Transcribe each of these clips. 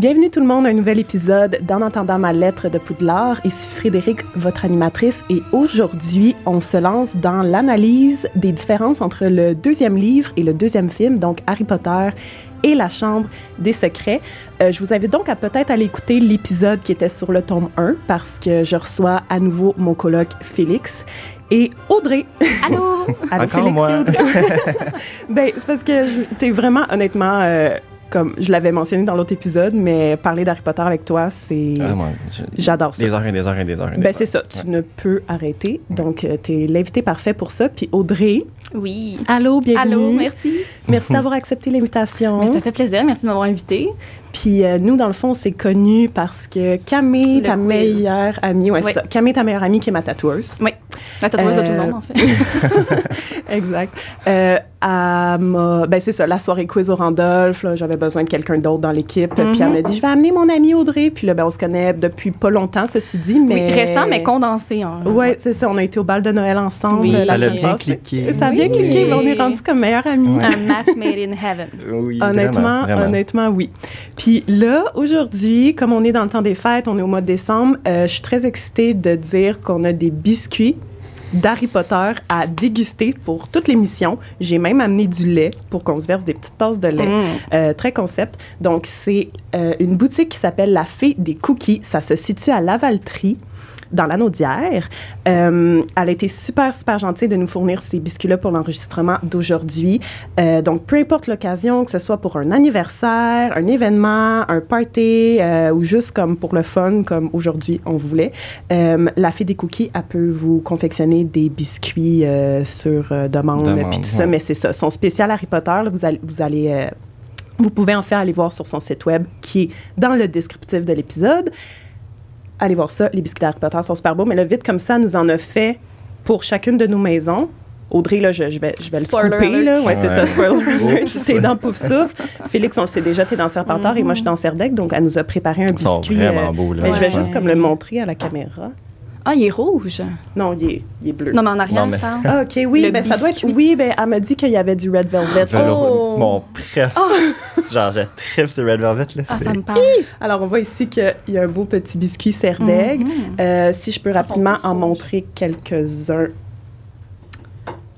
Bienvenue tout le monde à un nouvel épisode d'En entendant ma lettre de Poudlard. Ici Frédéric, votre animatrice, et aujourd'hui, on se lance dans l'analyse des différences entre le deuxième livre et le deuxième film, donc Harry Potter et la Chambre des secrets. Euh, je vous invite donc à peut-être aller écouter l'épisode qui était sur le tome 1 parce que je reçois à nouveau mon colloque Félix et Audrey. Allô? Allô, Encore Félix moi. et Audrey. ben, c'est parce que je- t'es vraiment, honnêtement, euh, comme je l'avais mentionné dans l'autre épisode, mais parler d'Harry Potter avec toi, c'est... Ah, J'adore ça. Des heures et des heures et des heures. et des Ben, heures. c'est ça, tu ne peux arrêter. Donc, euh, t'es l'invité parfait pour ça. Puis Audrey, Oui. allô, bienvenue. Allô, merci. Merci d'avoir accepté l'invitation. Mais ça fait plaisir. Merci de m'avoir invité. Puis euh, nous, dans le fond, on s'est connus parce que Camille, Le ta quiz. meilleure amie, ouais, Oui. c'est ça. Camille, ta meilleure amie qui est ma tatoueuse. Oui. La tatoueuse de tout le Euh, monde, en fait. exact. Euh, elle m'a- ben c'est ça, la soirée quiz au Randolph, j'avais besoin de quelqu'un d'autre dans l'équipe. Puis elle Mhm. m'a dit, je vais amener mon amie Audrey. Puis là, ben, on se connaît depuis pas longtemps, ceci dit, mais... Oui, récent, mais condensé. Hein. Ouais, c'est ça. On a été au bal de Noël ensemble. Oui. euh, la Ça semaine bien passée. cliqué. Ça a bien Oui. cliqué, mais on est rendu comme meilleure amie. Ouais. Un match made in heaven. Oui, Honnêtement, vraiment, vraiment. honnêtement, oui. Puis là, aujourd'hui, comme on est dans le temps des fêtes, on est au mois de décembre, euh, je suis très excitée de dire qu'on a des biscuits d'Harry Potter à déguster pour toute l'émission. J'ai même amené du lait pour qu'on se verse des petites tasses de lait. Mm. Euh, très concept. Donc, c'est euh, une boutique qui s'appelle La Fée des Cookies. Ça se situe à Lavaltrie dans l'anneau d'hier. Euh, elle a été super, super gentille de nous fournir ces biscuits-là pour l'enregistrement d'aujourd'hui. Euh, donc, peu importe l'occasion, que ce soit pour un anniversaire, un événement, un party euh, ou juste comme pour le fun, comme aujourd'hui on voulait, la fée des cookies, elle peut vous confectionner des biscuits sur demande, Demande, puis tout ça. Mais c'est ça. Son spécial Harry Potter, là, vous allez, vous allez vous pouvez en faire aller voir sur son site web qui est dans le descriptif de l'épisode. Allez voir ça. Les biscuits d'Harry Potter sont super beaux. Mais là, vite comme ça, nous en a fait pour chacune de nos maisons. Audrey, là, je, je vais, je vais le Spoiler alert. Là. Ouais, c'est ça, spoiler. T'es dans Pouf Souffle. Félix, on le sait déjà, t'es dans Serpentard et moi, je suis dans Serdec. Donc, elle nous a préparé un Ils sont biscuit. vraiment euh, beaux, là. mais je vais juste comme le montrer à la caméra. Ah, il est rouge. Non, il est, il est bleu. Non, mais en arrière, Non, mais- je parle. Ah, OK, oui, Le ben, ça doit être. biscuit. Oui, ben, elle m'a dit qu'il y avait du Red Velvet. Velvet, Oh. Mon préf. Genre, je tripe sur Red Velvet, là. Ah, ça me parle. Alors, on voit ici qu'il y a un beau petit biscuit Serdeg. Mhm. Euh, si je peux rapidement en rouge. montrer quelques-uns.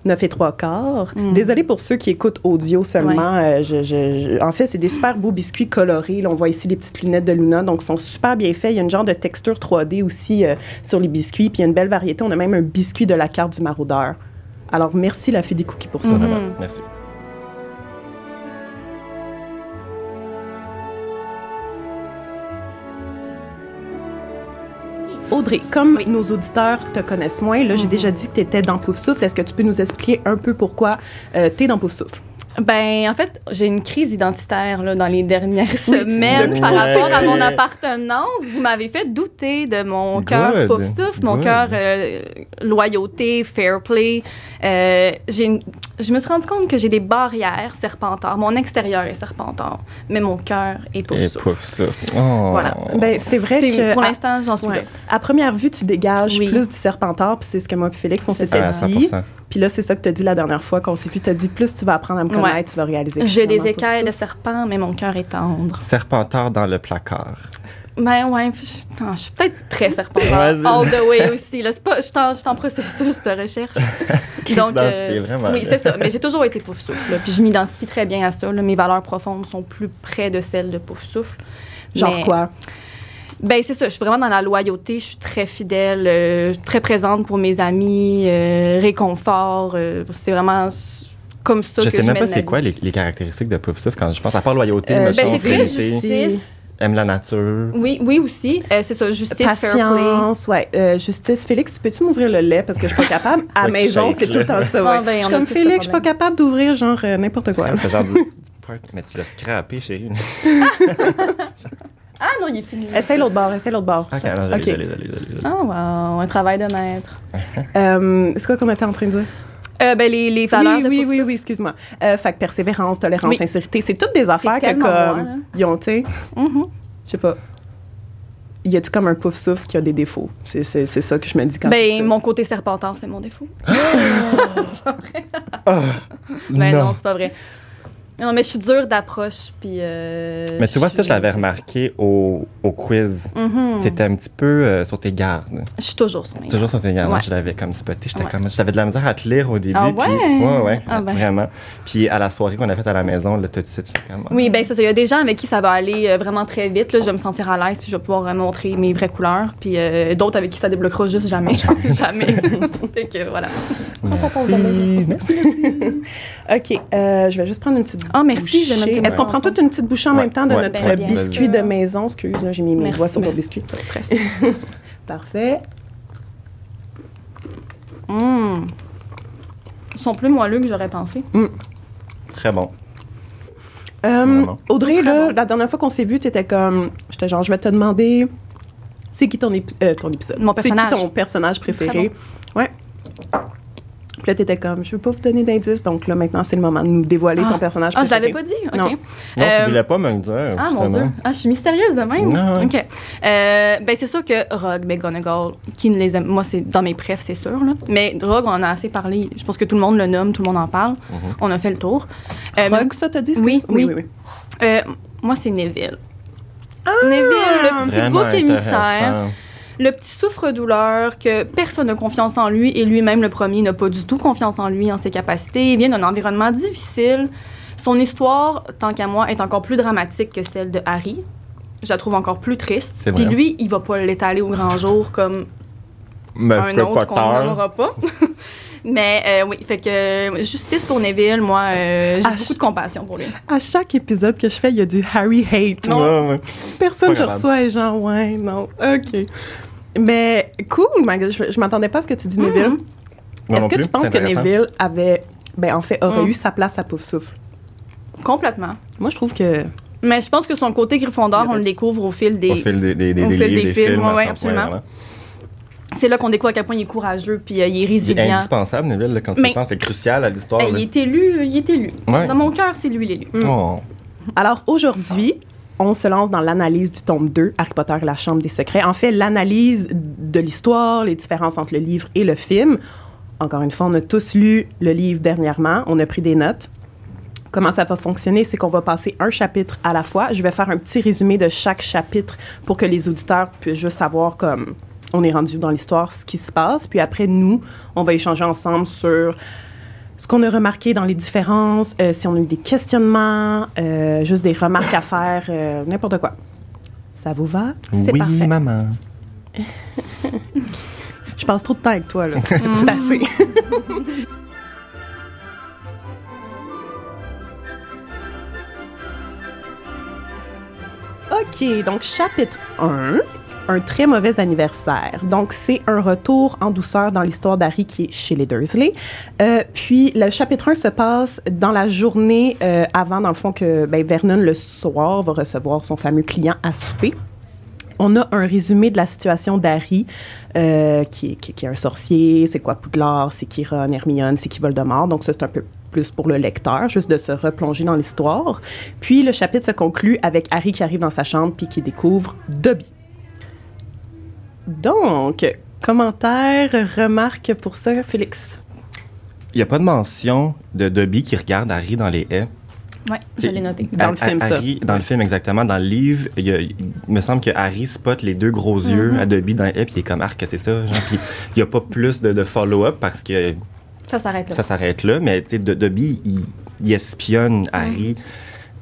9 et 3 quarts. Mm. Désolée pour ceux qui écoutent audio seulement. Euh, je- je- je- en fait, c'est des super beaux biscuits colorés. Là, on voit ici les petites lunettes de Luna, donc ils sont super bien faits. Il y a une genre de texture 3D aussi euh, sur les biscuits. Puis il y a une belle variété. On a même un biscuit de la carte du maraudeur. Alors, merci la fée des cookies pour ça. Mhm. Vraiment, merci. Audrey, comme Oui. nos auditeurs te connaissent moins, là, j'ai Mhm. déjà dit que tu étais dans Pouf Souffle. Est-ce que tu peux nous expliquer un peu pourquoi tu es dans Pouf Souffle? Ben, en fait, j'ai une crise identitaire là, dans les dernières semaines depuis par rapport à mon appartenance. Vous m'avez fait douter de mon cœur pouf souffle, mon cœur euh, loyauté, fair play. Euh, j'ai une- je me suis rendu compte que j'ai des barrières serpentards. Mon extérieur est serpentard, mais mon cœur est pouf Et souffle. pouf, ça. Oh. Voilà. Ben, c'est vrai que. Pour à- l'instant, j'en suis Ouais. là. À première vue, tu dégages Oui. plus du serpentard, puis c'est ce que moi et Félix, on C'est s'était Ah, dit. 100%. Puis là, c'est ça que tu as dit la dernière fois qu'on s'est vu. Tu as dit plus tu vas apprendre à me connaître, Ouais. tu vas réaliser. J'ai des écailles de serpent, mais mon cœur est tendre. Serpentard dans le placard. Ben ouais, puis je, je suis peut-être très c'est all the way aussi. Là. C'est Pas, je, suis en, en processus de recherche. Donc, euh, oui, c'est ça. Mais j'ai toujours été pouf souffle. là. Puis je m'identifie très bien à ça. là. Mes valeurs profondes sont plus près de celles de pouf souffle. Genre Mais- quoi? Ben c'est ça. Je suis vraiment dans la loyauté. Je suis très fidèle, euh, très présente pour mes amis, euh, réconfort. euh, c'est vraiment comme ça Je que sais même pas c'est quoi les, les caractéristiques de Pouf Souffle quand je pense. À part loyauté, Euh, Ben, c'est très justice. Aime la nature. Oui, oui aussi. Euh, c'est ça. Justice, fair play. Patience, ouais. Euh, justice. Félix, peux-tu m'ouvrir le lait parce que je suis pas capable? À la maison, c'est tout le temps ça. Ah, ben, je suis comme Félix, je suis pas capable d'ouvrir genre euh, n'importe quoi. Fait genre du- Mais tu l'as scrappé, chérie. Ah non, il est fini. Essaye l'autre bord, essaye l'autre bord. Ok, non, OK. j'allais, j'allais, j'allais, j'allais. Ah, wow, un travail de maître. Euh, c'est quoi qu'on était en train de dire? Euh, ben, les, les valeurs oui, de oui, oui, oui, excuse-moi. Euh, fait que persévérance, tolérance, Oui. sincérité, c'est toutes des affaires que comme ils ont, tu sais, Mhm. je sais pas. Y a-tu comme un pouf souffle qui a des défauts? C'est, c'est, c'est ça que je me dis quand Ben, ça. mon côté serpentard, c'est mon défaut. Ah, Ben non, c'est pas vrai. Non, mais je suis dure d'approche, puis... euh, Mais tu vois, ça, je l'avais remarqué au, au quiz. Mhm. T'étais un petit peu euh, sur tes gardes. Je suis toujours sur mes Toujours sur tes gardes. Moi, Ouais. Je l'avais comme spoté. J'étais Ouais. comme, j'avais de la misère à te lire au début. Ah puis- ouais? ouais, ouais, Ah ben. vraiment. Puis à la soirée qu'on a faite à la maison, là, tout de suite, j'étais comme. Oui, ben c'est ça. Il y a des gens avec qui ça va aller euh, vraiment très vite. Là, je vais me sentir à l'aise, puis je vais pouvoir euh, montrer mes vraies couleurs. Puis euh, d'autres avec qui ça débloquera juste jamais. jamais. fait que voilà. Merci. Merci. OK, euh, je vais juste prendre une petite Ah, merci, Est-ce qu'on prend toute une petite bouchée en Ouais. même temps de Ouais. notre Ben, bien biscuit de maison? Excuse, là, j'ai mis mes Merci, doigts sur ton merci. biscuit. Pas de stress. Parfait. Hum. Ils sont plus moelleux que j'aurais pensé. Très bon. Euh, Vraiment. Audrey, là, bon. la dernière fois qu'on s'est vu, tu étais comme. J'étais genre, je vais te demander. C'est qui ton, épi- euh, ton épisode? Mon C'est qui personnage. ton personnage préféré? Puis là, t'étais comme, je veux pas vous donner d'indices, donc là, maintenant, c'est le moment de nous dévoiler ton personnage Ah, je l'avais pas dit? OK. Non. Non, Euh, tu voulais pas me le dire. Ah, mon. Dieu. Ah, je suis mystérieuse de même. Non. OK. Euh, ben, c'est sûr que Rogue McGonagall, qui ne les aime, moi, c'est dans mes préfs, c'est sûr. Là. Mais Rogue, on en a assez parlé. Je pense que tout le monde le nomme, tout le monde en parle. Mhm. On a fait le tour. Euh, Rogue, ça, t'as dit? excuse? Oui, oui. oui, oui. euh, moi, c'est Neville. Ah! Neville, le petit bouc émissaire. Le petit souffre-douleur que personne n'a confiance en lui et lui-même, le premier, n'a pas du tout confiance en lui, en ses capacités. Il vient d'un environnement difficile. Son histoire, tant qu'à moi, est encore plus dramatique que celle de Harry. Je la trouve encore plus triste. C'est Puis vrai. lui, il va pas l'étaler au grand jour comme Mais un je peux autre pas qu'on nommera pas. Mais euh, oui, fait que euh, justice pour Neville, moi, euh, j'ai beaucoup de compassion pour lui. À chaque épisode que je fais, il y a du Harry hate. Ouais, ouais. Personne que je grave. reçois est genre, ouais, non, OK. Mais cool, je, je m'attendais pas à ce que tu dis, Neville. Mhm. Moi Est-ce que plus, tu penses que. Neville avait, ben en fait, aurait Mm. eu sa place à Poufsouffle? Complètement. Moi, je trouve que Mais je pense que son côté Gryffondor, on le découvre au fil des... Au fil des, des, des, Au fil des des films, films. 100 absolument. C'est là qu'on découvre à quel point il est courageux puis euh, il est Il est résilient. indispensable, Neville, là, quand tu Mais- y penses. C'est crucial à l'histoire. Il est élu, il est élu. Ouais. Dans mon cœur, c'est lui l'élu. Oh. Alors aujourd'hui, on se lance dans l'analyse du tome 2, Harry Potter et la Chambre des Secrets. En fait, l'analyse de l'histoire, les différences entre le livre et le film. Encore une fois, on a tous lu le livre dernièrement, on a pris des notes. Comment ça va fonctionner, c'est qu'on va passer un chapitre à la fois. Je vais faire un petit résumé de chaque chapitre pour que les auditeurs puissent juste savoir comme on est rendu dans l'histoire, ce qui se passe. Puis après, nous, on va échanger ensemble sur ce qu'on a remarqué dans les différences, euh, si on a eu des questionnements, euh, juste des remarques à faire, euh, n'importe quoi. Ça vous va? C'est oui, parfait. maman. Je passe trop de temps avec toi, là. C'est assez. OK, donc chapitre 1, un très mauvais anniversaire. Donc, c'est un retour en douceur dans l'histoire d'Harry qui est chez les Dursley. Euh, puis, le chapitre 1 se passe dans la journée euh, avant, dans le fond, que ben, Vernon, le soir, va recevoir son fameux client à souper. On a un résumé de la situation d'Harry, euh, qui, qui est un sorcier, c'est quoi Poudlard, c'est qui Ron, Hermione, c'est qui Voldemort. Donc ça, c'est un peu plus pour le lecteur, juste de se replonger dans l'histoire. Puis le chapitre se conclut avec Harry qui arrive dans sa chambre puis qui découvre Dobby. Donc, commentaires, remarques pour ça, Félix? Il n'y a pas de mention de Dobby qui regarde Harry dans les haies. Ouais, je l'ai noté. Dans le film, ça. Harry, Dans le film, exactement. Dans le livre, il, y a- il me semble que Harry spot les deux gros yeux à Dobby dans les haies, puis il est comme, arc, que c'est ça? Genre, puis il n'y a pas plus de, de follow-up parce que Ça s'arrête là. ça s'arrête là. Mais tu sais, de- Dobby, il, il espionne Harry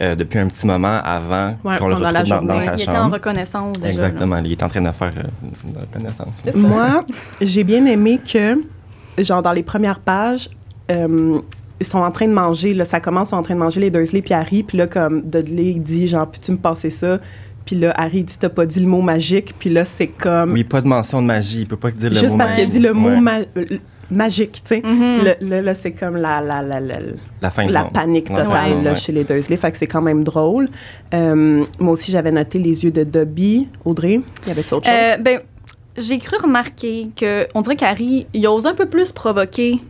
euh, depuis un petit moment avant Ouais, qu'on le retrouve dans, dans journée. sa il était en chambre. reconnaissance déjà. Exactement. Il est en train de faire euh, une reconnaissance. Moi, j'ai bien aimé que, genre, dans les premières pages, euh, ils sont en train de manger, là, ça commence, ils sont en train de manger les Dursley puis Harry, puis là, comme Dudley il dit, genre, peux-tu me passer ça? Puis là, Harry dit, t'as pas dit le mot magique, puis là, c'est comme... Oui, pas de mention de magie. Il peut pas dire le juste mot parce qu'il a magie. dit le mot Ouais. ma- euh, magique, tu sais. Mhm. Le- Là, là, c'est comme la, la, la, la, La fin la panique totale là, ouais. chez les Dursley. Fait que c'est quand même drôle. Euh, moi aussi, j'avais noté les yeux de Dobby. Audrey, y avait-tu autre chose? Euh, ben, j'ai cru remarquer que on dirait qu'Harry, il ose un peu plus provoquer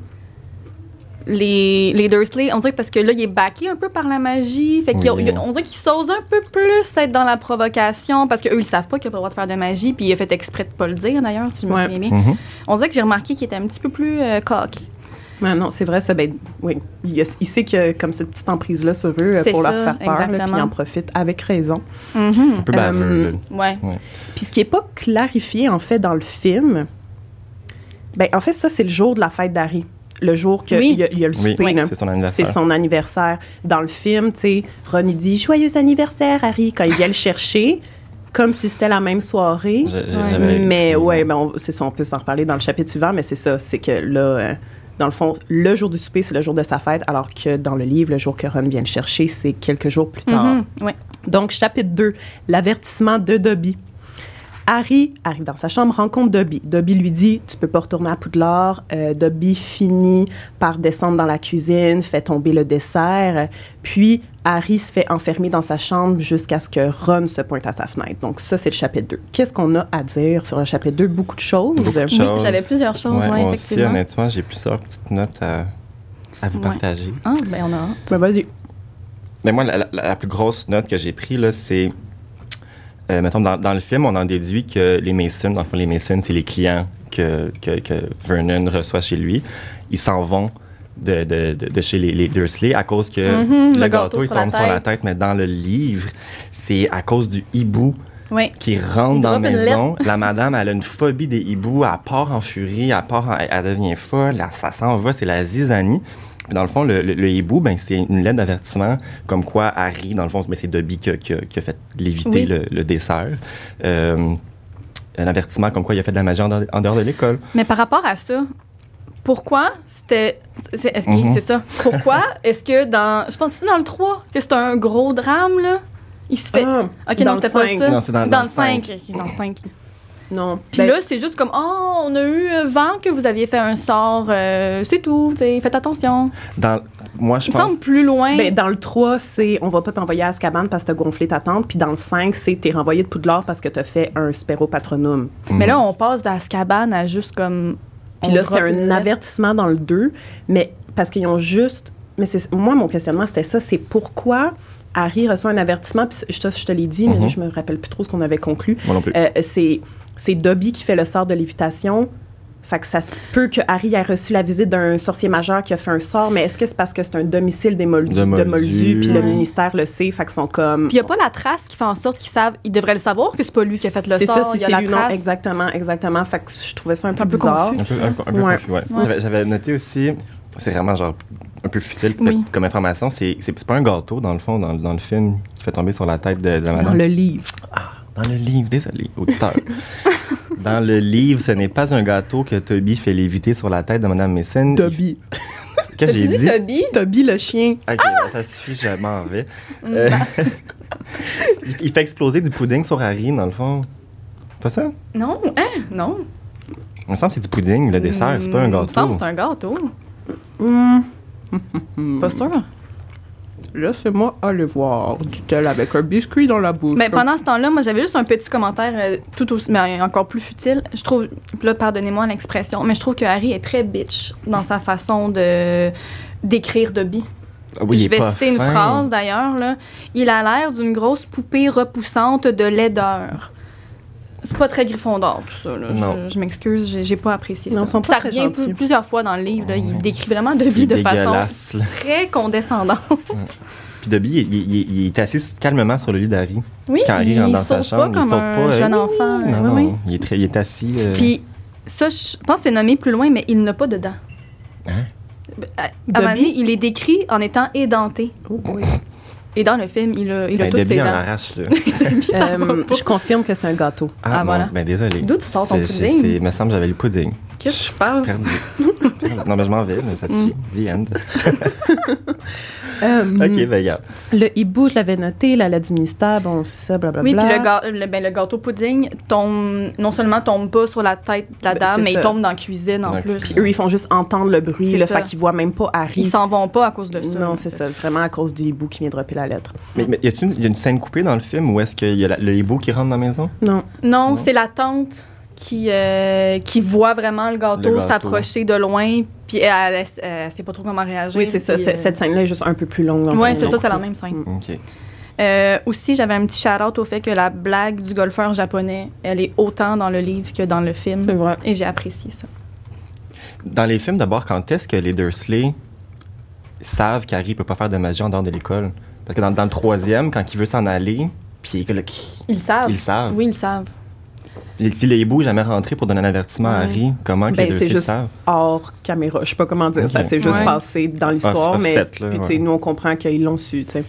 les, les Dursley. On dirait que parce que là, il est backé un peu par la magie. Fait qu'il- Oui. on dirait qu'il s'ose un peu plus être dans la provocation parce qu'eux, ils savent pas qu'il a pas le droit de faire de magie. Puis il a fait exprès de pas le dire, d'ailleurs, si je me Ouais. souviens bien. Mhm. On dirait que j'ai remarqué qu'il était un petit peu plus euh, cocky. Ouais, non, c'est vrai, ça. Ben, oui. Il, y a- il sait que comme cette petite emprise-là sur eux euh, C'est pour leur faire peur, là, puis il en profite avec raison. Mhm. Un peu baveux. Euh. Ouais. Puis ce qui n'est pas clarifié, en fait, dans le film, ben, en fait, ça, c'est le jour de la fête d'Harry. Le jour qu'il Oui. y, a- il y a le Oui, souper, là. c'est son C'est anniversaire. son anniversaire. Dans le film, tu sais, Ron, il dit « Joyeux anniversaire, Harry », quand il vient le chercher, comme si c'était la même soirée. Ouais. Mais ouais, ben, on- c'est ça, on peut s'en reparler dans le chapitre suivant, mais c'est ça, c'est que là, euh, dans le fond, le jour du souper, c'est le jour de sa fête, alors que dans le livre, le jour que Ron vient le chercher, c'est quelques jours plus tard. Ouais. Donc, chapitre 2, l'avertissement de Dobby. Harry arrive dans sa chambre, rencontre Dobby. Dobby lui dit Tu peux pas retourner à Poudlard. Euh, Dobby finit par descendre dans la cuisine, fait tomber le dessert. Puis Harry se fait enfermer dans sa chambre jusqu'à ce que Ron se pointe à sa fenêtre. Donc, ça, c'est le chapitre 2. Qu'est-ce qu'on a à dire sur le chapitre 2 Beaucoup de choses. Beaucoup de Oui, choses. j'avais plusieurs choses, Ouais, ouais, moi aussi, effectivement. honnêtement, j'ai plusieurs petites notes à, à vous Ouais. partager. Ah, ben on a hâte. Ben, vas-y. Mais moi, la, la- la plus grosse note que j'ai prise, là, c'est. Euh, mettons, dans, dans le film, on en déduit que les Mason, dans le fond, les Mason, c'est les clients que, que, que Vernon reçoit chez lui. Ils s'en vont de, de, de, de chez les, les Dursley à cause que Mhm, le, le gâteau, il sur la tombe sur la tête. Mais dans le livre, c'est à cause du hibou Oui. qui rentre dans la maison. La madame, elle a une phobie des hiboux. Elle part en furie, elle, part en- elle, devient folle, elle- ça s'en va, c'est la zizanie. Puis dans le fond, le, le- le hibou, ben, c'est une lettre d'avertissement comme quoi Harry, dans le fond, ben, c'est Dobby qui, a- qui a- qui a fait léviter Oui. le, le dessert. Euh, un avertissement comme quoi il a fait de la magie en dehors, en dehors de l'école. Mais par rapport à ça, pourquoi c'était. c'est- Est-ce que Mhm. c'est ça? Pourquoi est-ce que dans. Je pense que c'est dans le 3 que c'est un gros drame, là? Il se fait. Ah, ok, dans non, c'était pas ça. Non, c'est dans- dans, dans le le cinq. 5. Ok, dans le 5. non. Puis Ben, là, c'est juste comme, oh, on a eu vent que vous aviez fait un sort, euh, c'est tout, faites attention. Dans, moi, je Il me pense. semble plus loin. Ben, dans le 3, c'est on va pas t'envoyer à Azkaban parce que t'as gonflé ta tente. Puis dans le 5, c'est t'es renvoyé de Poudlard parce que t'as fait un spéro patronum. Mais là, on passe d'Azkaban à juste comme. Puis là, c'était un lettre. avertissement dans le 2, mais parce qu'ils ont juste. Mais c'est moi, mon questionnement, c'était ça c'est pourquoi Harry reçoit un avertissement. Puis je te, je te l'ai dit, mais Mhm. je me rappelle plus trop ce qu'on avait conclu. Moi non plus. Euh, c'est, c'est Dobby qui fait le sort de lévitation. Fait que ça se peut que Harry ait reçu la visite d'un sorcier majeur qui a fait un sort, mais est-ce que c'est parce que c'est un domicile des Moldus, De de Moldus. Puis le ministère le sait, fait qu'ils sont comme... Puis il n'y a pas la trace qui fait en sorte qu'ils savent. Ils devraient le savoir que c'est pas lui qui a fait le c'est sort. ça, si il y a c'est la lui, non, trace. exactement, exactement. Fait que je trouvais ça un peu Un peu bizarre. confus. Un peu, un, peu- un peu Ouais. confus, ouais. Ouais. J'avais- J'avais noté aussi, c'est vraiment genre un peu futile Oui. comme information, c'est c'est pas un gâteau dans le fond, dans, dans le film, qui fait tomber sur la tête de, de la Dans madame. le livre. Dans le livre, désolé, auditeur. dans le livre, ce n'est pas un gâteau que Toby fait léviter sur la tête de madame Mason. Toby. Qu'est-ce que j'ai Tu dis dit? Toby? Toby le chien. Ok, ben, ça suffit, je m'en vais. Euh, il, il fait exploser du pudding sur Harry, dans le fond. Pas ça? Non, hein? Non. Il me semble que c'est du pudding, le dessert, c'est pas un Il me gâteau. semble que c'est un gâteau. Hmm. Pas sûr. Laissez-moi aller voir, dit-elle avec un biscuit dans la bouche. Mais pendant ce temps-là, moi, j'avais juste un petit commentaire euh, tout aussi, mais encore plus futile. Je trouve, là, pardonnez-moi l'expression, mais je trouve que Harry est très bitch dans sa façon de d'écrire Dobby. Ah oui, je vais citer une phrase d'ailleurs. là. Il a l'air d'une grosse poupée repoussante de laideur. C'est pas très Gryffondor, tout ça. là. Non. Je, je m'excuse, j'ai, j'ai pas apprécié Non, ça. sont pas ça très revient gentils. plusieurs fois dans le livre. là. Il décrit vraiment Dobby est de façon là. très condescendante. Puis Dobby, il, il- il- il est assis calmement sur le lit d'Harry. Oui, Quand Harry il rentre dans sa chambre, pas comme il saute un pas. jeune euh, enfant. Non, oui, non, oui. Il, est très, il est assis. euh, Puis ça, je pense que c'est nommé plus loin, mais il n'a pas de dents. Hein? À, à un moment donné, il est décrit en étant édenté. Oh boy. Et dans le film, il a, il a ben, toutes ses en dents. arrache, là. Euh, je confirme que c'est un gâteau. Ah, Ah, bon, voilà. ben désolé. D'où tu sors ton pudding? Il me semble que j'avais le pudding. Qu'est-ce que parles? Perdu. non, mais je m'en vais, mais ça suffit. The end. OK, ben, regarde. Le hibou, je l'avais noté, la lettre du ministère, bon, c'est ça, blablabla. Oui, puis le, ga- le, ben, le gâteau pudding tombe, non seulement tombe pas sur la tête de la Ben, dame, mais ça. il tombe dans la cuisine en plus. Puis eux, ils font juste entendre le bruit, le ça. fait qu'ils voient même pas Harry. Ils s'en vont pas à cause de ça. non, c'est ça, vraiment à cause du hibou qui vient dropper la lettre. Mais, mais y a-t-il une, y a une scène coupée dans le film où est-ce qu'il y a la- le hibou qui rentre dans la maison? Non. Non, Non. c'est la tante qui, euh, qui voit vraiment le gâteau, s'approcher de loin, puis elle, elle sait pas trop comment réagir. Oui, c'est ça. euh, Cette scène-là est juste un peu plus longue. dans le Ouais, film, c'est ça, c'est la même scène. OK. Euh, aussi, j'avais un petit shout-out au fait que la blague du golfeur japonais, elle est autant dans le livre que dans le film. C'est vrai. Et j'ai apprécié ça. Dans les films, d'abord, quand est-ce que les Dursley savent qu'Harry peut pas faire de magie en dehors de l'école? Parce que dans, dans le troisième, quand il veut s'en aller, puis Ils savent. Ils savent. Oui, ils savent. Les- si les hiboux jamais rentré pour donner un avertissement à. Harry, comment que Ben, les c'est Dursley juste savent? hors caméra. Je sais pas comment dire ça. C'est juste Ouais. passé dans l'histoire, mais là, puis, ouais. nous, on comprend qu'ils l'ont su, tu sais.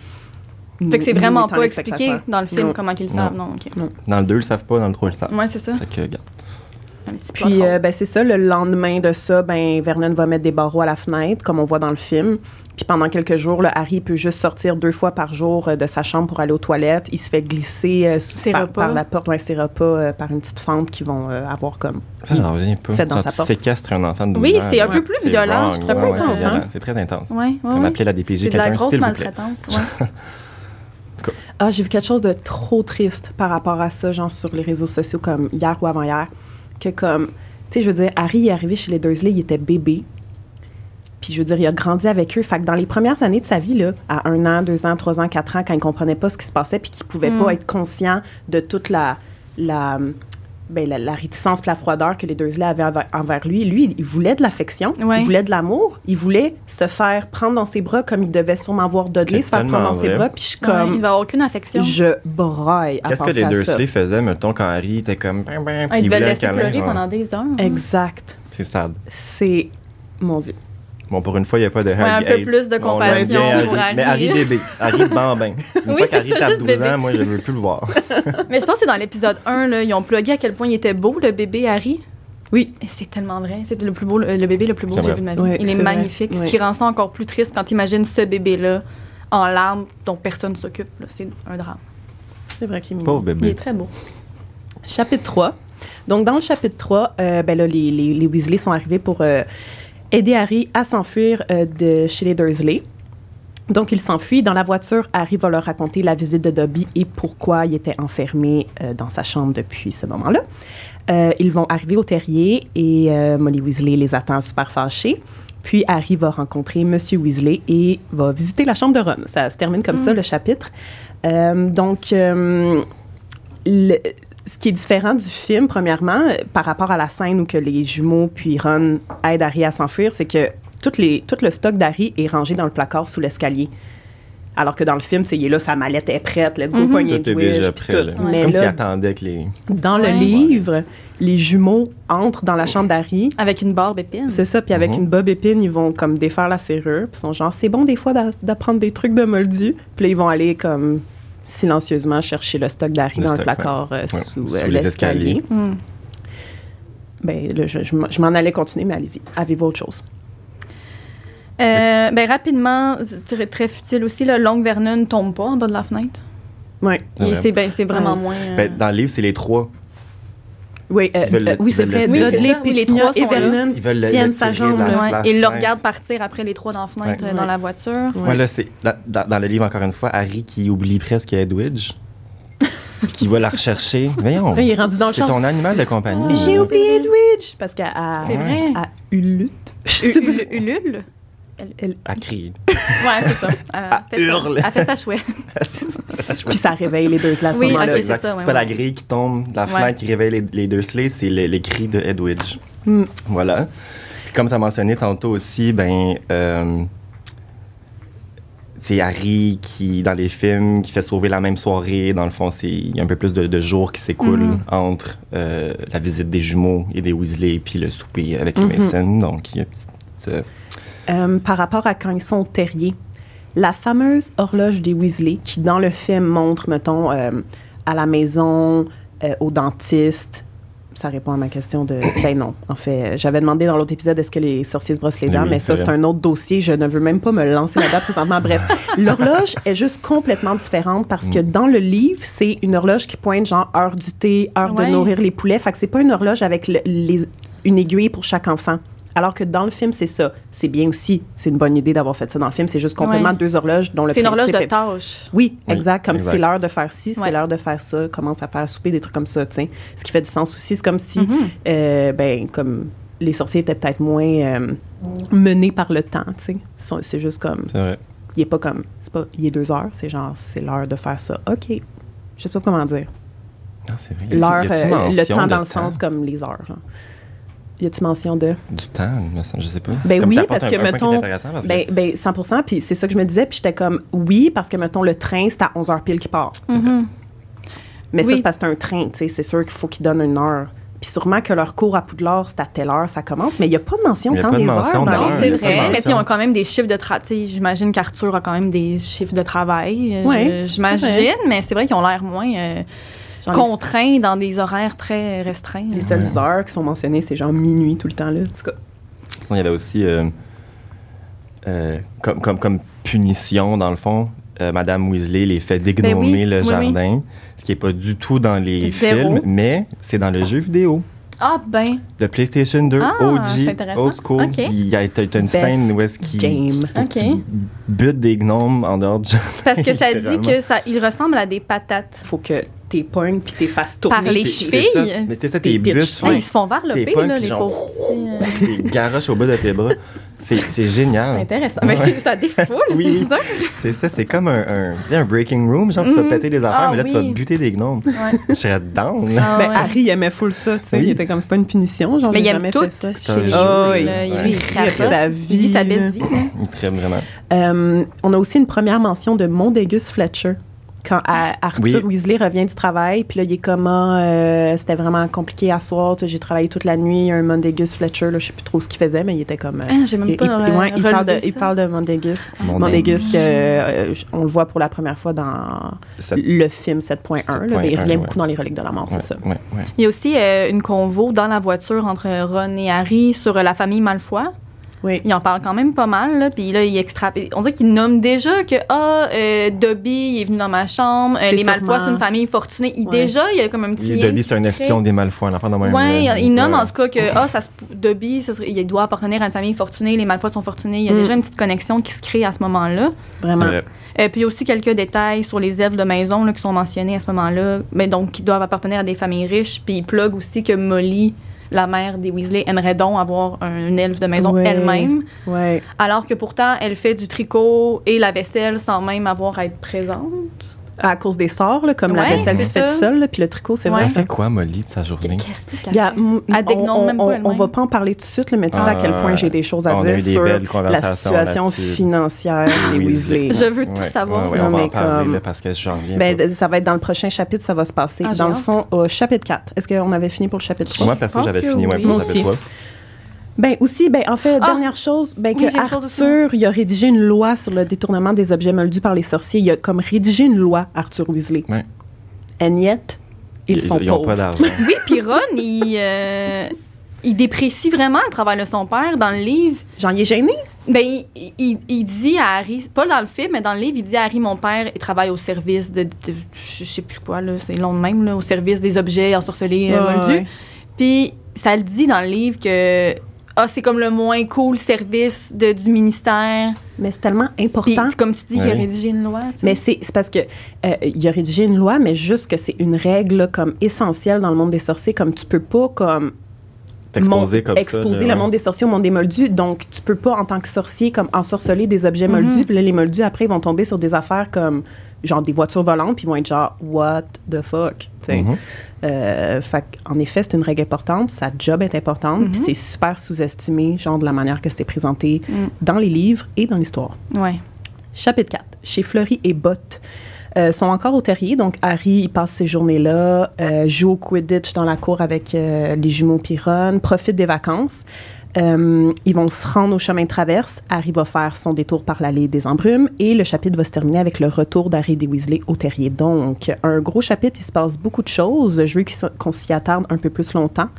Fait que c'est vraiment pas les expliqué dans le film Non. comment qu'ils le Non. savent. Non. Dans le 2, ils le savent pas, dans le 3, ils le savent. Ouais, c'est ça. Fait que, regarde. Un petit plot Puis, euh, ben, c'est ça, le lendemain de ça, ben, Vernon va mettre des barreaux à la fenêtre, comme on voit dans le film. Puis pendant quelques jours, là, Harry peut juste sortir deux fois par jour euh, de sa chambre pour aller aux toilettes. Il se fait glisser euh, sous- par, la porte, ouais, ses repas, euh, par une petite fente qu'ils vont euh, avoir comme. Ça, j'en reviens pas. Fait dans sa tu porte. séquestres un enfant de 12 Oui, ans, c'est un peu plus C'est violent, je trouve ouais, intense, c'est hein? C'est très intense. Ouais, Comme appeler la DPJ C'est de la grosse maltraitance. Ouais. Ah, j'ai vu quelque chose de trop triste par rapport à ça, genre sur les réseaux sociaux, comme hier ou avant-hier, que comme, tu sais, je veux dire, Harry est arrivé chez les Dursley, il était bébé. Puis je veux dire, il a grandi avec eux. Fait que dans les premières années de sa vie, là, à un an, deux ans, trois ans, quatre ans, quand il comprenait pas ce qui se passait, puis qu'il pouvait Mm. pas être conscient de toute la, la, ben, la, la réticence la froideur que les Dursley avaient envers, envers lui, lui, il voulait de l'affection, Ouais. il voulait de l'amour, il voulait se faire prendre dans ses bras comme il devait sûrement voir Dudley se faire prendre dans ses bras. Puis je suis Ouais, comme... il va avoir aucune affection. Je braille à Qu'est-ce que les Dursley faisaient, mettons, quand Harry était comme. Ah, il devait le laisser câlin, pleurer genre. pendant des heures. Exact. C'est sad. C'est... Mon Dieu. Bon, pour une fois, il n'y a pas de un Harry peu hate. plus de compassion bien, pour Harry. Mais Harry bébé. Harry bambin. Une Oui, fois c'est qu'Harry ça, tape juste 12 bébé. ans, moi, je veux plus le voir. Mais je pense que c'est dans l'épisode 1, là, ils ont plugué à quel point il était beau, le bébé Harry. Oui. C'est tellement vrai. C'était le plus beau, le, le bébé le plus beau que j'ai vu de ma vie. Oui, il est, vrai. magnifique, ce qui rend ça encore plus triste quand tu imagines ce bébé-là en larmes dont personne ne s'occupe. là. C'est un drame. C'est vrai qu'il est mignon. Il est très beau. Chapitre 3. Donc, dans le chapitre 3, euh, ben là, les, les, les Weasley sont arrivés pour euh, aider Harry à s'enfuir euh, de chez les Dursley. Donc, il s'enfuit. Dans la voiture, Harry va leur raconter la visite de Dobby et pourquoi il était enfermé euh, dans sa chambre depuis ce moment-là. Euh, ils vont arriver au terrier et Molly Weasley les attend super fâchée. Puis Harry va rencontrer Monsieur Weasley et va visiter la chambre de Ron. Ça se termine comme ça, le chapitre. Donc, le- ce qui est différent du film, premièrement, par rapport à la scène où que les jumeaux puis Ron aident Harry à s'enfuir, c'est que les, tout le stock d'Harry est rangé dans le placard sous l'escalier. Alors que dans le film, sais, il est là, sa mallette est prête, let's go, Mhm. poignée Tout est Wish, déjà prêt. tout. là. Ouais. Mais Comme s'il attendait que les. dans le Ouais. livre, les jumeaux entrent dans la chambre d'Harry. Avec une barbe épine. C'est ça, puis avec Mhm. une bob épine, ils vont comme défaire la serrure, puis ils sont genre, c'est bon des fois d'a- d'apprendre des trucs de moldu. Puis là, ils vont aller comme silencieusement chercher le stock d'Harry dans le placard euh, Ouais, sous, sous euh, les l'escalier. Hmm. Ben, là, je, je m'en- je m'en allais continuer, mais allez-y. Avez-vous autre chose? Euh, ben, rapidement, très, très futile aussi, le Long Vernon tombe pas en bas de la fenêtre. Oui. C'est ben, c'est vraiment Ouais. moins. euh, Ben, dans le livre, c'est les trois. Oui, euh, Ils veulent- euh, oui ils c'est vrai. Dudley, trois et. Vernon Ils tiennent sa jambe. la- là. Ouais, la et il le fenêtre. regarde partir après les trois dans la fenêtre, Ouais. euh, dans Ouais. la voiture. Ouais. Moi, là, c'est dans, le livre, encore une fois, Harry qui oublie presque Edwidge, qui va la rechercher. Voyons, il est rendu dans le c'est ton animal de compagnie. J'ai oublié Edwidge! Parce qu'elle C'est a, vrai. a Ulute. Je U- sais pas si- U- Ulule? Elle- Elle crie. Ouais, c'est ça. Elle fait ça. hurle. Elle fait ça chouette. Puis ça réveille les deux ce Oui, moment-là. ok, Exact. c'est ça, ouais, C'est pas la grille qui tombe la Ouais. fenêtre qui réveille les, les Dursley, c'est le- les cris de Edwidge. Mm. Voilà. Puis comme tu as mentionné tantôt aussi, ben, euh, c'est Harry qui, dans les films, qui fait sauver la même soirée. Dans le fond, c'est il y a un peu plus de, de jours qui s'écoulent Mhm. entre euh, la visite des jumeaux et des Weasley puis le souper avec les Mhm. Mason. Donc, il y a une petite, euh, Euh, par rapport à quand ils sont au terrier, la fameuse horloge des Weasley, qui dans le film montre, mettons, euh, à la maison, euh, au dentiste, ça répond à ma question de. Ben non, en fait, j'avais demandé dans l'autre épisode est-ce que les sorciers se brossent les dents, Oui, mais ça, c'est un autre dossier. Je ne veux même pas me lancer là-dedans présentement. Bref, l'horloge est juste complètement différente parce que Mm. dans le livre, c'est une horloge qui pointe genre heure du thé, heure Ouais. de nourrir les poulets. Fait que c'est pas une horloge avec le- les, une aiguille pour chaque enfant. Alors que dans le film, c'est ça. C'est bien aussi. C'est une bonne idée d'avoir fait ça dans le film. C'est juste complètement Ouais. deux horloges dont le C'est une horloge de est- tâche. oui, Oui, exact. Comme c'est l'heure de faire ci, c'est Ouais. l'heure de faire ça, commence à faire souper, des trucs comme ça, sais. Ce qui fait du sens aussi. C'est comme si, Mhm. euh, ben, comme les sorciers étaient peut-être moins euh, menés par le temps, tu sais. C'est juste comme, c'est vrai. il est pas comme, c'est pas, il est deux heures, c'est genre, c'est l'heure de faire ça. OK. Je sais pas comment dire. Non, c'est vrai. Y a-t-il- L'heure, euh, le temps dans le sens comme les heures, genre. Y a-tu mention de? Du temps, je sais pas. Ben Comme oui, parce un- que, un point qui est mettons, intéressant parce que- Ben, ben 100 puis c'est ça que je me disais, puis j'étais comme, oui, parce que, mettons, le train, c'est à 11h pile qui part. Mhm. Mais ça, Oui. c'est parce que c'est un train, tu sais, c'est sûr qu'il faut qu'ils donnent une heure. Puis sûrement que leur cours à Poudlard, c'est à telle heure, ça commence, mais il n'y a pas de mention tant des mention heures. dans Non, c'est vrai. Mais ils ont quand même des chiffres de travail. J'imagine qu'Arthur a quand même des chiffres de travail. euh, c'est J'imagine, mais c'est vrai qu'ils ont l'air moins euh, Genre, les- contraints dans des horaires très restreints. Les seules Ouais. heures qui sont mentionnées, c'est genre minuit tout le temps, là. En tout cas, Il y avait aussi, euh, euh, comme, comme, comme punition, dans le fond, euh, Madame Weasley les fait dégnommer Ben oui, le oui, jardin, ce qui n'est pas du tout dans les Zéro. films, mais c'est dans le jeu vidéo. Ah, ben. Le PlayStation 2 Ah, c'est OG, intéressant. old school, Ok. il y a t'as une Best scène où est-ce qu'il game. qu'il faut que Ok. tu butes des gnomes en dehors du Parce que ça dit que ça, il ressemble à des patates. faut que t'es pognes puis t'es fasses tourner. Par les chevilles? Mais c'est ça, tes ouais. ils se font varloper, T'es pas, là, les pauvres petits. Des garoches au bout de tes bras. C'est c'est génial. C'est intéressant. Mais ça défoule, Oui. c'est ça. C'est ça, c'est comme un, breaking room, genre tu vas Mhm. péter des affaires, Ah mais là tu vas buter des gnomes. Ouais. Je serais down. Ah, Ben, ouais. Harry, il aimait full ça, tu sais. Oui. Il était comme, c'est pas une punition, genre, Mais il aime tout il il Il vit sa Il vit sa vie, best vie. hein. Il vraiment. Euh, on a aussi une première mention de Mondegus Fletcher. Quand à- Arthur Oui. Weasley revient du travail, puis là, il est comme, ah, euh, c'était vraiment compliqué à soir, j'ai travaillé toute la nuit, un Mondegus Fletcher, là, je sais plus trop ce qu'il faisait, mais il était comme... euh, Ah, J'ai même il, pas il- euh, ouais, il parle de, il parle de Mondegus. Mon Mondegus, que, euh, on le voit pour la première fois dans le film 7.1, là, mais il 7.1, revient ouais. beaucoup dans les reliques de la mort, ouais, c'est ça. ouais, ouais. Il y a aussi euh, une convo dans la voiture entre Ron et Harry sur euh, la famille Malfoy. Oui. Il en parle quand même pas mal, là, puis là, il extra... On dirait qu'il nomme déjà que, ah, euh, Dobby il est venu dans ma chambre, euh, les Malfoy, sûrement- c'est une famille fortunée. Il, Ouais. Déjà, il y a comme un petit Il- Dobby, c'est un espion des Malfoy, un enfant de même. Ouais, là. il nomme en tout cas que ah, ça se- Dobby, ça serait- il doit appartenir à une famille fortunée, les Malfoy sont fortunés. Il y a Mm. déjà une petite connexion qui se crée à ce moment-là. Vraiment. Euh, Euh, puis il y a aussi quelques détails sur les elfes de maison là, qui sont mentionnés à ce moment-là, mais donc qui doivent appartenir à des familles riches. Puis il plug aussi que Molly, la mère des Weasley, aimerait donc avoir un elfe de maison elle-même, alors que pourtant elle fait du tricot et la vaisselle sans même avoir à être présente. À cause des sorts, là, comme la Ouais, vaisselle qui c'est se fait tout seul, puis le tricot, c'est vrai. Ouais. Elle fait quoi, Molly, de sa journée? Qu'est-ce Elle on, même on- on va pas en parler tout de suite, là, mais tu sais à quel Ah, point j'ai des choses à on a dire eu des sur belles la situation financière des Weasley. Je veux tout Ouais, savoir. ouais, ouais, Non, on va mais en parler comme- là, parce que j'en reviens Ben, ça va être dans le prochain chapitre, ça va se passer. Ah, dans le fond, au chapitre 4. Est-ce qu'on avait fini pour le chapitre 3? Moi, perso, pense j'avais fini pour le chapitre aussi. 3. Ben aussi, ben en fait, Ah! dernière chose, ben Oui, que Arthur, il a rédigé une loi sur le détournement des objets moldus par les sorciers. Il a comme rédigé une loi, Arthur Weasley. Ouais. And yet, ils, sont ils ont pauvres. pas d'argent. Oui, puis Ron, il, euh, il déprécie vraiment le travail de son père dans le livre. J'en ai gêné? Ben, il, il- il dit à Harry, pas dans le film, mais dans le livre, il dit à Harry, mon père, il travaille au service de, de- je sais plus quoi, là, c'est long de même, là, au service des objets ensorcelés euh, Ouais, moldus. Puis, ça le dit dans le livre que, ah, c'est comme le moins cool service de, du ministère. Mais c'est tellement Puis, important. comme tu dis, il a rédigé une loi. tu sais. Mais c'est c'est parce que euh, il a rédigé une loi, mais juste que c'est une règle là, comme essentielle dans le monde des sorciers, comme tu peux pas comme T'exposer mon- comme ça. exposer là, le ouais. monde des sorciers au monde des moldus. Donc tu peux pas en tant que sorcier comme ensorceler des objets Mhm. moldus. Puis là, les moldus après ils vont tomber sur des affaires comme genre des voitures volantes, puis ils vont être genre what the fuck. tu sais. Mhm. Euh, fait en effet, c'est une règle importante, sa job est importante, Mhm. puis c'est super sous-estimé, genre de la manière que c'est présenté Mm. dans les livres et dans l'histoire. Ouais. Chapitre 4. Chez Fleury et Bott. Euh, sont encore au terrier, donc Harry il passe ces journées-là, euh, joue au Quidditch dans la cour avec euh, les jumeaux Piron, profite des vacances. Euh, ils vont se rendre au chemin de traverse. Harry va faire son détour par l'allée des embrumes et le chapitre va se terminer avec le retour d'Harry des Weasley au terrier. Donc, un gros chapitre, il se passe beaucoup de choses. Je veux qu'on s'y attarde un peu plus longtemps.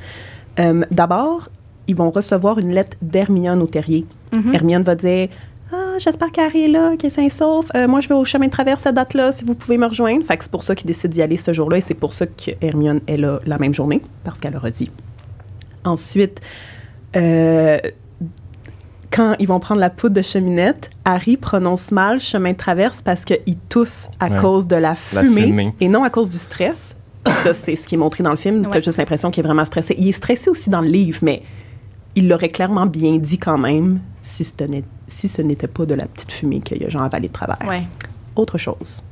Euh, D'abord, ils vont recevoir une lettre d'Hermione au terrier. Mhm. Hermione va dire Ah, j'espère qu'Harry est là, qu'il est sain sauf. Euh, moi, je vais au chemin de traverse cette date-là, si vous pouvez me rejoindre. Fait que c'est pour ça qu'il décide d'y aller ce jour-là et c'est pour ça que Hermione est là la même journée, parce qu'elle leur a dit. Ensuite, euh, quand ils vont prendre la poudre de cheminette, Harry prononce mal chemin de traverse parce qu'il tousse à Ouais. cause de la La fumée, et non à cause du stress. Puis ça, c'est ce qui est montré dans le film. T'as Ouais. juste l'impression qu'il est vraiment stressé. Il est stressé aussi dans le livre, mais il l'aurait clairement bien dit quand même si ce si n'était pas de la petite fumée qu'il a genre avalé de travers. Ouais. Autre chose.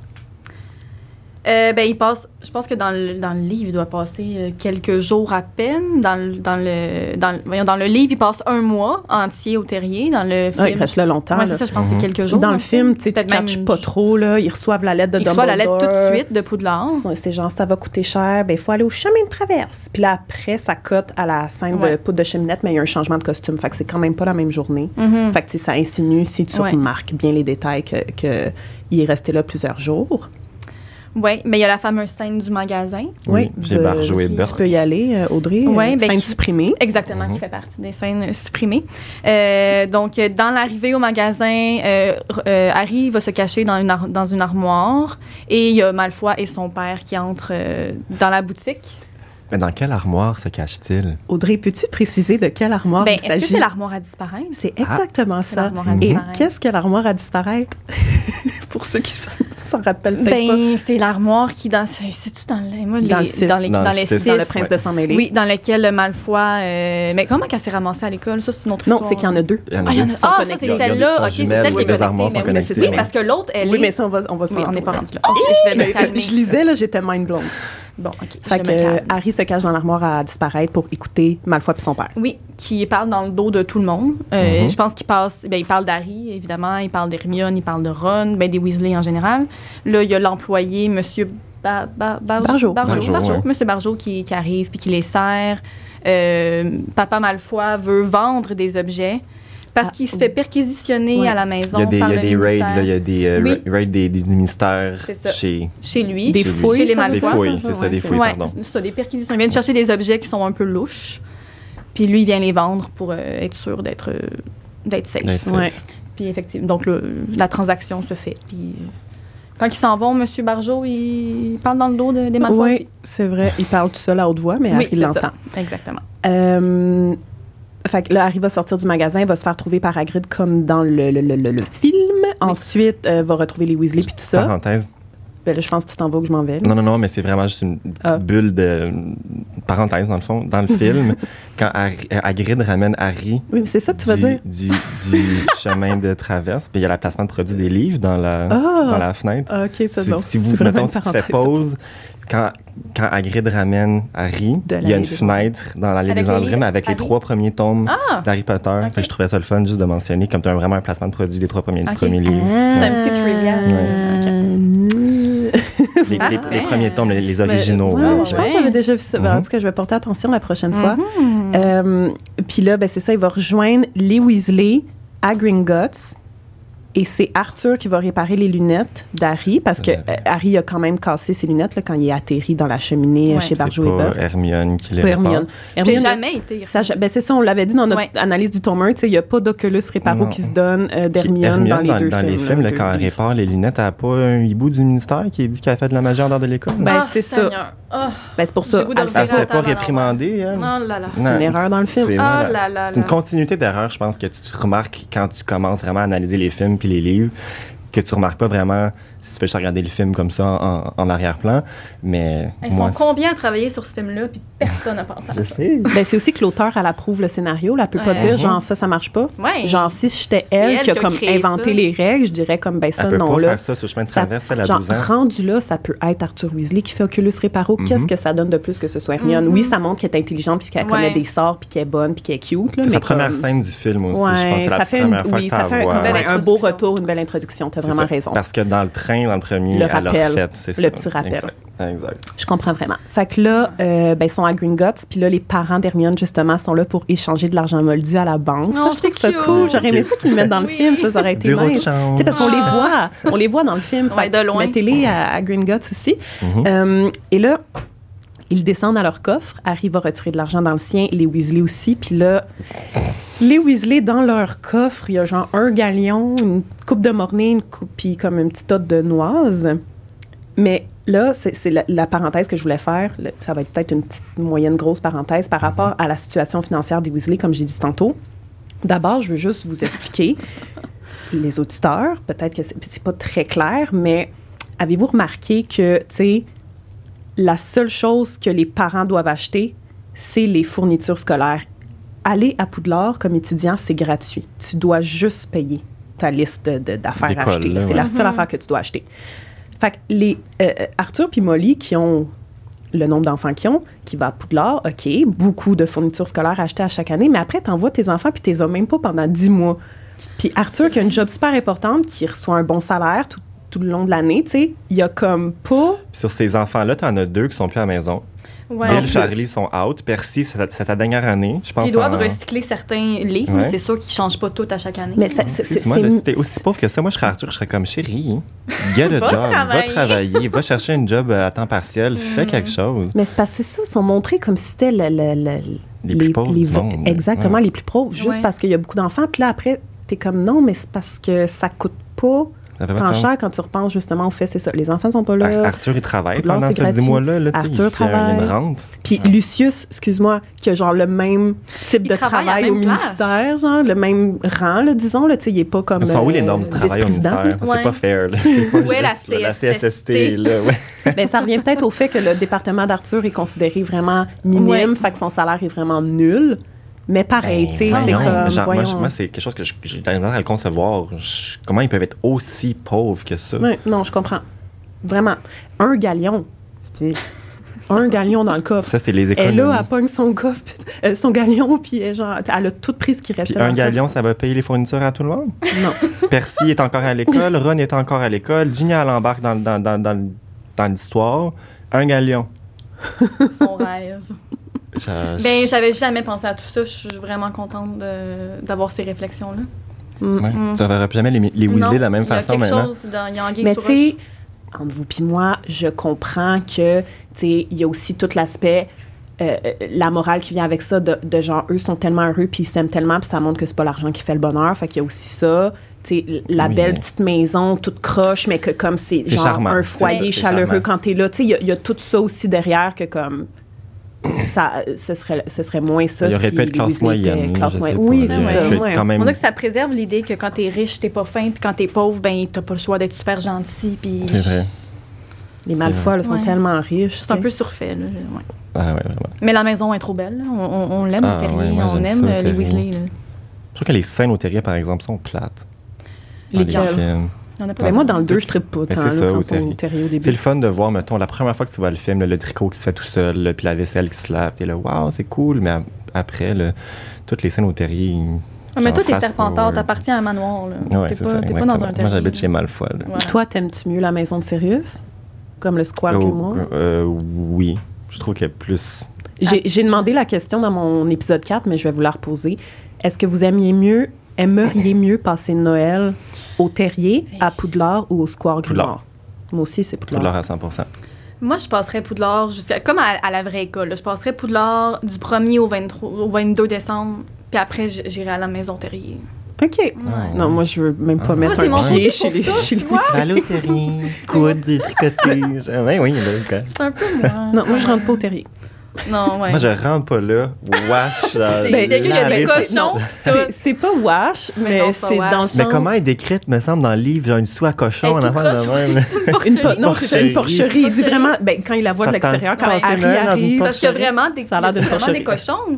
Euh, ben, il passe, je pense que dans le, dans le livre, il doit passer euh, quelques jours à peine. Dans le, dans, le, dans, le- voyons, dans le livre, il passe un mois entier au terrier. Dans le film. Ouais, il reste là longtemps. Ouais, c'est ça, je pense que Mhm. c'est quelques jours. Dans le film, tu même catches pas trop, là. Ils reçoivent la lettre de Il reçoit la lettre tout de Dumbledore. suite de Poudlard. C'est- C'est genre, ça va coûter cher, ben il faut aller au chemin de traverse. Puis là, après, ça cote à la scène de poudre de cheminette, mais il y a un changement de costume. Fait que c'est quand même pas la même journée. Mhm. Fait que ça insinue, si tu Ouais. remarques bien les détails, que, que il est resté là plusieurs jours. Oui, mais il y a la fameuse scène du magasin. Oui, je- Barjot et Tu Burke. peux y aller, euh, Audrey. Euh, ben, scène qui- supprimée. Exactement, Mhm. qui fait partie des scènes supprimées. Euh, donc, dans l'arrivée au magasin, euh, euh, Harry va se cacher dans une, ar- dans une armoire et il y a Malfoy et son père qui entrent euh, dans la boutique. Mais dans quelle armoire se cache-t-il? Audrey, peux-tu préciser de quelle armoire Ben, il est-ce que s'agit? c'est l'armoire à disparaître? C'est exactement C'est ça. Et qu'est-ce que l'armoire à disparaître? Pour ceux qui s'en- rappellent peut-être Ben, c'est l'armoire qui dans c'est-tu dans le moi, les- Dans le six. dans les Dans dans le les six. Dans le prince de sang mêlé. Oui, dans lequel le Malfoy euh, mais comment qu'elle s'est ramassée à l'école? Ça c'est une autre Non, histoire. c'est qu'il y en a deux. Il y en Ah, il y en deux. a- sont ah, ça c'est celle-là. OK, c'est celle qui oui, est connectée. oui, oui, oui. parce que l'autre elle Oui, est mais ça, on va, on va Oui, on n'est pas rendu là. Je vais me calmer. Je lisais, là, j'étais mind blown. Bon, OK, Fait que. Harry se cache dans l'armoire à disparaître pour écouter Malfoy et son père. Oui, qui parle dans le dos de tout le monde. Euh, Mhm. Je pense qu'il passe, ben, il parle d'Harry, évidemment, il parle d'Hermione, il parle de Ron, ben, des Weasley en général. Là, il y a l'employé, Monsieur Ba- Ba- Bar- Barjot. Barjot, Barjot, Barjot, ouais. Monsieur Barjot qui, qui arrive puis qui les sert. Euh, Papa Malfoy veut vendre des objets parce Ah, qu'il se fait perquisitionner Ouais. à la maison Il y a des, il par y a le des raids, ministère. là, il y a des euh, Oui. raids des, des ministères chez, chez lui. Des chez lui. fouilles, Chez les Malfoy. Des fouilles, c'est ça, des fouilles, ouais, pardon. c'est ça, des perquisitions. Ils viennent chercher des objets qui sont un peu louches. Puis lui, il vient les vendre pour euh, être sûr d'être euh, d'être safe. Safe. Ouais. Puis effectivement, donc le- la transaction se fait. Puis euh, quand ils s'en vont, M. Barjot, il parle dans le dos de- des Malfoy Oui, c'est vrai. Il parle tout seul à haute voix, mais Oui, c'est l'entend. ça. Exactement. Euh, fait que là, Harry va sortir du magasin, va se faire trouver par Hagrid comme dans le, le, le, le- le film. Ensuite, euh, va retrouver les Weasley puis tout ça. Parenthèse. Ben là, je pense que tu t'en vas où je m'en vais. là. Non, non, non, mais c'est vraiment juste une petite Ah. bulle de parenthèse, dans le fond. Dans le film, quand euh, Hagrid ramène Harry Oui, mais c'est ça que tu vas du, dire. du, du chemin de traverse, puis il y a la placement de produits des livres dans la, Ah! dans la fenêtre. Ah, OK, ça si, donc, si c'est vous, mettons, si tu fais pause, quand, quand Hagrid ramène Harry, il y a une fenêtre dans l'allée des mais avec les trois premiers tomes Ah! d'Harry Potter. Fait que je trouvais ça le fun juste de mentionner, comme tu as vraiment un placement de produits des trois premiers, premiers livres. C'est un petit trivia. Euh, Les, les- Parfait. les premiers tomes, les, les originaux. ouais, là. je pense que j'avais déjà vu ça. Ben, En Mhm. tout cas, je vais porter attention la prochaine fois. Mhm. Euh, Puis là, ben, c'est ça, il va rejoindre les Weasley à Gringotts. Et c'est Arthur qui va réparer les lunettes d'Harry parce que C'est euh, Harry a quand même cassé ses lunettes là, quand il est atterri dans la cheminée euh, Ouais. chez C'est Barjot et pas Burke. Hermione qui les. Hermione. C'est Hermione, jamais été. ça, ben, c'est ça, on l'avait dit dans notre Ouais. analyse du tome 1, tu sais, il n'y a pas d'Oculus Reparo Non. qui se donne euh, d'Hermione dans les dans, deux dans films. les films, là, là, quand elle répare les lunettes, elle n'a pas un hibou du ministère qui dit qu'elle a fait de la magie en dehors de l'école? Ben, Ah, c'est ça. Ah, Ben, c'est pour ça. elle ne à se la fait pas là. C'est une erreur dans le film. C'est Ah voilà. là là C'est une continuité d'erreurs, je pense, que tu remarques quand tu commences vraiment à analyser les films puis les livres, que tu remarques pas vraiment si tu fais juste regarder le film comme ça en, en arrière-plan. Mais Ils moi, sont combien à travailler sur ce film-là, puis personne n'a pensé à Je ça? sais. Ben, c'est aussi que l'auteur, elle approuve le scénario. là. Elle peut pas dire, Mhm. genre, ça, ça marche pas. Ouais. Genre, si j'étais elle, elle qui a qui a comme inventé ça. les règles, je dirais comme, ben ça, Elle peut non, pas là. faire ça sur le chemin de Ça- traverse, elle a genre, 12 ans. rendu là, ça peut être Arthur Weasley qui fait Oculus Reparo. Qu'est-ce Mhm. que ça donne de plus que ce soit Hermione? Mhm. Oui, ça montre qu'elle est intelligente, puis qu'elle connaît des sorts, puis qu'elle est bonne, puis qu'elle est cute. Là, C'est mais sa première comme- scène du film aussi, Ouais, je pense. La ça fait une, première fois oui, que ça fait un, beau retour, une belle introduction. Tu as vraiment raison. Parce que dans le train, dans le premier, Le elle l'a rappel. refait, c'est Le ça. petit rappel. Exact. Je comprends vraiment. Fait que là, euh, ben, ils sont à Gringotts, puis là, les parents d'Hermione, justement, sont là pour échanger de l'argent moldu à la banque. ça, Oh, je trouve ça cool. J'aurais aimé ça qu'ils le mettent dans le Oui. film. Ça, ça aurait été Bureau de nice. sais, parce qu'on les Ah. voit, on les voit dans le film. Ouais, Fait de loin. Mettez-les à, à Gringotts aussi. Mhm. Euh, et là, ils descendent à leur coffre. Harry va retirer de l'argent dans le sien, les Weasley aussi. Puis là, les Weasley, dans leur coffre, il y a genre un galion, une coupe de mornay, une coupe, puis comme une petite tote de noise. Mais là, c'est c'est la, la parenthèse que je voulais faire. Le- ça va être peut-être une petite, moyenne, grosse parenthèse par rapport à la situation financière des Weasley, comme j'ai dit tantôt. D'abord, je veux juste vous expliquer, les auditeurs, peut-être que c'est c'est pas très clair, mais avez-vous remarqué que, tu sais, la seule chose que les parents doivent acheter, c'est les fournitures scolaires? Aller à Poudlard comme étudiant, c'est gratuit. Tu dois juste payer ta liste de- de- d'affaires à acheter. C'est ouais. la seule Mhm. affaire que tu dois acheter. Fait que les euh, euh, Arthur puis Molly qui ont le nombre d'enfants qu'ils ont, qui va à Poudlard, OK, beaucoup de fournitures scolaires achetées à chaque année, mais après, t'envoies tes enfants puis t'es as même pas pendant 10 mois. Puis Arthur, qui a une job super importante, qui reçoit un bon salaire tout, tout le long de l'année, tu sais, il y a comme pas... Puis sur ces enfants-là, t'en as deux qui sont plus à la maison. Ouais. Bill. Charlie sont out. Percy, c'est ta- dernière année, je pense. Ils doivent en- recycler certains livres, Ouais. mais c'est sûr qu'ils changent pas tout à chaque année. Mais ça- c'est- Excuse-moi, si t'es aussi pauvre que ça, moi, je serais Arthur, je serais comme chérie. Get a Va job, va travailler. va chercher un job à temps partiel, fais quelque chose. Mais c'est parce que c'est ça, ils sont montrés comme si c'était le, le- le- Les plus pauvres du monde. Exactement, Ouais. les plus pauvres, juste Ouais. parce qu'il y a beaucoup d'enfants. Puis là, après, t'es comme non, mais c'est parce que ça coûte pas Sens. cher quand tu repenses justement au fait, c'est ça. Les enfants sont pas là. Ar- Arthur, il travaille pendant ces 10 gratuit. mois-là. Là, Arthur il fait a une travaille. rente. Puis. Lucius, excuse-moi, qui a genre le même type Il de travaille la travail au ministère, genre le même rang, là, disons, là, il est pas comme. Ils sont où les normes du travail au ministère? Ouais. C'est pas fair. là. C'est pas la juste, là, la CSST. CSST. Là, ouais. Ben, ça revient peut-être au fait que le département d'Arthur est considéré vraiment minime, Ouais. fait que son salaire est vraiment nul. Mais pareil, Ben, tu sais, c'est comme. Genre, moi, voyons. je- moi, c'est quelque chose que je- j'ai tendance à le concevoir. Je- comment ils peuvent être aussi pauvres que ça? Ouais, non, je comprends. Vraiment. Un galion. Un galion dans le coffre. Ça, c'est les Elle économies. là, elle pogne son coffre, puis- euh, son galion, puis elle, genre, elle a tout pris ce qui restait Puis un galion, ça va payer les fournitures à tout le monde? Non. Percy est encore à l'école, Ron est encore à l'école, Ginny elle embarque dans, dans, dans, dans, dans l'histoire. Un galion. Son rêve. Je- Ben, j'avais jamais pensé à tout ça. Je suis vraiment contente d'avoir ces réflexions-là. Mm. Ouais. Mm. Tu verras plus jamais les, les Weasley Non, de la même il y a façon quelque maintenant. chose dans Mais tu sais, entre vous puis moi, je comprends que, tu sais, il y a aussi tout l'aspect, euh, euh, la morale qui vient avec ça, de, de genre, eux sont tellement heureux, puis ils s'aiment tellement, puis ça montre que c'est pas l'argent qui fait le bonheur. Fait qu'il y a aussi ça. Tu sais, la Oui. belle petite maison, toute croche, mais que comme c'est genre charmant. un foyer ça, chaleureux charmant. quand t'es là. Tu sais, il y y, a tout ça aussi derrière que comme. Ça, ce, serait, ce serait moins ça. Il y aurait si pu être les classe moyenne. classe moyenne. Oui, c'est ça. Ouais. quand même- On dirait que ça préserve l'idée que quand t'es riche, t'es pas fin, puis quand t'es pauvre, ben t'as pas le choix d'être super gentil, puis C'est vrai. Les Malfoy là, sont Ouais. tellement riches. c'est un peu surfait. Là. ouais. Ah ouais, vraiment. Mais la maison est trop belle. là. On, on- on l'aime, Ah, terrier. on aime ça, euh, les terrier. Weasley. là. Je trouve que les scènes au terrier, par exemple, sont plates. Dans les Lesquelles? films. Il y en a pas Ben, moi, dans le 2, je trippe pas Mais tant, c'est là, ça, quand sont au au C'est début. le fun de voir, mettons, la première fois que tu vois le film, le tricot qui se fait tout seul, puis la vaisselle qui se lave. T'es là, waouh, c'est cool. Mais après, toutes les scènes au terrier. Ah, mais toi, t'es serpentard, t'appartiens à un manoir. Là. Ouais, t'es c'est pas, ça. t'es pas dans un exactement. terrier. Moi, j'habite chez Malfoy. Voilà. Toi, t'aimes-tu mieux la maison de Sirius? Comme le square que Oh, moi? euh, oui. Je trouve qu'il y a plus. J'ai j'ai demandé la question dans mon épisode 4, mais je vais vous la reposer. Est-ce que vous aimiez mieux, aimeriez mieux passer Noël au terrier, à Poudlard ou au square Poudlard. Grimoire? Moi aussi, c'est Poudlard. Poudlard à 100% Moi, je passerais Poudlard jusqu'à. Comme à, à la vraie école. là. Je passerais Poudlard du 1er au, 23, au 22 décembre. Puis après, j'irai à la maison terrier. OK. Ouais. Non, moi, je veux même pas Ah. mettre Toi, c'est un mon pied chez les, chez les. Allô, terrier. Coude, tricoté. oui, oui, là, C'est un peu moi. Non, moi, je rentre pas au terrier. Non, ouais. Moi, je rentre pas là. Wash. Ben, il y a des cochons. C'est pas wash, Mais c'est dans le sens... Mais comment est décrite, me semble, dans le livre, genre une soie à cochon, Elle en affaire de même? Une po- non, c'est une Porcherie. porcherie. Il dit vraiment, ben, quand il la voit de l'extérieur, de quand Harry arrive, Parce qu'il y a porcherie. vraiment des, Ça a a vraiment des porcherie. cochons.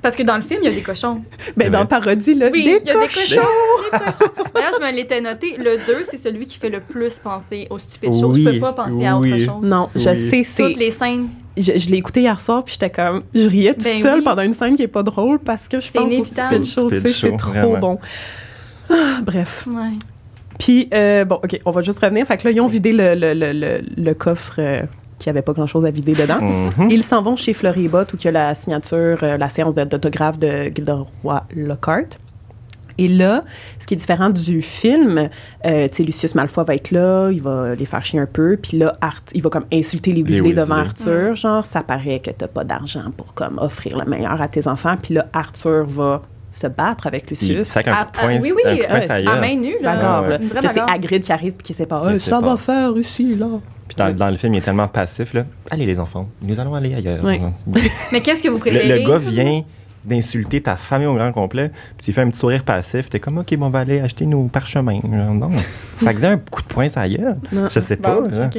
Parce que dans le film, il y a des cochons. ben, dans. Parodie, là, Oui, des il y a des cochons. cochons. Des cochons. D'ailleurs, je me l'étais noté. Le 2, c'est celui qui fait le plus penser aux stupides choses. Je peux pas penser à autre chose. Non, je sais, c'est... Toutes les scènes. Je, je l'ai écouté hier soir, puis j'étais comme... Je riais toute Ben seule oui. pendant une scène qui est pas drôle parce que je pense aux inévitable. stupides shows, tu sais, Stupid c'est show, trop vraiment. bon. Ah, bref. Ouais. Puis, euh, bon, OK, on va juste revenir. Fait que là, ils ont vidé le, le, le, le, le coffre euh, qui avait pas grand-chose à vider dedans. Mhm. Ils s'en vont chez Fleury Bott où il y a la signature, euh, la séance d'autographe de Gilderoy Lockhart. Et là, ce qui est différent du film, euh, tu sais, Lucius Malfoy va être là, il va les faire chier un peu, puis là, Art, il va comme insulter les Les Weasley devant. Arthur, genre, ça paraît que t'as pas d'argent pour comme offrir le meilleur à tes enfants, puis là, Arthur va se battre avec Lucius. sac un Ah, coup de poing, ah, oui, oui, un coup de poing, euh, à main nue. Là. Bagarre, ouais. là. C'est. Hagrid qui arrive puis qui sait pas, sais ça pas. va faire ici, là. Puis dans, dans le film, il est tellement passif, là. Allez, les enfants, nous allons aller ailleurs. Oui. Mais qu'est-ce que vous Le, préférez? le gars vient d'insulter ta famille au grand complet, puis tu fais un petit sourire passif, t'es comme, OK, bon, on va aller acheter nos parchemins. Genre, Non, ça faisait un coup de poing, ça ailleurs. Je sais pas. Bon, genre. ok.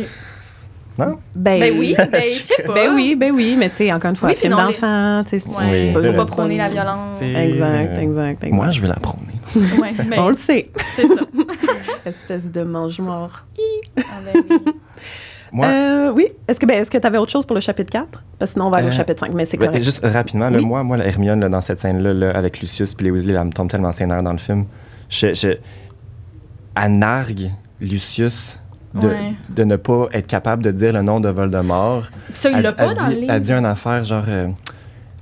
Non? Ben, Ben oui, ben je sais pas. Ben oui, ben oui, mais tu sais, encore une fois, Oui, film d'enfant, tu sais, Ouais, faut pas pas- prôner la violence. Exact, euh, exact, exact. Moi, je vais la prôner. Ouais, mais On le sait. c'est ça. Espèce de mange-mort. Ah, ben oui. Moi, Euh, oui. Est-ce que ben, est-ce que tu avais autre chose pour le chapitre 4? Parce que sinon, on va aller au Euh, chapitre 5, mais c'est ben, correct. juste rapidement, là, Oui. moi, moi, la Hermione, là, dans cette scène-là, là, avec Lucius puis les Weasley, là, elle me tombe tellement nerfs dans le film. Je, je, elle nargue Lucius de, Ouais. de ne pas être capable de dire le nom de Voldemort. Ça, il Elle- l'a pas elle dans dit, le livre. Elle dit une affaire genre euh,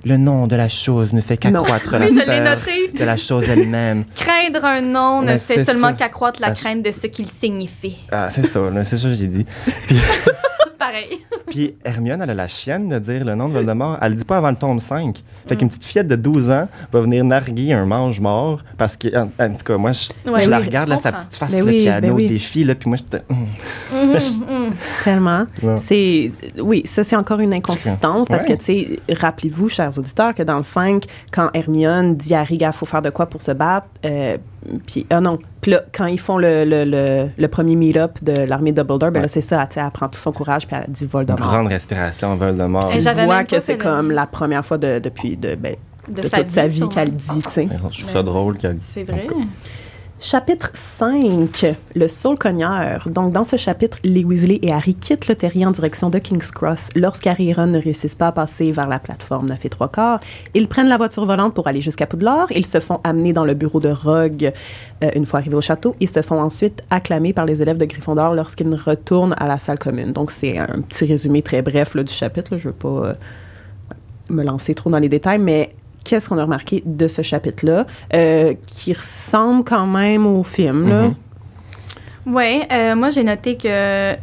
le nom de la chose ne fait qu'accroître la Oui, je peur noté. de la chose elle-même. Craindre un nom ne fait seulement qu'accroître la Ah, crainte de ce qu'il signifie. Ah, c'est ça, c'est ça que j'ai dit. Pareil. Puis Hermione, elle a la chienne de dire le nom de Voldemort. Elle le dit pas avant le tome 5. Fait qu'une petite fillette de 12 ans va venir narguer un mange-mort parce que, en, en tout cas, moi, je, Ouais, je la regarde, je là, sa petite face, Ben là, oui, puis elle ben au oui. défi, là, puis moi, j'étais... hum. Mhm, mhm. Tellement. Ouais. C'est oui, ça c'est encore une inconsistance parce Ouais. que tu sais, rappelez-vous, chers auditeurs, que dans le 5, quand Hermione dit à il faut faire de quoi pour se battre, euh, puis ah non, puis là, quand ils font le, le, le, le premier meet-up de l'armée de Dumbledore, ben là c'est ça, tu sais, elle prend tout son courage puis elle dit Voldemort. grande respiration, Voldemort. Tu vois que c'est comme la première fois de, depuis de, ben, De, de toute sa vie qu'elle dit, tu sais. Je trouve ça drôle qu'elle C'est vrai. Chapitre 5, le Saul Cogneur. Donc, dans ce chapitre, les Weasley et Harry quittent le terrier en direction de King's Cross. Lorsqu'Harry et Ron ne réussissent pas à passer vers la plateforme 9 et 3 quarts, ils prennent la voiture volante pour aller jusqu'à Poudlard. Ils se font amener dans le bureau de Rogue euh, une fois arrivés au château et se font ensuite acclamer par les élèves de Gryffondor lorsqu'ils retournent à la salle commune. Donc, c'est un petit résumé très bref du chapitre. Je ne veux pas euh, me lancer trop dans les détails, mais qu'est-ce qu'on a remarqué de ce chapitre-là, euh, qui ressemble quand même au film. Là? Mhm. Oui, moi j'ai noté que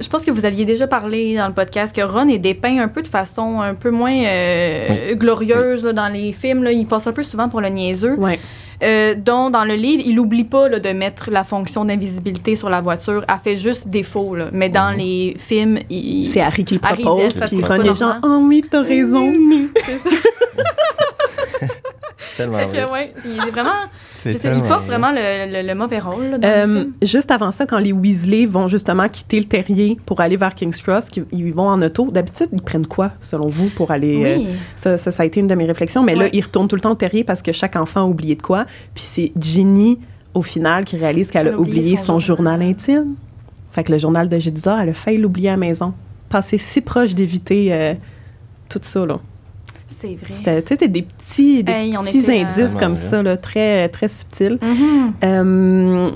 je pense que vous aviez déjà parlé dans le podcast que Ron est dépeint un peu de façon un peu moins euh, glorieuse là, dans les films. Là. Il passe un peu souvent pour le niaiseux. Ouais. Euh, dont dans le livre, il n'oublie pas là, de mettre la fonction d'invisibilité sur la voiture. Elle fait juste défaut. Là. Mais dans Mhm. les films, il... C'est Harry qui le Harry propose, dit, parce puis est genre « normal. Oh oui, t'as raison! C'est ça. Tellement vrai. ouais, il est vraiment. Il porte vrai. vraiment le, le- le mauvais rôle là, dans le Euh, film. juste avant ça, quand les Weasley vont justement quitter le terrier pour aller vers King's Cross, qu'ils- ils vont en auto, d'habitude, ils prennent quoi, selon vous, pour aller... euh, ça, ça, ça a été une de mes réflexions, mais là, ils retournent tout le temps au terrier parce que chaque enfant a oublié de quoi. Puis c'est Ginny, au final, qui réalise qu'elle Elle a a oublié son son, journal. journal. intime. Fait que le journal de Gédisa, elle a failli l'oublier à la maison. Passer si proche d'éviter euh, tout ça, là. C'est vrai. C'était tu sais, c'était des petits, des Hey, petits était, euh, indices comme ça, là, très, très subtils. Euh,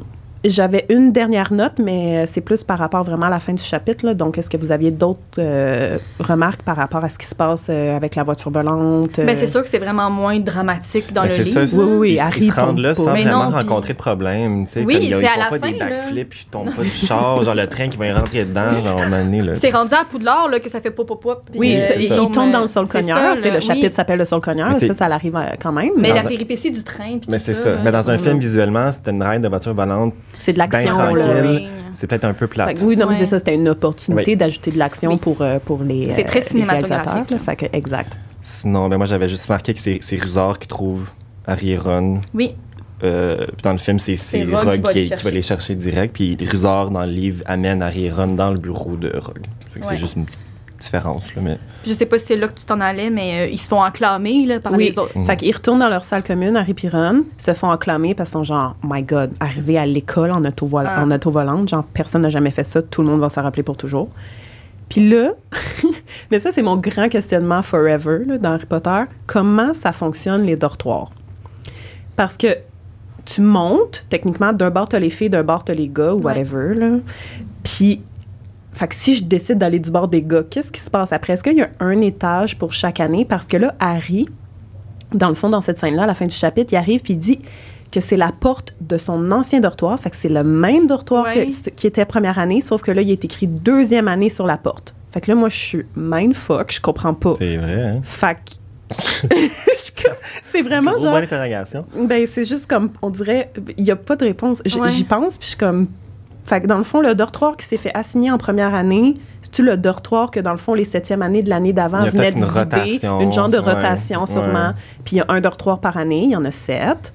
J'avais une dernière note, mais euh, c'est plus par rapport vraiment à la fin du chapitre. là. Donc, est-ce que vous aviez d'autres euh, remarques par rapport à ce qui se passe euh, avec la voiture volante? euh? Ben, c'est sûr que c'est vraiment moins dramatique dans Mais le c'est livre. ça, Oui, oui, oui, Ils, Harry ils se rendent là pas. sans Mais vraiment non, puis- rencontrer de problème. tu sais, Oui, ils, c'est ils à la pas fin, des là. backflips, ils tombent pas du char, genre le train qui va y rentrer dedans, genre, là. C'est rendu à Poudlard là, que ça fait pop pop pop. Oui, euh, ça- c'est il, ça. il tombe dans le sol cogneur. Le chapitre s'appelle le sol cogneur. Ça, ça l'arrive euh, quand même. Mais la péripétie du train. puis Mais c'est ça. Mais dans un Mhm. film, visuellement, c'est une ride de voiture volante. C'est de Ben l'action. Oui. C'est peut-être un peu plate. que oui, non, mais Ouais. c'est ça. C'était une opportunité Oui. d'ajouter de l'action Oui. pour, euh, pour les, C'est très les cinématographique, réalisateurs, là. Fait que, exact. Sinon, ben moi, j'avais juste marqué que c'est c'est Rusard qui trouve Harry et Ron. Oui, Euh, dans le film, c'est Rogue Rogue qui va qui, les va chercher. les chercher direct. Puis Rusard, dans le livre, amène Harry et Ron dans le bureau de Rogue. Ouais. C'est juste une petite différence. Là, mais... je sais pas si c'est là que tu t'en allais, mais euh, ils se font acclamer là, par Oui. les autres. Mhm. Fait qu'ils retournent dans leur salle commune, Harry et Ron, se font acclamer parce qu'ils sont genre, my God, arriver à l'école en, Ah. en auto-volante, genre, personne n'a jamais fait ça, tout le monde va s'en rappeler pour toujours. Puis là, mais ça, c'est mon grand questionnement forever là, dans Harry Potter. Comment ça fonctionne, les dortoirs? Parce que tu montes, techniquement, d'un bord, t'as les filles, d'un bord, t'as les gars, ou Ouais. whatever, là. Puis, fait que si je décide d'aller du bord des gars, qu'est-ce qui se passe après? Est-ce qu'il y a un étage pour chaque année? Parce que là, Harry, dans le fond, dans cette scène-là, à la fin du chapitre, il arrive puis il dit que c'est la porte de son ancien dortoir. Fait que c'est le même dortoir Ouais. que- qui était première année, sauf que là, il est écrit deuxième année sur la porte. Fait que là, moi, je suis mindfuck, je comprends pas. C'est vrai, hein? Fait que- c'est vraiment Gros genre... Ben, c'est juste comme, on dirait, il n'y a pas de réponse. Ouais. J'y pense, puis je suis comme. Fait que dans le fond, le dortoir qui s'est fait assigner en première année, c'est-tu le dortoir que dans le fond, les septièmes années de l'année d'avant venaient de une vider? rotation. Une genre de Ouais, rotation, sûrement. Puis il y a un dortoir par année, il y en a sept.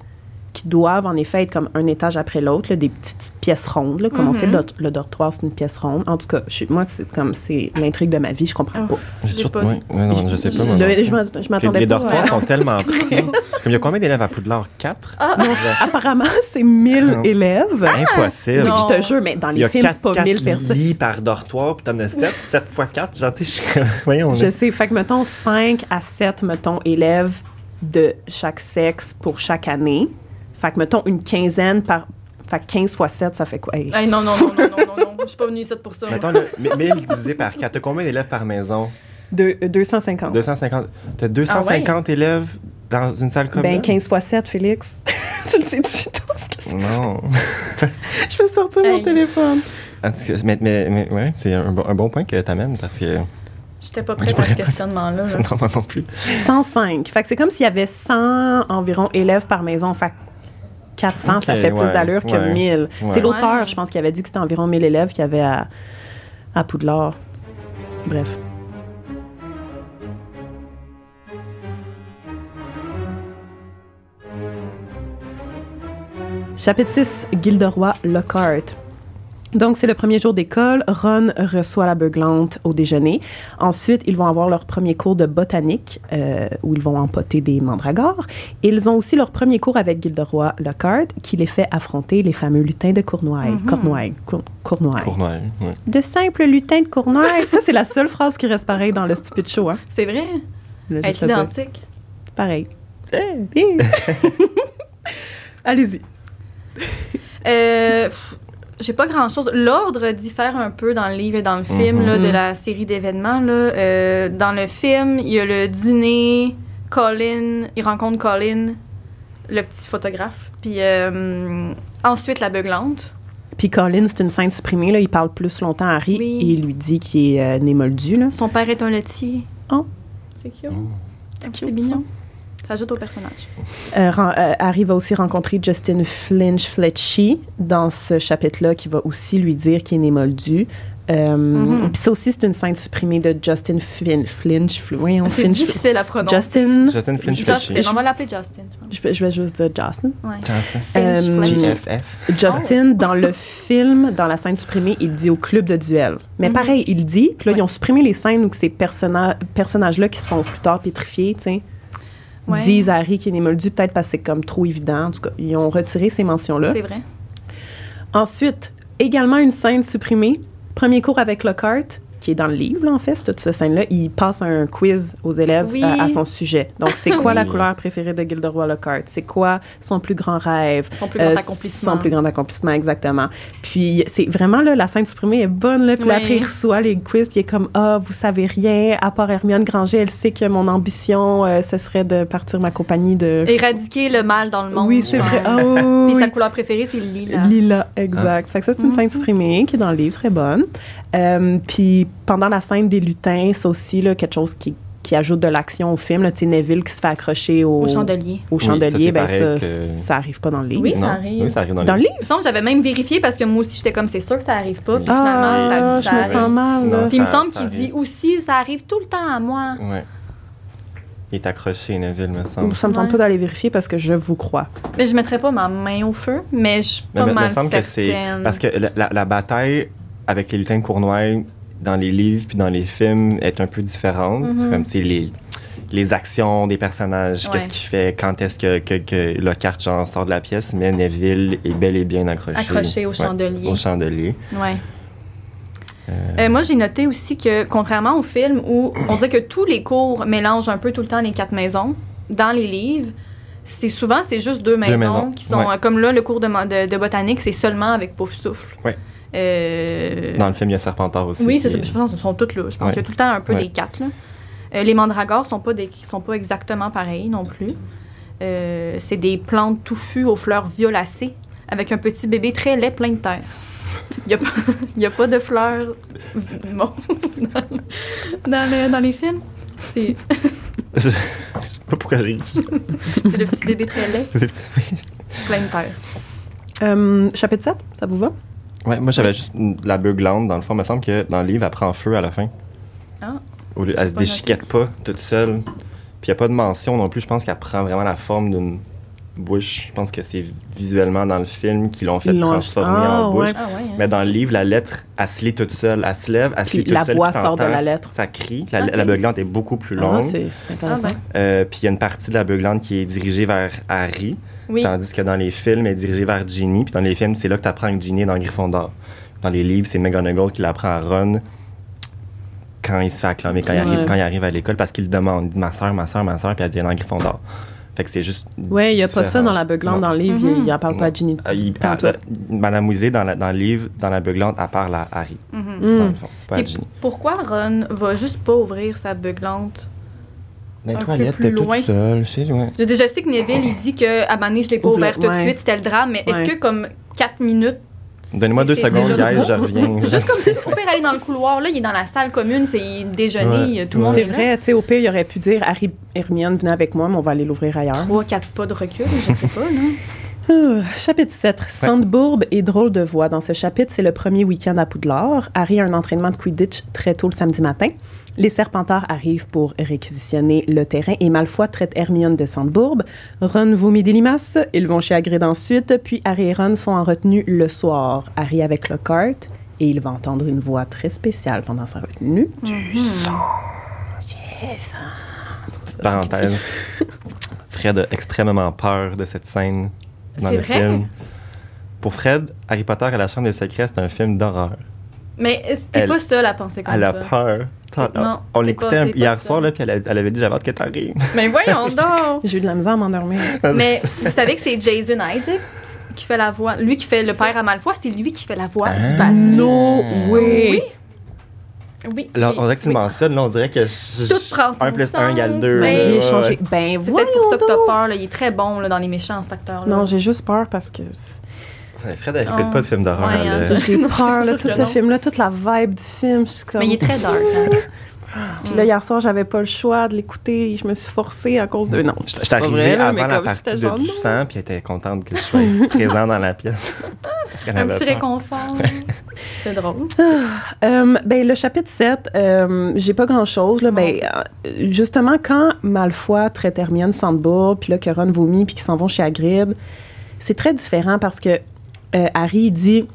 Qui doivent en effet être comme un étage après l'autre, des petites pièces rondes. Là, comme on sait, Mhm. le, dort- le dortoir, c'est une pièce ronde. En tout cas, je, moi, c'est comme c'est l'intrigue de ma vie, je comprends Oh. pas. Non, je sais pas. moi, Je, je je Les, dortoirs sont tellement petits. Comme il y a combien d'élèves à Poudlard? Quatre? Ah, Apparemment, c'est 1000 Non. élèves. Impossible. Non. Je te jure, mais dans Il y les a films, c'est pas 1000 personnes. lits par dortoir, puis t'en as 7. 7 fois 4, genre, tu sais, je- voyons. Je sais. Fait que, mettons, 5 à 7, mettons, élèves de chaque sexe pour chaque année. Fait que, mettons, une quinzaine par. Fait que 15 fois 7, ça fait quoi? Hey. Hey, non, non, non, non, non, non, non. Je suis pas venue ici pour ça. Mettons, le, 1000 divisé par 4. T'as combien d'élèves par maison? Deux- euh, 250. 250. T'as 250 élèves dans une salle comme Ben, là? 15 fois 7, Félix. tu le sais-tu, toi? ce que c'est? Non. Je vais sortir mon Hey. téléphone. En tout cas, mais, mais, mais ouais, c'est un, bon- un bon point que t'amènes parce que. J'étais pas prête à ce questionnement-là. là. Non, moi non plus. 105. Fait que c'est comme s'il y avait 100 environ élèves par maison. Fait que 400, ça fait plus ouais, d'allure que ouais, 1000. ouais. C'est l'auteur, je pense, qui avait dit que c'était environ 1000 élèves qu'il y avait à, à Poudlard. Bref. Chapitre 6, Gilderoy Lockhart. Donc, c'est le premier jour d'école. Ron reçoit la beuglante au déjeuner. Ensuite, ils vont avoir leur premier cours de botanique, euh, où ils vont empoter des mandragores. Et ils ont aussi leur premier cours avec Gilderoy Lockhart, qui les fait affronter les fameux lutins de Cournoye. Cornouailles. Cour- Cournoye. Ouais. De simples lutins de Cournoye. Ça, c'est la seule phrase qui reste pareille dans le stupid show. Hein? C'est vrai? Elle est identique. Pareil. Eh. Allez-y. Euh, J'ai pas grand chose. L'ordre diffère un peu dans le livre et dans le film Mhm. là, de Mhm. la série d'événements. là. Euh, dans le film, il y a le dîner, Colin, il rencontre Colin, le petit photographe. Puis euh, ensuite, la beuglante. Puis Colin, c'est une scène supprimée. Là. Il parle plus longtemps à Harry Oui. et il lui dit qu'il est euh, né moldu. Là. Son père est un laitier. Oh. C'est cute. Oh. C'est cute, mignon. Ça ajoute au personnage. Euh, ren- euh, Harry va aussi rencontrer Justin Flinch Fletchy dans ce chapitre-là, qui va aussi lui dire qu'il est né moldu. Euh, Mhm. Puis ça aussi, c'est une scène supprimée de Justin Flinch. Fl- voyons, C'est Finch- difficile à prononcer. Justin. Justin Flinch Justin, on va l'appeler Justin. Je, vais- je vais juste dire Justin. Ouais. Justin. Euh. Justin, dans le film, dans la scène supprimée, il dit au club de duel. Mais Mhm. pareil, il dit, puis là, Ouais. ils ont supprimé les scènes où que ces personna- personnages-là qui se font plus tard pétrifier, tu sais, Ouais. disent à Harry qu'il est moldu, peut-être parce que c'est comme trop évident. En tout cas, ils ont retiré ces mentions-là. C'est vrai. Ensuite, également une scène supprimée. Premier cours avec Lockhart, qui est dans le livre, là, en fait, toute cette scène-là. Il passe un quiz aux élèves Oui. euh, à son sujet. Donc, c'est quoi la couleur préférée de Gilderoy Lockhart? C'est quoi son plus grand rêve? Son plus grand Euh, accomplissement. Son plus grand accomplissement, exactement. Puis, c'est vraiment, là, la scène supprimée est bonne, là. Puis Oui. après, il reçoit les quiz, puis il est comme, ah, vous savez rien, à part Hermione Granger, elle sait que mon ambition, euh, ce serait de partir ma compagnie de... Éradiquer le mal dans le monde. oui, c'est vrai. Ah, oui, Puis sa couleur préférée, c'est lila. Lila, exact. Fait que ça, c'est une Mhm. scène supprimée qui est dans le livre, très bonne. Euh, puis pendant la scène des lutins, c'est aussi là, quelque chose qui, qui ajoute de l'action au film. Là, tu sais, Neville qui se fait accrocher au, Au chandelier. au Oui, ça, chandelier, ben, ça, que- ça arrive pas dans le livre. Oui, ça Non? arrive. Oui, ça arrive dans, Dans le livre? Il me semble que j'avais même vérifié parce que moi aussi, j'étais comme, c'est sûr que ça arrive pas. Puis Ah, finalement, ça, ça je me arrive. sens mal. là. Non, Puis il me semble qu'il dit aussi, ça arrive tout le temps à moi. Ouais. Il est accroché, Neville, me semble. Ça me tente Ouais. pas d'aller vérifier parce que je vous crois. Mais je mettrais pas ma main au feu, mais je suis Mais pas me- me mal semble que c'est certaine. parce que la, la- la bataille avec les lutins de Cournoye dans les livres puis dans les films est un peu différente. Mhm. C'est comme tu sais, les les actions des personnages, Ouais. qu'est-ce qu'il fait, quand est-ce que, que, que Lockhart genre, sort de la pièce, mais Neville est bel et bien accroché. Accroché au Ouais, chandelier. au chandelier. Ouais. Euh, Euh, moi, j'ai noté aussi que, contrairement au film où on dirait que tous les cours mélangent un peu tout le temps les quatre maisons, dans les livres, c'est souvent c'est juste deux maisons, maisons, qui sont ouais. euh, comme là le cours de, de, de botanique, c'est seulement avec Pouf Souffle. Ouais. Euh, dans le film, il y a Serpentard aussi. oui, c'est ça. est- Je pense qu'ils sont toutes là. Je pense Ouais. qu'il y a tout le temps un peu Ouais. des quatre. Là. Euh, les mandragores sont pas des, sont pas exactement pareils non plus. Euh, c'est des plantes touffues aux fleurs violacées avec un petit bébé très laid plein de terre. Il n'y a, pas- il y a pas de fleurs bon, dans, dans le- dans les films. C'est Je sais pas pourquoi j'ai c'est le petit bébé très laid plein de terre. Euh, chapitre 7, ça vous va? Ouais, moi j'avais juste une- la beuglante. Dans le fond, il me semble que dans le livre, elle prend feu à la fin. Ah. Au lieu- J'ai elle se pas déchiquette pas toute seule. Puis il n'y a pas de mention non plus. Je pense qu'elle prend vraiment la forme d'une bouche. Je pense que c'est visuellement dans le film qu'ils l'ont fait Ils l'ont- transformer Ah, en bouche. ouais. Ah ouais. hein. Mais dans le livre, la lettre, elle se lit toute seule. Elle se lève, elle se Puis lit toute la seule. voix puis sort de t'entends, la lettre. Ça crie. La, Ok. la beuglante est beaucoup plus longue. Ah, c'est c'est intéressant. Ah Euh, puis il y a une partie de la beuglante qui est dirigée vers Harry, Oui. tandis que dans les films, elle est dirigée vers Ginny. Puis dans les films, c'est là que tu apprends que Ginny est dans Gryffondor. Dans les livres, c'est McGonagall qui l'apprend à Ron quand il se fait acclamer, quand, il, arrive, quand il arrive à l'école, parce qu'il le demande. Ma soeur, ma soeur, ma soeur, puis elle dit, elle est dans Gryffondor. Fait que c'est juste. Ouais, il n'y a pas ça dans la beuglante dans le livre. Il n'en parle pas à Ginny. Euh, il- à- tout. euh, Madame Weasley, dans, la- dans le livre, dans la beuglante, elle parle à Harry. Mm. dans le fond, pas à Et Ginny. pourquoi Ron va juste pas ouvrir sa beuglante? Dans peu plus loin. seule, je sais, ouais. Je, dis, je sais que Neville, il dit que à donné, je l'ai pas ouvert tout de ouais. suite, c'était le drame, mais est-ce que comme 4 minutes. Donnez-moi deux secondes, guys, je reviens. Juste comme si au pire aller dans le couloir, là, il est dans la salle commune, c'est déjeuner, Ouais. tout le monde C'est est vrai, tu sais, au pire, il aurait pu dire Harry, Hermione, venez avec moi, mais on va aller l'ouvrir ailleurs. 3, 4 pas de recul, je sais pas. Ah, chapitre 7. Sandbourbe et drôle de voix. Dans ce chapitre, c'est le premier week-end à Poudlard. Harry a un entraînement de Quidditch très tôt le samedi matin. Les Serpentards arrivent pour réquisitionner le terrain et Malfoy traite Hermione de Sandbourbe. Ron vomit des limaces. Ils vont chez Hagrid ensuite. Puis Harry et Ron sont en retenue le soir. Harry avec le cart et il va entendre une voix très spéciale pendant sa retenue. Petite parenthèse. Fred a extrêmement peur de cette scène dans le vrai? film. Pour Fred, Harry Potter et la Chambre des secrets, c'est un film d'horreur. Mais c'était Elle- pas seule à penser comme Elle a ça? peur. T'as- Non, on l'écoutait hier soir, là, puis elle, a- elle avait dit J'avais hâte que t'arrives. Mais voyons donc! J'ai eu de la misère à m'endormir. Mais vous savez que c'est Jason Isaac qui fait la voix. Lui qui fait le père à Malfoy, c'est lui qui fait la voix Ah. du basilic. No way! Oui. Oui. Là, on dirait que tu oui. le mentionnes, là, on dirait que je- Tout prend son 1 plus 1 égale sens, 2. mais- Il est changé. Ben, C'est peut-être pour ça que t'as peur. Là. Il est très bon là, dans les méchants, cet acteur-là. Non, j'ai juste peur parce que Ouais, Fred, elle écoute Oh. pas de film d'horreur. Ouais, hein, j'ai peur, là, tout ce film-là, toute la vibe du film. Je suis comme... Mais il est très dark. hein. Puis là, hier soir, j'avais pas le choix de l'écouter. Je me suis forcée à cause de... Non, Je suis arrivé vrai, là, mais avant la partie de du sang, puis elle était contente que je sois présent dans la pièce. Un petit peur. réconfort. c'est drôle. Euh, ben, le chapitre 7, euh, j'ai pas grand-chose. Là, ben, euh, justement, quand Malfoy traite Hermione Sandbourg, puis là, que Ron vomit, puis qu'ils s'en vont chez Hagrid, c'est très différent parce que euh, Harry dit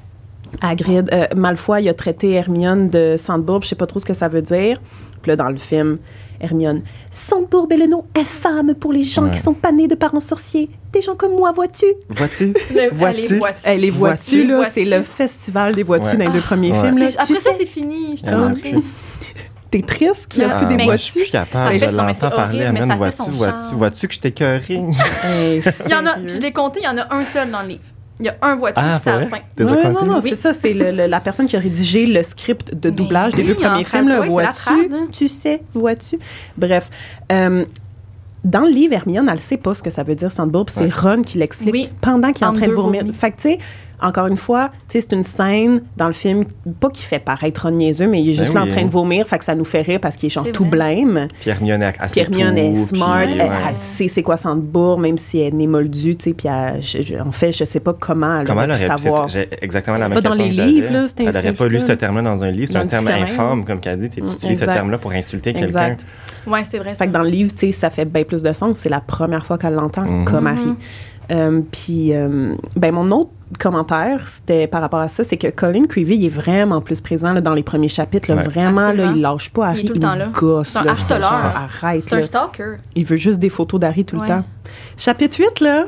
à Hagrid, euh, Malfoy, il a traité Hermione de Sandbourg, je sais pas trop ce que ça veut dire. Puis là, dans le film, Hermione, Sandbourg est le nom infâme pour les gens Ouais. qui sont pas nés de parents sorciers. Des gens comme moi, vois-tu? Vois-tu? Le, Vois-tu? Eh, les vois-tu, là, Vois-tu? c'est le festival des vois-tu Ouais. dans les deux premiers Ouais. films. Là. Après Tu ça, sais, c'est fini. Je Ah, t'en ok. prie. t'es triste qu'il n'y a Ah, plus des moi, je suis vois-tu? plus capable. Je l'entends parler. fait vois-tu, vois-tu, vois-tu que je t'ai cœuré? Hey, Il y en a, sérieux? je l'ai compté, il y en a un seul dans le livre. Il y a un voiture, Ah, c'est à la fin. non, non, Oui. c'est ça, c'est le- le- la personne qui a rédigé le script de doublage des oui, deux premiers films. Là, vois-tu, hein. tu sais, vois-tu. Bref, euh, dans le livre, Hermione, elle ne sait pas ce que ça veut dire Sandbourg, puis c'est Ouais. Ron qui l'explique Oui. pendant qu'il est en train de vomir. Fait que, tu sais, encore une fois, c'est une scène dans le film, pas qui fait paraître niaiseux, mais il est juste Ben là en oui, train de vomir, fait que ça nous fait rire parce qu'il est genre tout blême. Puis Hermione est assez Puis Hermione est tout, smart, puis, elle, ouais. elle sait c'est quoi Sandbourg, même si elle est moldue, tu sais, puis elle- je- je- en fait, je sais pas comment elle Comment aurait pu savoir. Exactement la C'est même pas dans les livres, là, c'est Elle n'aurait pas lu ce là. terme-là dans un livre. C'est un le terme infâme, comme qu'elle dit. Tu utilises ce terme-là pour insulter quelqu'un. Exact. Ouais, c'est vrai. Fait que dans le livre, tu sais, ça fait bien plus de sens. C'est la première fois qu'elle l'entend, Mhm. comme Mhm. Harry. Euh, Puis, euh, ben, mon autre commentaire, c'était par rapport à ça, c'est que Colin Creevy, il est vraiment plus présent là, dans les premiers chapitres. là. Ouais. Vraiment, là, il lâche pas Harry. Il est tout le temps là. gosse. C'est un là. harceleur. Genre, arrête. C'est un stalker. Il veut juste des photos d'Harry tout Ouais. le temps. Chapitre 8, là.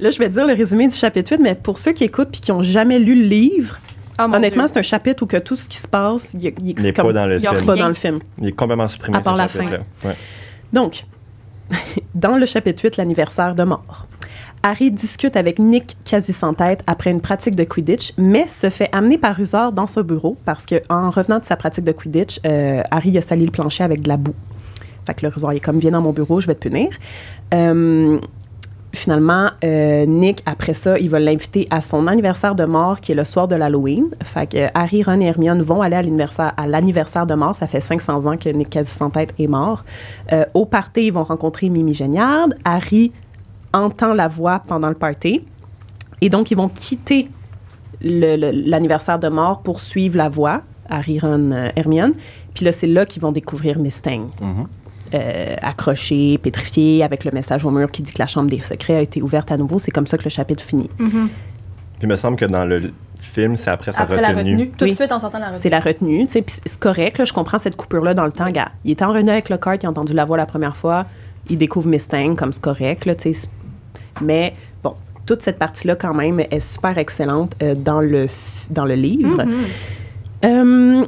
Là, je vais dire le résumé du chapitre 8, mais pour ceux qui écoutent puis qui n'ont jamais lu le livre, Ah, mon honnêtement, c'est un chapitre où que tout ce qui se passe, il, il, pas comme- dans le Il film. pas rien. dans le film. Il est complètement supprimé. À part ce la fin. Ouais. Donc, dans le chapitre 8, l'anniversaire de mort, Harry discute avec Nick quasi sans tête après une pratique de Quidditch, mais se fait amener par Usor dans ce bureau parce que en revenant de sa pratique de Quidditch, euh, Harry a sali le plancher avec de la boue. Fait que le Usor il est comme viens dans mon bureau, je vais te punir. Euh, finalement, euh, Nick, après ça, il va l'inviter à son anniversaire de mort qui est le soir de l'Halloween. Fait que Harry, Ron et Hermione vont aller à l'anniversaire, de mort. Ça fait 500 ans que Nick quasi sans tête est mort. Au party, ils vont rencontrer Mimi Géniard. Harry entend la voix pendant le party. Et donc, ils vont quitter l'anniversaire de mort pour suivre la voix, Harry, Ron, euh, Hermione. Puis là, c'est là qu'ils vont découvrir Mustang. Mhm. euh, accroché, pétrifié, avec le message au mur qui dit que la chambre des secrets a été ouverte à nouveau. C'est comme ça que le chapitre finit. Mhm. Puis il me semble que dans le film, c'est après sa Après la retenue. retenue. Tout de suite en sortant de la retenue. C'est la retenue, tu sais, puis c'est correct, là, je comprends cette coupure-là dans le temps, gars. Il était en retenue avec le cart, il a entendu la voix la première fois, il découvre Mustang, comme c'est correct, là, tu sais. c'est- Mais, bon, toute cette partie-là, quand même, est super excellente euh, dans, le, dans le livre. Euh,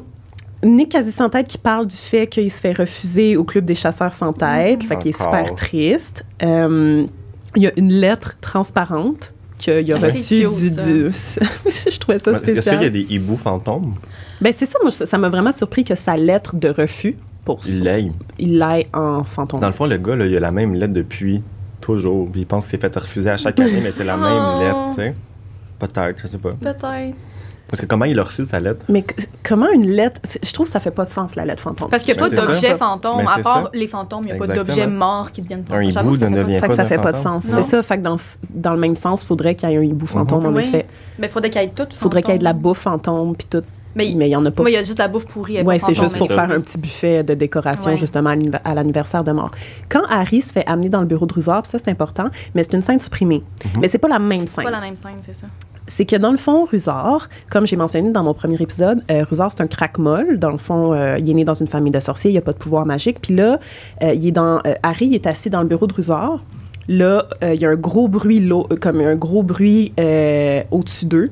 Nick quasi sans tête qui parle du fait qu'il se fait refuser au club des chasseurs sans tête, fait qu'il est super triste. Euh, il y a une lettre transparente qu'il a Ah, c'est reçue du, Je trouvais ça Est-ce qu'il y spécial. a des hiboux fantômes? Ben c'est ça, moi, ça ça m'a vraiment surpris que sa lettre de refus, pour Il l'aille. il l'aille en fantôme. Dans le fond, le gars, là, il a la même lettre depuis toujours. Puis il pense qu'il s'est fait refuser à chaque année, mais c'est la Oh. même lettre, tu sais. Peut-être, je sais pas. Peut-être. Parce que comment il a reçu sa lettre? Mais comment une lettre... c'est- Je trouve que ça fait pas de sens, la lettre fantôme. Parce qu'il n'y a Ben, pas c'est d'objet ça. fantôme. Ben, À c'est part ça. les fantômes, il n'y a pas d'objets morts qui deviennent Un J'avoue hibou que ça ne fait pas de devient fait que pas ça d'un fait pas de fantôme. sens. C'est ça, fait que dans, dans le même sens, il faudrait qu'il y ait un hibou fantôme, en Oui. effet. Mais il faudrait qu'il y ait tout. Il faudrait qu'il y ait de la bouffe fantôme, puis tout. Mais, il y en a pas. moi, il y a juste la bouffe pourrie. pas c'est juste pour faire un petit buffet de décoration, Ouais. justement, à l'anniv- à l'anniversaire de mort. Quand Harry se fait amener dans le bureau de Rusard, puis ça, c'est important, mais c'est une scène supprimée. Mais c'est pas la même C'est scène. pas la même scène, c'est ça. c'est que dans le fond, Rusard, comme j'ai mentionné dans mon premier épisode, euh, Rusard, c'est un crack-molle. Dans le fond, euh, il est né dans une famille de sorciers, il n'y a pas de pouvoir magique. Puis là, euh, il est dans, euh, Harry il est assis dans le bureau de Rusard. Là, euh, il y a un gros bruit, comme un gros bruit euh, au-dessus d'eux.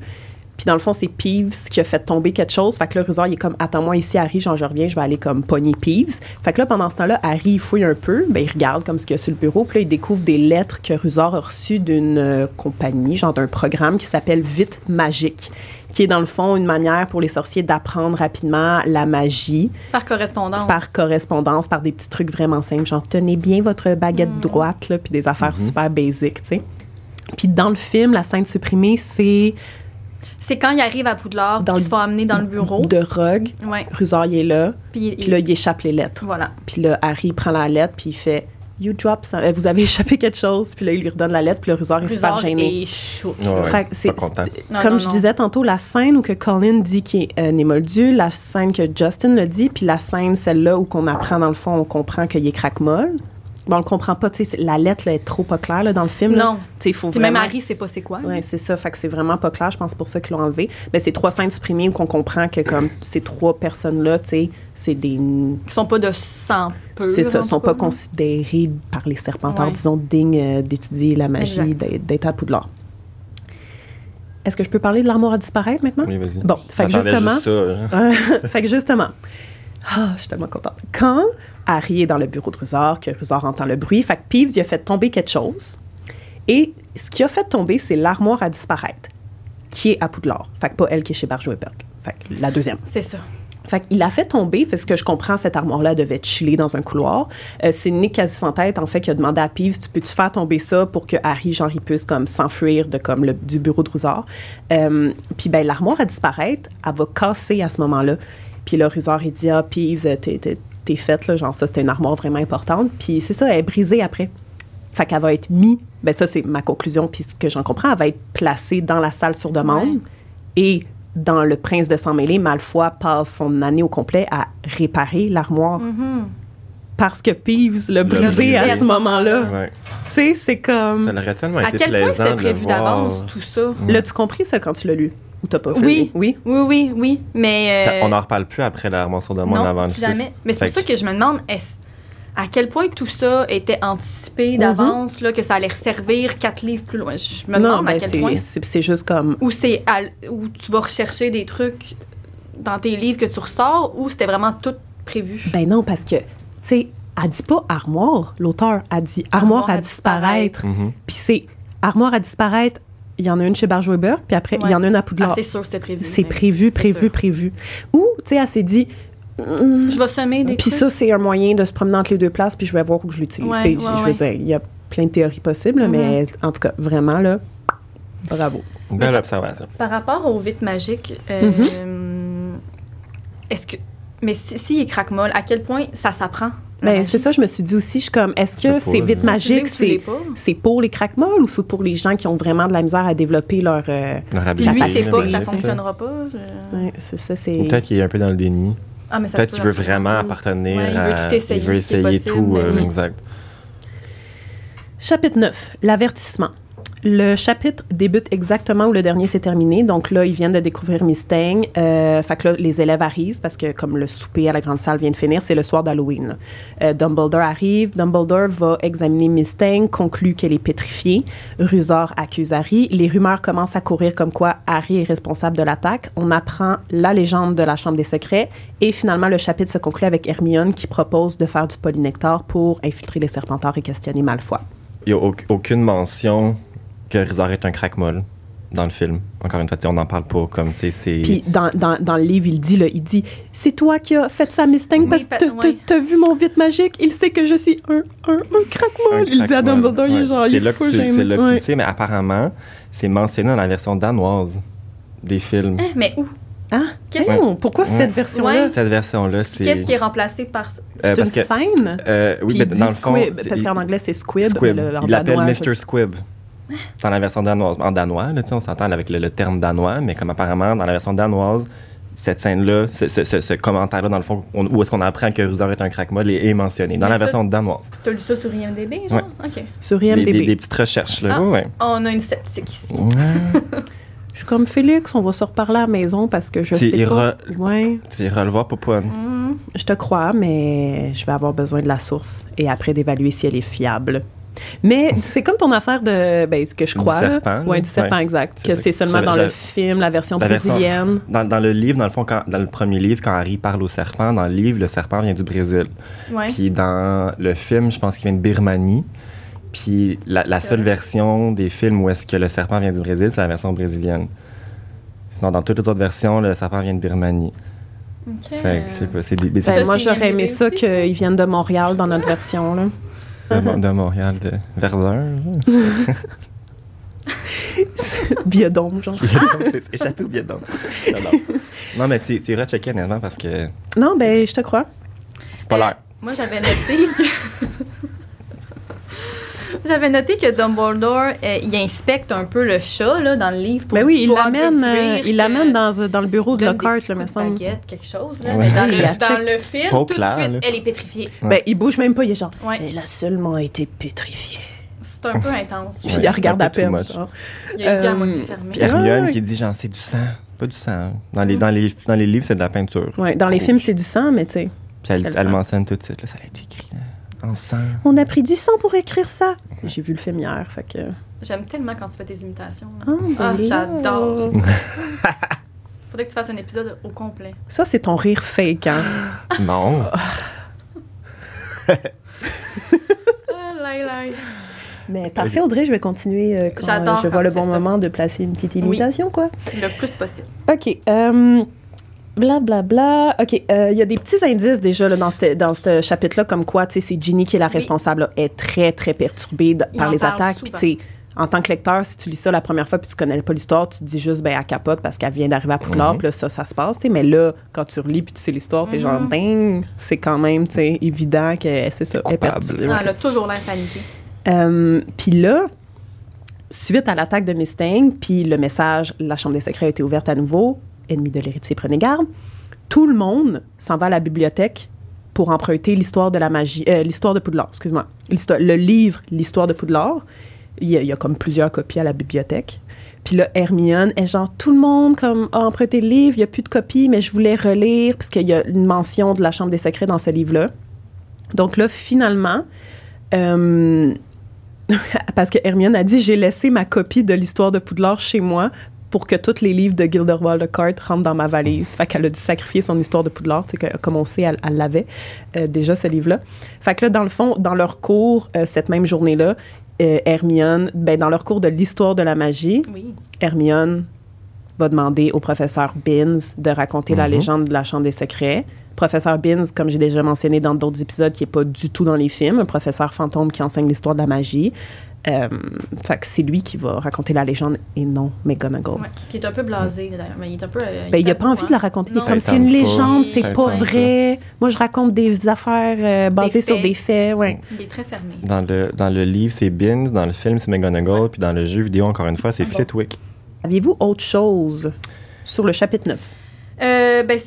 Puis dans le fond, c'est Peeves qui a fait tomber quelque chose. Fait que là, Rusard, il est comme, attends-moi ici, Harry, genre, je reviens, je vais aller comme pogner Peeves. Fait que là, pendant ce temps-là, Harry, il fouille un peu. Ben, il regarde comme ce qu'il y a sur le bureau. Puis là, il découvre des lettres que Rusard a reçues d'une euh, compagnie, genre d'un programme qui s'appelle Vite Magique, qui est dans le fond une manière pour les sorciers d'apprendre rapidement la magie Par correspondance. par correspondance, par des petits trucs vraiment simples, genre tenez bien votre baguette droite, là, puis des affaires super basiques, tu sais. Puis dans le film, la scène supprimée, c'est C'est quand il arrive à Poudlard, Dans puis le- il se fait amener dans le bureau. de Rogue. Ouais. Rusard, il est là, Puis, il- puis là, il échappe les lettres. Voilà. Puis là, Harry prend la lettre, puis il fait You drop some- euh, vous avez échappé quelque chose, puis là, il lui redonne la lettre, puis le Rusard est super gêné. est chaud. Ouais, ouais, c'est- pas content. Comme non, je non. disais tantôt, la scène où que Colin dit qu'il est euh, la scène que Justin le dit, puis la scène, celle-là où qu'on apprend, dans le fond, on comprend qu'il est craque-molle. Bon, on le comprend pas, tu sais, la lettre, là, est trop pas claire, là, dans le film. Non. Tu sais, faut Puis même vraiment... Harry, c'est pas c'est quoi. Oui, c'est ça. Fait que c'est vraiment pas clair. Je pense que c'est pour ça qu'ils l'ont enlevé. Mais c'est trois scènes supprimées où qu'on comprend que comme ces trois personnes-là, tu sais, c'est des... Qui sont pas de sang pur. C'est ça, sont pas considérés par les serpentards, Ouais. disons, dignes euh, d'étudier la magie, d'être à Poudlard. Est-ce que je peux parler de l'armoire à disparaître maintenant? Oui, vas-y. Bon, fait que justement... juste ça, genre. fait que justement, ah, je suis tellement contente. Quand Harry est dans le bureau de Rusard, que Rusard entend le bruit, fait que Peeves, il a fait tomber quelque chose. Et ce qui a fait tomber, c'est l'armoire à disparaître, qui est à Poudlard. Fait que pas elle qui est chez Barjoeberg. Fait que la deuxième. C'est ça. Fait qu'il a fait tomber, fait ce que je comprends, cette armoire-là devait chiller dans un couloir. Euh, c'est Nick quasi sans tête, en fait, qui a demandé à Peeves, tu peux-tu faire tomber ça pour que Harry, genre, il puisse comme s'enfuir de comme le, du bureau de Rusard. Euh, puis ben l'armoire à disparaître, elle va casser à ce moment-là. Puis là, Rusard, il dit, ah, Peeves, t'es, t'es, t'es faite, là, genre ça, c'était une armoire vraiment importante. Puis c'est ça, elle est brisée après. Fait qu'elle va être mise, ben ça, c'est ma conclusion, puis ce que j'en comprends, elle va être placée dans la salle sur demande. Ouais. Et dans Le Prince de Sang-Mêlé, Malfoy passe son année au complet à réparer l'armoire Mhm. parce que Peeves l'a brisé brisé à ce moment-là. Ouais. Tu sais, c'est comme... Ça aurait tellement À été quel point plaisant c'était de prévu voir- d'avance, tout ça? L'as-tu compris, ça, quand tu l'as lu? Ou t'as pas fait? Oui. Oui? Oui, oui, oui. Mais. euh, On n'en reparle plus après la mention de monde non, avant le plus 6. jamais. Mais c'est pour ça que je me demande est-ce- à quel point tout ça était anticipé d'avance, là, que ça allait servir quatre livres plus loin? Je me non, demande à quel c'est, point. c'est, c'est juste comme... Ou c'est où tu vas rechercher des trucs dans tes livres que tu ressors, ou c'était vraiment tout prévu? Ben non, parce que, tu sais, elle dit pas armoire, l'auteur. a dit armoire, à, disparaître. Mhm. Puis c'est armoire à disparaître, il y en a une chez Barjoeber, puis après, il y en a une à Ah, Poudlard. c'est sûr que c'était prévu. c'est prévu, prévu, sûr. prévu. Ou, tu sais, elle s'est dit... hum, Je vais semer des Puis ça, c'est un moyen de se promener entre les deux places, puis je vais voir où je l'utilise. Ouais, T'sais, ouais, je veux dire, il y a plein de théories possibles, Mhm. mais en tout cas, vraiment, là, bravo. Belle observation. Par rapport au vite magique, euh, est-ce que. Mais si, si il est craque-molle, à quel point ça s'apprend? Ben, c'est ça, je me suis dit aussi, je suis comme, est-ce que c'est vite magique, c'est, pour les craquemolles ou c'est pour les gens qui ont vraiment de la misère à développer leur... euh, Leur Puis lui, habilité, c'est pas, magique, ça fonctionnera pas. je- ouais, c'est ça, c'est... Peut-être qu'il est un peu dans le déni. Ah, Peut-être qu'il veut vraiment appartenir Ouais, il veut à. tout essayer, il veut essayer possible, tout, euh, oui. exact. Chapitre 9, l'avertissement. Le chapitre débute exactement où le dernier s'est terminé. Donc là, ils viennent de découvrir Mustang. Euh, fait que là, les élèves arrivent parce que comme le souper à la grande salle vient de finir, c'est le soir d'Halloween. Euh, Dumbledore arrive. Dumbledore va examiner Mustang, conclut qu'elle est pétrifiée. Rusor accuse Harry. Les rumeurs commencent à courir comme quoi Harry est responsable de l'attaque. On apprend la légende de la Chambre des secrets. Et finalement, le chapitre se conclut avec Hermione qui propose de faire du polynectar pour infiltrer les Serpentards et questionner Malfoy. Il n'y a au- aucune mention que Rizard est un crack-molle dans le film. Encore une fois, tu on n'en parle pas comme c'est. c'est- Puis dans, dans, dans le livre, il dit, là, il dit, c'est toi qui as fait ça, Mustang, Oui, parce que t'as- ouais. t'as vu mon vite magique, il sait que je suis un, un, un un crack-molle. Il dit à. Dumbledore, il est Ouais. genre, il C'est est là que fou, tu-. C'est là que tu Ouais. le sais, mais apparemment, c'est mentionné dans la version danoise des films. Hein, Mais où? Hein? Qu'est-ce Oh, pourquoi Ouais. cette version-là? Ouais. Cette version-là, c'est. qu'est-ce qui est remplacé par. Euh, C'est une que- scène? euh, oui, Puis mais dit dans le fond. squib, c'est- parce qu'en anglais, c'est squib. Squib. le- Il l'appelle Mr. Squib. Dans la version danoise. En danois, là, on s'entend avec le, le terme danois, mais comme apparemment, dans la version danoise, cette scène-là, ce, ce- ce- ce commentaire-là, dans le fond, on- où est-ce qu'on apprend que Rusard est un crack-molle, est, est mentionné. Dans Mais la ça- version danoise. T'as lu ça sur IMDB, genre? OK. Sur IMDb. des- des petites recherches, là. Ah. Ouais, ouais. On a une sceptique ici. Ouais. Je suis comme Félix, on va se reparler à la maison parce que je Tu sais pas. Ouais, Tu iras le voir, Popoine. Mhm. je te crois, mais je vais avoir besoin de la source et après d'évaluer si elle est fiable. Mais c'est comme ton affaire de, ben, ce que je Du crois. là. serpent, Ouais, là. du serpent, Ouais. exact. C'est Que c'est seulement dans le film, la version La version- brésilienne. Dans, dans le livre, dans le fond, quand, dans le premier livre, quand Harry parle au serpent, dans le livre, le serpent vient du Brésil. Ouais. Puis dans le film, je pense qu'il vient de Birmanie. Puis la, seule version des films où est-ce que le serpent vient du Brésil, c'est la version brésilienne. Sinon, dans toutes les autres versions, le serpent vient de Birmanie. OK. Fait que c'est des, Ben, moi, j'aurais aimé ça qu'ils viennent de Montréal dans notre version. Là. De, Mo- de Montréal, de Verdun. Biodôme, genre. c'est échappé au J'adore. Non, mais tu, tu iras checker honnêtement parce que Non, ben, je te crois. pas Euh, l'air. Moi, j'avais noté que. J'avais noté que Dumbledore, euh, il inspecte un peu le chat là, dans le livre. Pour Ben oui, il l'amène euh, il l'amène dans, dans le bureau de Lockhart, là, me semble. baguette, quelque chose. Là, Ouais. mais dans, le, dans le film, Pas tout de suite, là. elle est pétrifiée. Ben, il bouge même pas, il est genre. Ouais. Elle a seulement été pétrifiée. C'est un peu intense. Puis Ouais, il regarde à peine. much. genre. Il a les yeux à Euh, moitié fermés. Puis Hermione Ouais. qui dit genre c'est du sang, pas du sang. Dans les, Mm. dans les, dans les livres, c'est de la peinture. Ouais, dans les films, c'est du sang, mais tu sais. Puis elle, elle mentionne tout de suite, là, ça a été écrit là, en sang. On a pris du sang pour écrire ça. J'ai vu le film hier, fait que. J'aime tellement quand tu fais tes imitations. là. Ah, Ah, ben là. j'adore ça. Faudrait que tu fasses un épisode au complet. Ça, c'est ton rire fake, hein? Non. Ah, là. Mais parfait, Audrey, je vais continuer euh, quand J'adore euh, je vois le bon moment de placer une petite imitation, quoi. Le plus possible. OK. Euh, bla, bla, bla. OK. euh, Il y a des petits indices déjà là, dans ce dans chapitre-là, comme quoi, tu sais, c'est Ginny qui est la responsable, là, est très, très perturbée par en les attaques. Puis, tu sais, en tant que lecteur, si tu lis ça la première fois puis tu connais pas l'histoire, tu te dis juste, ben, elle capote parce qu'elle vient d'arriver à Poudlard, puis là, ça, ça se passe, tu sais. Mais là, quand tu relis puis tu sais l'histoire, t'es genre, Mhm. ding, c'est quand même, tu sais, évident que c'est ça. elle est perturbée. Ah, elle a toujours l'air paniquée. Euh, puis là, suite à l'attaque de Mustang, puis le message La Chambre des secrets a été ouverte à nouveau, ennemi de l'héritier, prenez garde, tout le monde s'en va à la bibliothèque pour emprunter l'histoire de la magie, euh, l'histoire de Poudlard, excuse-moi, le livre L'histoire de Poudlard. Il y, a, il y a comme plusieurs copies à la bibliothèque. Puis là, Hermione est genre, tout le monde comme, a emprunté le livre, il n'y a plus de copies, mais je voulais relire, parce qu'il y a une mention de la Chambre des secrets dans ce livre-là. Donc là, finalement, euh, parce que Hermione a dit j'ai laissé ma copie de l'histoire de Poudlard chez moi pour que tous les livres de Gilderoy Lockhart rentrent dans ma valise. Fait qu'elle a dû sacrifier son histoire de Poudlard, que, comme on sait, elle l'avait euh, déjà ce livre-là. Fait que là, dans le fond, dans leur cours euh, cette même journée-là, euh, Hermione, ben, dans leur cours de l'histoire de la magie, Oui. Hermione va demander au professeur Binns de raconter la Mhm. légende de la Chambre des secrets. Professeur Binns, comme j'ai déjà mentionné dans d'autres épisodes, qui n'est pas du tout dans les films, un professeur fantôme qui enseigne l'histoire de la magie. Euh, fait que c'est lui qui va raconter la légende et non McGonagall. Ouais. Puis il est un peu blasé, d'ailleurs. Mais il est un peu. euh, Ben, il n'a pas envie de la hein. raconter. Il est Non. comme c'est une légende, c'est pas vrai. Moi, je raconte des affaires euh, basées sur des faits. Ouais. Il est très fermé. Dans le, dans le livre, c'est Binns, dans le film, c'est McGonagall, Ouais. puis dans le jeu vidéo, encore une fois, c'est Ah bon? Flitwick. Aviez-vous autre chose sur le chapitre 9? Euh, Euh, ben,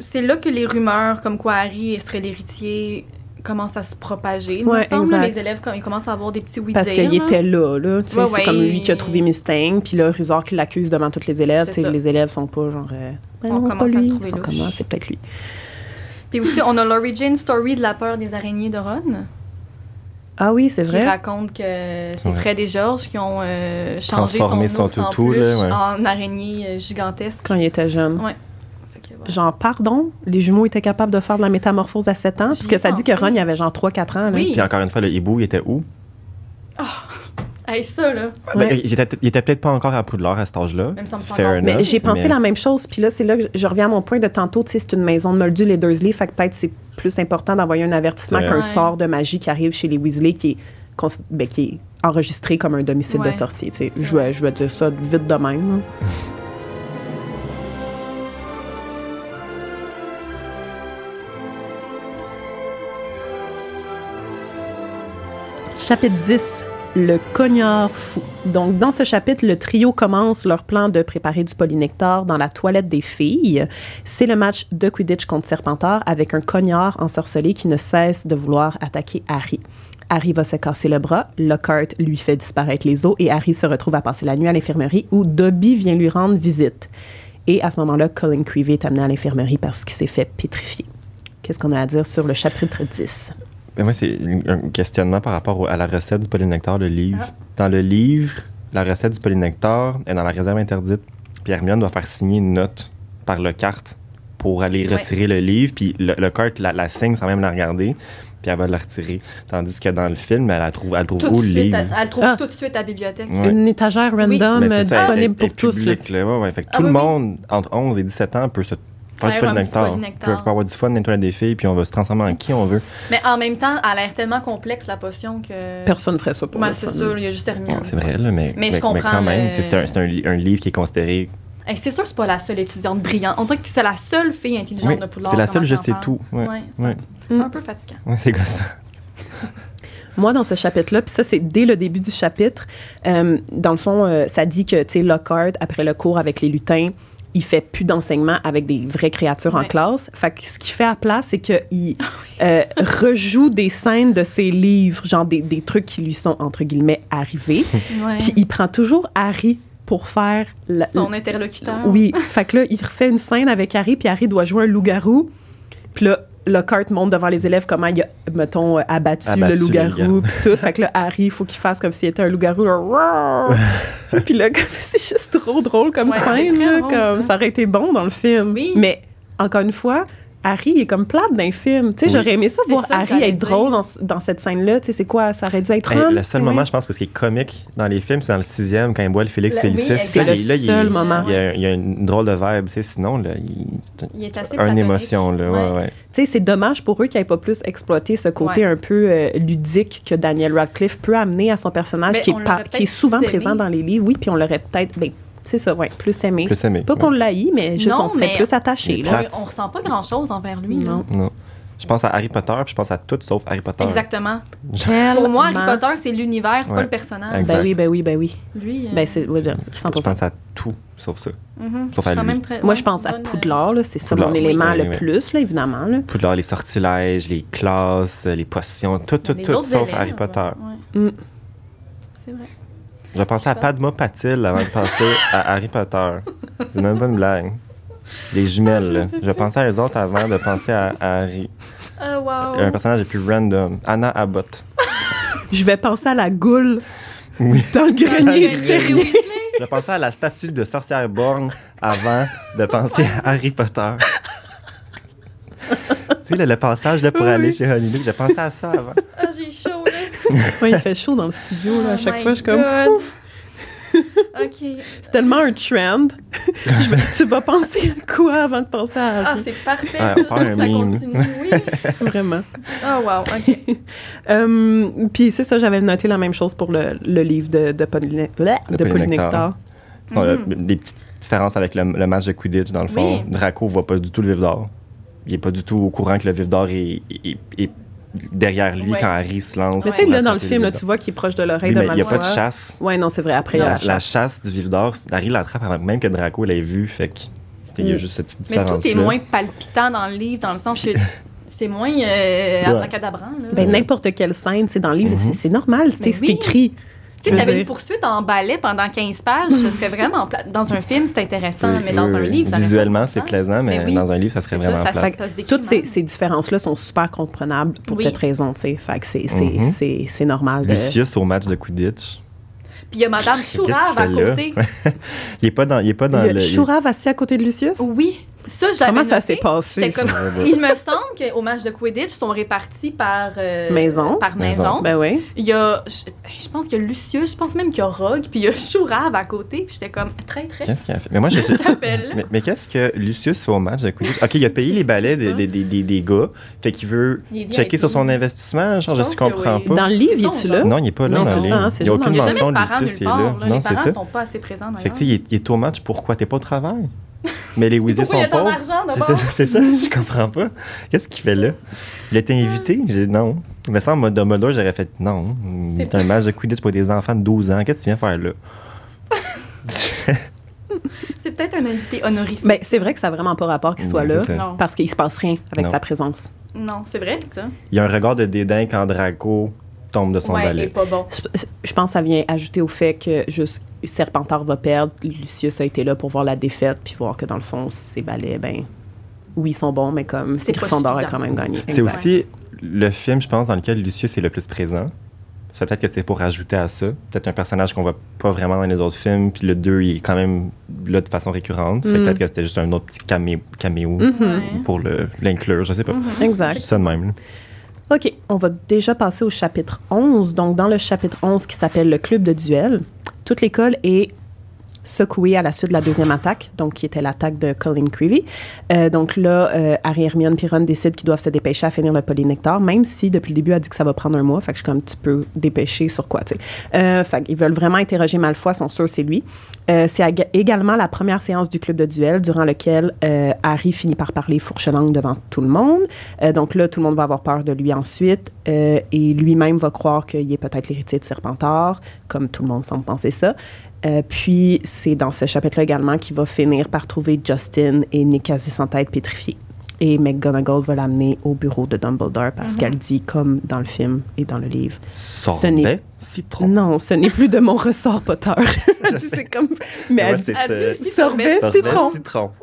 c'est là que les rumeurs comme quoi Harry serait l'héritier commencent à se propager. il me Ouais, semble, les élèves, quand ils commencent à avoir des petits oui Parce qu'il était là, là. Tu sais, Ouais, c'est ouais. comme lui qui a trouvé Mustang, puis là, Rusard qui l'accuse devant tous les élèves. Tu sais, les élèves sont pas genre. euh, Ben On non, c'est pas commence lui. commence, c'est peut-être lui. Puis aussi, on a l'origin story de la peur des araignées de Ron, Ah oui, c'est qui vrai. raconte que c'est Ouais. Fred et George qui ont euh, changé son, Transformé son en toutou, là, ouais. en araignée euh, gigantesque. Quand il était jeune. Ouais. Genre, pardon, les jumeaux étaient capables de faire de la métamorphose à 7 ans, parce que ça dit que. Ron, il avait genre 3-4 ans. Là. Oui. Puis encore une fois, le hibou, il était où? Hey, ça, là. Ouais. Ben, il, était, il était peut-être pas encore à Poudlard à cet âge-là. Même ça me semble Fair encore- Mais j'ai pensé mais- la même chose, puis là, c'est là que je reviens à mon point de tantôt, tu sais, c'est une maison de Moldu, les Dursley, fait que peut-être c'est plus important d'envoyer un avertissement Ouais. qu'un Ouais. sort de magie qui arrive chez les Weasley qui est, ben, qui est enregistré comme un domicile Ouais. de sorcier, tu sais. Je vais, je vais dire ça vite de même. Chapitre 10. Le cognard fou. Donc, dans ce chapitre, le trio commence leur plan de préparer du polynectar dans la toilette des filles. C'est le match de Quidditch contre Serpentard avec un cognard ensorcelé qui ne cesse de vouloir attaquer Harry. Harry va se casser le bras, Lockhart lui fait disparaître les os et Harry se retrouve à passer la nuit à l'infirmerie où Dobby vient lui rendre visite. Et à ce moment-là, Colin Creevy est amené à l'infirmerie parce qu'il s'est fait pétrifier. Qu'est-ce qu'on a à dire sur le chapitre 10? Ben, moi, c'est un questionnement par rapport au- à la recette du polynectar, le livre. Dans le livre, la recette du polynectar est dans la réserve interdite. Puis Hermione doit faire signer une note par le carte pour aller Ouais. retirer le livre. Puis le, le carte la, la signe sans même la regarder. Puis elle va la retirer. Tandis que dans le film, elle la trouve, elle trouve Tout où de le suite, livre? elle, elle trouve Ah. tout de suite à la bibliothèque. Ouais. Une étagère random Mais ça, disponible elle pour tous. public, là. Ouais, ouais. Fait que Ah tout le oui, oui. monde entre 11 et 17 ans peut se faire du Faire un petit polynectar. polynectar. Peut, peut avoir du fun dans les des filles, puis on va se transformer en qui on veut. Mais en même temps, elle a l'air tellement complexe, la potion, que. Personne ne ferait ça pour le c'est sûr, il y a juste Hermione. C'est vrai, là, mais, Mais je comprends quand même, c'est- un, un un livre qui est considéré. Hey, c'est sûr que c'est pas la seule étudiante brillante. On dirait que c'est la seule fille intelligente Oui, de Poudlard. c'est la seule, je sais tout. Ouais, Ouais, ouais. c'est Mm. un peu fatigant. Ouais, c'est gossant. Moi, dans ce chapitre-là, puis ça, c'est dès le début du chapitre, euh, dans le fond, euh, ça dit que, tu sais, Lockhart, après le cours avec les lutins, il fait plus d'enseignement avec des vraies créatures en classe. Fait que ce qu'il fait à place, c'est qu'il euh, rejoue des scènes de ses livres, genre des, des trucs qui lui sont, entre guillemets, arrivés. Ouais. Puis il prend toujours Harry pour faire... la- Son interlocuteur. oui, fait que là, il refait une scène avec Harry, puis Harry doit jouer un loup-garou. Puis là, Lockhart montre devant les élèves comment il a, mettons, euh, abattu, Abattu le loup-garou, puis tout. Fait que là, Harry, il faut qu'il fasse comme s'il était un loup-garou. puis là, comme- c'est juste trop drôle comme Ouais, scène. très là, drôle, comme, ça. ça aurait été bon dans le film. Oui. Mais, encore une fois, Harry est comme plate d'un film. Tu sais, Oui. j'aurais aimé ça voir ça Harry être drôle dans, dans cette scène-là. Tu sais, c'est quoi? Ça aurait dû être Ben, le seul moment, je pense, parce qu'il est comique dans les films, c'est dans le sixième, quand il boit le Félix Le- Félicis. oui, C'est Là, le il- là, seul il- moment. Il y, a, il y a une drôle de tu sais, sinon, là, il, c'est Il est assez une émotion, là, ouais, Ouais. ouais. Tu sais, c'est dommage pour eux qu'ils n'aient pas plus exploité ce côté Ouais. un peu euh, ludique que Daniel Radcliffe peut amener à son personnage, Mais qui est, qui est souvent présent dans les livres. Oui, puis on l'aurait peut-être, ben, c'est ça, ouais, plus aimé. Plus aimé. Pas ouais. qu'on l'haït, mais juste Non, on serait mais- plus attaché. On, on ressent pas grand-chose envers lui. là. Non. Non. Je pense à Harry Potter, puis je pense à tout sauf Harry Potter. Exactement. Pour moi, Harry Potter, c'est l'univers, c'est pas Ouais. le personnage. Exact. Ben oui, ben oui, ben oui. Lui, euh, Ben c'est ouais, de- 100%. Je pense à tout sauf ça. mhm, sauf à lui. très- Moi, ouais, je pense à bonne, Poudlard, c'est ça mon oui, élément oui, le oui. plus, là, évidemment. Là. Poudlard, les sortilèges, les classes, les potions, tout, tout, les tout sauf élèves, Harry Potter. ouais. Mm. C'est vrai. Je pensais à Padma Patil avant de penser à Harry Potter. C'est même pas une blague. Les jumelles, là. Je pensais à eux autres avant de penser à, à Harry. Ah, wow. Un personnage le plus random. Anna Abbott. Je vais penser à la goule Oui. dans le grenier du terrier. Je pensais à la statue de sorcière borgne avant de penser à Harry Potter. tu sais, le, le passage là, pour Oui, aller chez Honeylake, j'ai pensé à ça avant. Ah, j'ai chaud. Ouais, il fait chaud dans le studio, là, à Oh chaque my fois, je suis comme... God. OK. C'est tellement un trend. Je vais- tu vas penser à quoi avant de penser à Ah, c'est parfait. Ah, ça, continue, oui. Vraiment. Ah, wow, OK. Euh, Puis c'est ça, j'avais noté la même chose pour le, le livre de, de, bleh, de Polynectar. Mhm. des petites différences avec le, le match de Quidditch, dans le fond. Oui. Draco voit pas du tout le vif d'or. Il est pas du tout au courant que le vif d'or est, est- est derrière lui Ouais. quand Harry se lance. Mais Ouais. sais, là, dans le film, là, tu vois qu'il est proche de l'oreille Oui, de mais il n'y a pas de chasse. Ouais, non, c'est vrai. Après, il y a La, chasse. chasse du vif d'or, Harry l'attrape avant même que Draco l'ait vu. Fait que Il y a Mm. juste cette petite Mais tout différence. est moins palpitant dans le livre, dans le sens que c'est moins euh, abracadabrant. là. Ben, n'importe quelle scène, c'est dans le livre, Mhm. c'est- c'est normal, Mais c'est oui. écrit. Tu sais, veux avait une poursuite en ballet pendant 15 pages, ce serait vraiment plat. Dans un film, c'est intéressant, mais dans un livre, ça Visuellement, c'est plaisant, mais Mais oui. dans un livre, ça serait ça, vraiment ça, plat. ça Toutes ces, mal. ces différences-là sont super comprenables pour Oui. cette raison, tu sais. Fait que c'est c'est- Mhm. normal de... Lucius au match de Quidditch. Puis il y a Madame Chourave à côté. Il est pas dans, il est pas dans Il y a le. il- Chourave assis à côté de Lucius? Oui, ça, je l'avais Comment ça s'est passé? Comme-. Il me semble qu'au match de Quidditch, ils sont répartis par... euh, Maison. Par Maison. maison. Ben oui. Il y a... Je, je pense qu'il y a Lucius, je pense même qu'il y a Rogue, puis il y a Chourave à côté. Puis j'étais comme, très, très... Qu'est-ce qu'il a fait? Mais moi, je sais. Mais, mais qu'est-ce que Lucius fait au match de Quidditch? OK, il a payé les balais des, des, des, des- des gars. Fait qu'il veut checker sur son investissement. Genre, Je ne comprends oui. pas. Dans le livre, il est-tu là? Non, il n'est pas là Non, dans hein, c'est Il n'y a dans aucune Il n'y a le- jamais mention de Lucius Les parents sont pas assez présents, Fait que, d'ailleurs. tu sais, il, est- il est au match. Pourquoi? T'es pas au travail? Mais les Weasley il sont pauvres. d'argent, C'est ça, c'est ça, je comprends pas. Qu'est-ce qu'il fait là? Il a été invité? J'ai dit non. Mais sans mode Dumbledore, j'aurais fait non. C'est un match de Quidditch pour des enfants de 12 ans. Qu'est-ce que tu viens faire là? C'est peut-être un invité honorifique. Ben, c'est vrai que ça n'a vraiment pas rapport qu'il soit là, parce qu'il se passe rien avec Non. sa présence. Non, c'est vrai, ça. Il y a un regard de dédain quand Draco tombe de son ouais, il balai. est pas bon. Je, je pense que ça vient ajouter au fait que juste Serpentard va perdre. Lucius a été là pour voir la défaite, puis voir que dans le fond, ses balais, ben, oui, ils sont bons, mais comme C'est Gryffondor a quand même gagné. C'est aussi le film, je pense, dans lequel Lucius est le plus présent. Ça peut-être que c'est pour rajouter à ça. Peut-être un personnage qu'on voit pas vraiment dans les autres films, puis le 2, il est quand même là de façon récurrente. Mm. peut-être que c'était juste un autre petit camé- caméo pour l'inclure, je sais pas. Exact. dis ça de même. là. OK, on va déjà passer au chapitre 11. Donc, dans le chapitre 11 qui s'appelle le club de duel, toute l'école est secouée à la suite de la deuxième attaque, donc qui était l'attaque de Colin Creevy. Euh, donc là, euh, Harry, Hermione et Ron décident qu'ils doivent se dépêcher à finir le polynectar, même si depuis le début, elle dit que ça va prendre un mois. Fait que je suis comme, tu peux dépêcher sur quoi, tu sais. Euh, fait qu'ils veulent vraiment interroger Malfoy, sont sûrs c'est lui. Euh, c'est également la première séance du club de duel durant lequel Harry finit par parler fourche-langue devant tout le monde. Donc là, tout le monde va avoir peur de lui ensuite et lui-même va croire qu'il est peut-être l'héritier de Serpentard, comme tout le monde semble penser ça. Euh, puis c'est dans ce chapitre-là également qu'il va finir par trouver Justin et Nick quasi sans tête pétrifié. Et McGonagall va l'amener au bureau de Dumbledore parce Mhm. qu'elle dit, comme dans le film et dans le livre, Sorbet, n'est- citron. non, ce n'est plus de mon ressort, Potter. Elle dit, c'est comme, mais elle dit, c'est Elle dit ça. aussi Sorbet, sorbet, citron. citron.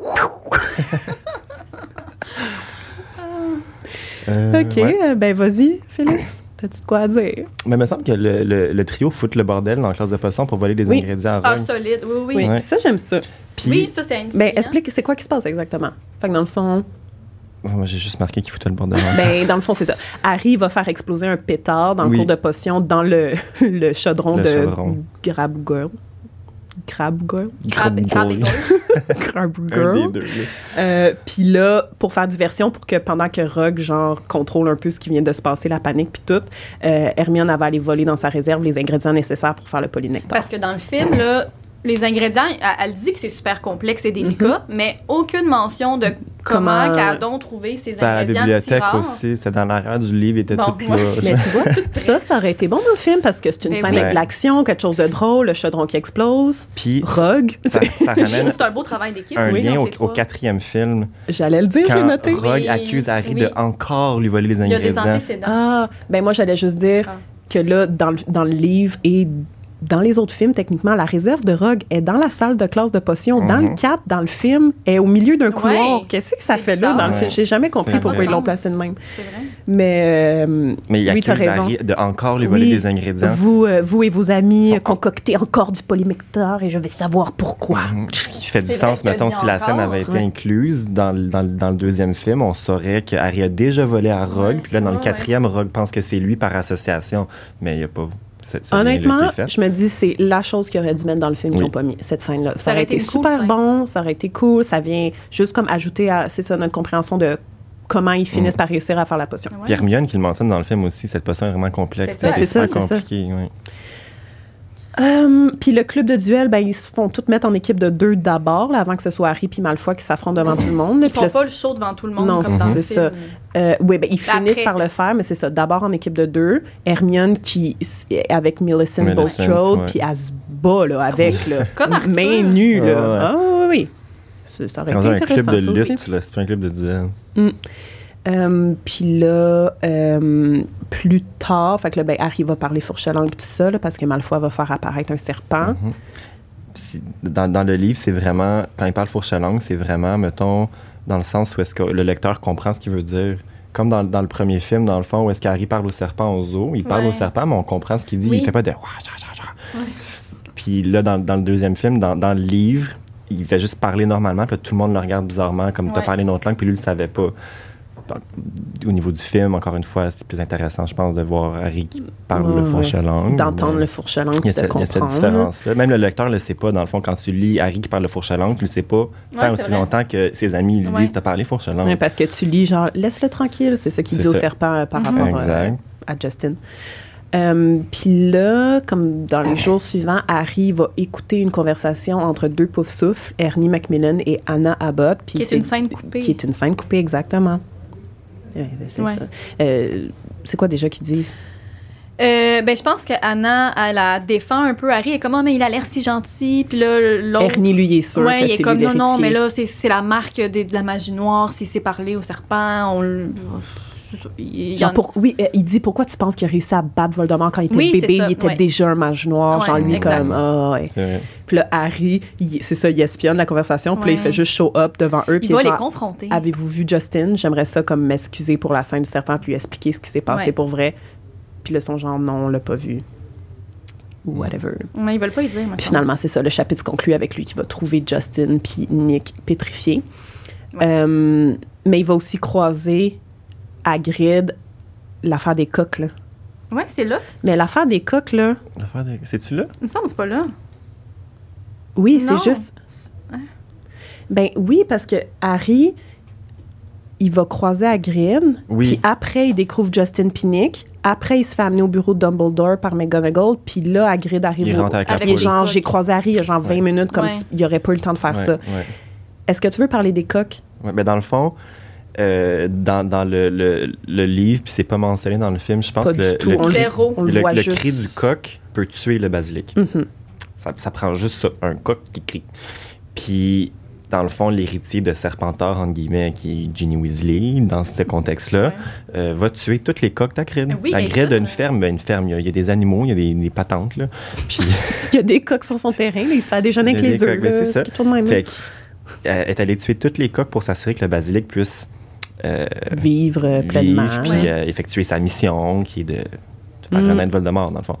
Euh, ok, ouais. euh, ben vas-y, Félix, t'as-tu de quoi à dire? Mais il me semble que le, le- le trio fout le bordel dans la classe de potion pour voler des Oui. ingrédients à Ah, solide, oui, oui. Oui, Ouais. ça j'aime ça. Puis, Oui, ça, c'est. Ben explique, c'est quoi qui se passe exactement? Fait que dans le fond, moi j'ai juste marqué qu'il foutait le bordel. ben dans le fond c'est ça. Harry va faire exploser un pétard dans le Oui. cours de potion dans le, le chaudron Le de chaudron. Grab Girl. Girl? Un des Girl. deux. là. Euh, Puis là, pour faire diversion, pour que pendant que Rogue, genre, contrôle un peu ce qui vient de se passer, la panique puis tout, euh, Hermione va aller voler dans sa réserve les ingrédients nécessaires pour faire le polynectar. Parce que dans le film, là, les ingrédients, elle, dit que c'est super complexe et délicat, mais aucune mention de comment, Comment- qu'elle a donc trouvé ces C'était à la ingrédients si bibliothèque rares. aussi. C'était dans l'arrière du livre, il était Bon, tout là. Mais tu vois, ça, ça aurait été bon dans le film parce que c'est une Ben scène oui. avec de l'action, quelque chose de drôle, le chaudron qui explose, Puis Rogue. ça, ça ramène C'est un beau travail d'équipe. un oui, lien au, au quatrième film J'allais le dire, j'ai quand noté. Rogue Oui, accuse Harry oui. de encore lui voler les Il y a des ingrédients. antécédents. Ah, ben moi, j'allais juste dire Ah. que là, dans le, dans le livre et dans les autres films, techniquement, la réserve de Rogue est dans la salle de classe de potions. Dans le Mhm. 4, dans le film, est au milieu d'un couloir. Ouais. Qu'est-ce que ça fait là dans le film? J'ai jamais compris pourquoi ils l'ont placé de même. C'est vrai. Mais, euh, Mais il oui, accuse t'as raison. De encore lui voler Oui. des ingrédients. Vous, euh, vous et vos amis concoctez encore du polymectar et je vais savoir pourquoi. Mhm. Qui fait du sens, a mettons, si la scène avait été Ouais. incluse dans, le- dans, le- dans le deuxième film, on saurait que Harry a déjà volé à Rogue, Ouais. puis là, dans le Ouais, quatrième, Rogue pense que c'est lui par association, mais il n'y a pas cette Honnêtement, je me dis c'est la chose qu'ils auraient dû mettre dans le film qu'ils Oui. n'ont pas mis, cette scène-là. Ça, Ça aurait été, super scène. bon, ça aurait été cool, ça vient juste comme ajouter à, c'est ça, notre compréhension de comment ils finissent Mm. par réussir à faire la potion. Ouais. Puis Hermione qui le mentionne dans le film aussi, cette potion est vraiment complexe. C'est ça. C'est ça. compliqué. oui. Euh, puis le club de duel, ben, ils se font tous mettre en équipe de deux d'abord, avant que ce soit Harry puis Malfoy qui s'affrontent devant tout le monde. Ils Puis font là, pas le show devant tout le monde Non, comme dans le c'est ça. Euh, oui, ben, ils Après. finissent par le faire, mais c'est ça. D'abord en équipe de deux. Hermione qui est avec Millicent Bulstrode, puis elle se bat là, avec là, Comme main nue. Là. Ouais. Ah oui, oui. Ça aurait C'est été rendu un clip intéressant, de ça aussi. lutte, c'est pas un clip de duel. Euh, puis là, euh, plus tard, fait que là, ben, Harry va parler fourche-langue et tout ça, là, parce que Malfoy va faire apparaître un serpent. Mhm. Dans, dans le livre, c'est vraiment, quand il parle fourche-langue, c'est vraiment, mettons, dans le sens où est-ce que le lecteur comprend ce qu'il veut dire. Comme dans, dans le premier film, dans le fond, où est-ce qu'Harry parle au serpent au zoo. Il parle Ouais. au serpent, mais on comprend ce qu'il dit. Oui. Il fait pas de... Puis là, dans, dans le deuxième film, dans, dans le livre, il fait juste parler normalement, puis là, tout le monde le regarde bizarrement, comme tu as Ouais. parlé une autre langue, puis lui, il le savait pas. Au niveau du film, encore une fois, c'est plus intéressant, je pense, de voir Harry qui parle Ouais, le fourche-langue. D'entendre le a, de cette, il y a cette différence-là. Même le lecteur ne le sait pas. Dans le fond, quand tu lis Harry qui parle le fourche-langue, tu le sais pas tant aussi vrai. longtemps que ses amis lui Ouais. disent T'as parlé fourche-langue. Ouais, parce que tu lis genre laisse-le tranquille, c'est ça qu'il dit au serpent euh, par Mhm. rapport euh, à Justin. Euh, Puis là, comme dans les jours suivants, Harry va écouter une conversation entre deux pauvres souffles, Ernie Macmillan et Anna Abbott. puis Qui est c'est- une scène coupée. Qui est une scène coupée, exactement. Ben, c'est Ouais. ça. Euh, c'est quoi déjà qu'ils disent? Euh, ben, je pense que Anna, elle la défend un peu Harry. Elle est comme, Ah, mais il a l'air si gentil. Puis là, l'autre. Ernie, lui, est sûr ouais, que il est comme, non, non, mais là, c'est la marque de, de la magie noire. S'il s'est parlé au serpent, on. Il y Genre en- pour- oui, euh, il dit pourquoi tu penses qu'il a réussi à battre Voldemort quand il était Oui, bébé, il était ouais. déjà un mage noir, Ouais, genre lui exact. comme ah. Puis là Harry, il- c'est ça, il espionne la conversation, puis là il fait juste show up devant eux, Il puis doit genre, les confronter. avez-vous vu Justin? J'aimerais ça comme m'excuser pour la scène du serpent, puis lui expliquer ce qui s'est passé Ouais. pour vrai. Puis là son genre non, on l'a pas vu. Ou whatever. Mais ils veulent pas y dire, moi. Finalement, c'est ça. Le chapitre se conclut avec lui qui va trouver Justin puis Nick pétrifiés. Ouais. Euh, mais il va aussi croiser Hagrid l'affaire des coques, là. Ouais, c'est là. Mais l'affaire des coques, là, L'affaire de- C'est-tu là? Il me semble que c'est pas là. oui, c'est juste... Ben oui, parce que Harry, il va croiser Hagrid, Oui. puis après, il découvre Justin puis Nick. Après, il se fait amener au bureau de Dumbledore par McGonagall, puis là, Hagrid arrive Il au- rentre avec genre, j'ai croisé Harry il y a genre 20 Ouais. minutes, comme Ouais. s'il n'y aurait pas eu le temps de faire Ouais, ça. ouais. Est-ce que tu veux parler des coques? Ouais, ben dans le fond, euh, dans, dans le, le, le livre, puis c'est pas mentionné dans le film, je pense Pas que le, le, cri du coq peut tuer le basilic. Mhm. Ça, ça prend juste ça, un coq qui crie. Puis, dans le fond, l'héritier de Serpentard, entre guillemets, qui est Ginny Weasley, dans ce contexte-là, Ouais. euh, va tuer toutes les coques d'Agrid. Oui, a une euh, ferme, ben, une ferme, il y a, il y a des animaux, il y a des, des patentes, là. Puis, Il y a des coques sur son terrain, là, il se fait déjeuner Il y avec a les des œufs. coques, ben, là, c'est ça. chose de même. fait qu'elle est allée tuer toutes les coques pour s'assurer que le basilic puisse euh, Vivre euh, pleinement. vivre, puis Ouais. euh, effectuer sa mission, qui est de, de faire Mm. connaître Voldemort, dans le fond.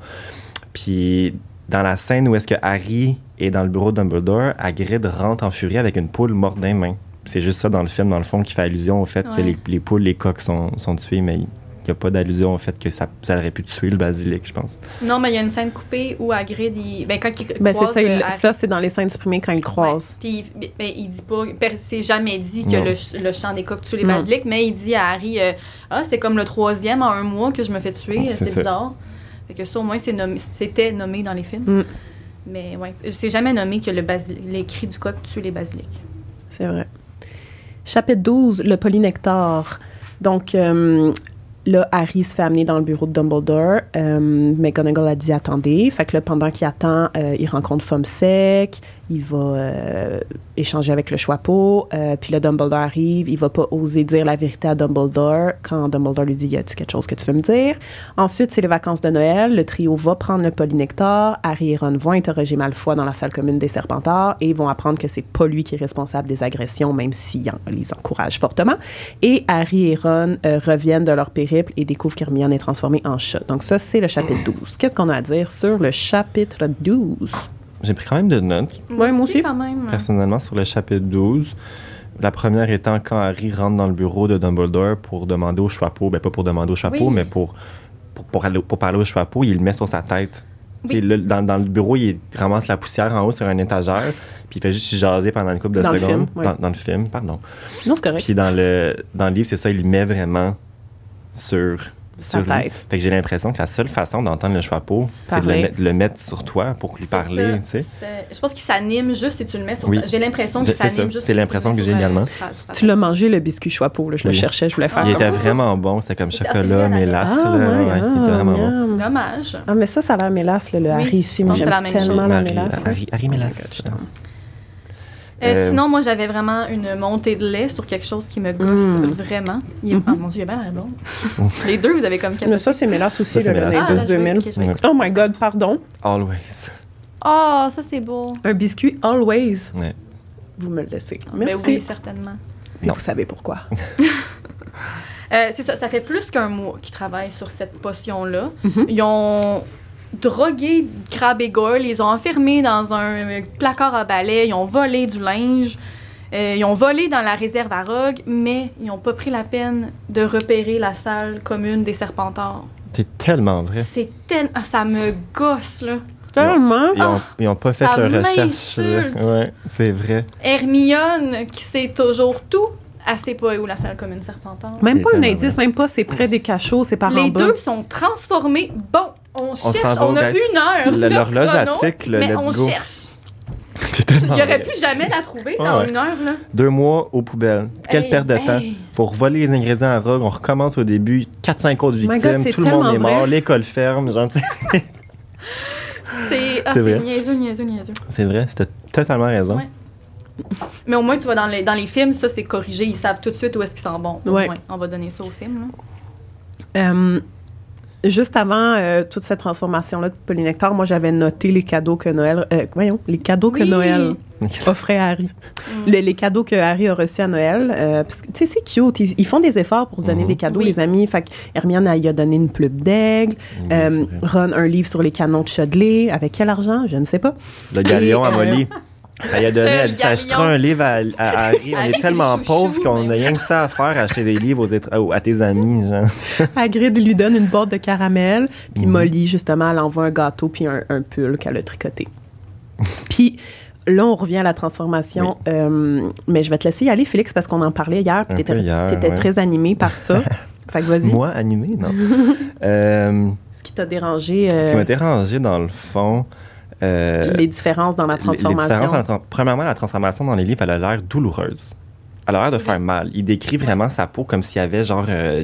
Puis, dans la scène où est-ce que Harry est dans le bureau de Dumbledore, Hagrid rentre en furie avec une poule morte d'un main. C'est juste ça dans le film, dans le fond, qui fait allusion au fait que les, les poules, les coques sont, sont tuées, mais n'y a pas d'allusion au fait que ça, ça aurait pu tuer le basilic, je pense. Non, mais il y a une scène coupée où Hagrid, il... ben, quand il Ben, c'est croise, ça, il- euh, Harry- ça c'est dans les scènes supprimées quand il croise. Puis il- ben, il dit pas, c'est jamais dit que le, le chant des coqs tue les Non. basilics, mais il dit à Harry, euh, ah c'est comme le troisième en un mois que je me fais tuer, C'est bizarre. Fait que ça au moins nommé- c'était nommé dans les films. Mm. Mais ouais, c'est jamais nommé que le les cris du coq tuent les basilics. C'est vrai. Chapitre 12, le polynectar. Donc, euh, là, Harry se fait amener dans le bureau de Dumbledore. Euh, McGonagall a dit attendez. Fait que là, pendant qu'il attend, euh, il rencontre Fomsec. Il va euh, échanger avec le Choixpeau. Euh, puis là, Dumbledore arrive. Il va pas oser dire la vérité à Dumbledore quand Dumbledore lui dit y a-tu quelque chose que tu veux me dire? Ensuite, c'est les vacances de Noël. Le trio va prendre le polynectar. Harry et Ron vont interroger Malfoy dans la salle commune des Serpentards et vont apprendre que c'est pas lui qui est responsable des agressions, même s'il en- les encourage fortement. Et Harry et Ron euh, reviennent de leur périple et découvrent qu'Hermione est transformée en chat. Donc ça, c'est le chapitre 12. Qu'est-ce qu'on a à dire sur le chapitre 12? J'ai pris quand même de notes. Ouais, moi aussi. quand même. personnellement sur le chapitre 12. La première étant quand Harry rentre dans le bureau de Dumbledore pour demander au chapeau, ben pas pour demander au chapeau, Oui. mais pour, pour, pour, aller- pour parler au chapeau, il le met sur sa tête. Oui. Là, dans, dans le bureau, il ramasse la poussière en haut sur un étagère, puis il fait juste jaser pendant une couple de Dans le secondes. film, ouais. dans, dans le film, pardon. Non, c'est correct. Puis dans le, dans le livre, c'est ça, il le met vraiment sur, Sa sur lui. tête. Fait que j'ai l'impression que la seule façon d'entendre le chapeau, c'est de le, mettre- de le mettre sur toi pour lui parler, Je pense qu'il s'anime juste si tu le mets sur Oui. ta- J'ai l'impression qu'il s'anime juste C'est si tu le l'impression mets que sur j'ai ta- également. Tu l'as mangé, le biscuit Choixpeau. Là. Je le cherchais, je voulais faire Il comme... était vraiment bon, c'était comme chocolat, mélasse. Ah, là, ouais, ouais, il ah, était vraiment bon. miam. Dommage. Ah, mais ça, ça a l'air mélasse, là, le Oui, j'aime c'est la même tellement chose. la Harry, mélasse. Harry, mélasse. Euh, Euh, Sinon, moi, j'avais vraiment une montée de lait sur quelque chose qui me gosse Mm. vraiment. Il est... Ah, mon Dieu, il a bien l'air bon. Les deux, vous avez comme Mais ça, c'est Mélas aussi, Ça, c'est le Ah, là, je vais- 2000. ok, je vais Ouais. écouter. Oh my God, pardon. Always. Oh, ça, c'est beau. Un biscuit Always. Ouais. Vous me le laissez. Ben Merci. oui, certainement. Non. vous savez pourquoi. Euh, c'est ça, ça fait plus qu'un mois qu'ils travaillent sur cette potion-là. Mhm. Ils ont drogué Crab et Goyle, ils les ont enfermés dans un placard à balai, ils ont volé du linge, euh, ils ont volé dans la réserve à Rogue, mais ils n'ont pas pris la peine de repérer la salle commune des Serpentards. C'est tellement vrai. C'est tel... ah, ça me gosse, là. Tellement. Ils ont, ils ont pas fait ça leur recherche. Ouais, c'est vrai. Hermione, qui sait toujours tout, elle sait pas où la salle commune Serpentard. Même pas un indice, même pas c'est près des cachots, c'est par en Les bas. deux sont transformés. Bon, on cherche, on, a une heure. L'horloge chrono, attique, le Mais let's on go. cherche. C'est tellement Il aurait pu jamais la trouver Ouais, dans ouais. une heure, là. Deux mois aux poubelles. Quelle Hey, perte de hey. temps. Pour voler les ingrédients à Rogue, on recommence au début. 4-5 autres God, victimes. c'est tout le monde est mort. vrai. L'école ferme. genre, C'est ah, C'est c'est vrai. niaiseux, niaiseux, niaiseux. c'est vrai, c'était totalement raison. Ouais. Mais au moins, tu vois, dans les, dans les films, ça, c'est corrigé. Ils savent tout de suite où est-ce qu'ils s'en vont. Au Ouais. moins, on va donner ça au film. Là. Euh, juste avant euh, toute cette transformation-là de Polynectar, moi, j'avais noté les cadeaux que Noël... euh, voyons, les cadeaux que Oui. Noël offrait à Harry. Mm. Le- les cadeaux que Harry a reçus à Noël. euh, parce que, tu sais, c'est cute. Ils, ils font des efforts pour se donner Mhm. des cadeaux, Oui. les amis. Fait que Hermione, elle, a donné une plume d'aigle. Ron, un livre sur les canons de Chudley. Avec quel argent? Je ne sais pas. Le galion Et, à Molly. Elle a donné, elle un livre à, à Harry. On est tellement pauvres qu'on a rien que ça à faire, acheter des livres aux à tes amis. Genre. Hagrid lui donne une boîte de caramel, puis Mhm. Molly, justement, elle envoie un gâteau puis un, un pull qu'elle a tricoté. puis là, on revient à la transformation. Euh, mais je vais te laisser y aller, Félix, parce qu'on en parlait hier, puis ouais. très animé par ça. fait que vas-y. Moi, animé, non. euh, Ce qui t'a dérangé, euh, ce qui m'a dérangé, dans le fond... euh, les différences dans la les transformation. différences dans la tran- premièrement, la transformation dans les livres, elle a l'air douloureuse. Elle a l'air de faire mal. Il décrit vraiment sa peau comme s'il y avait genre euh,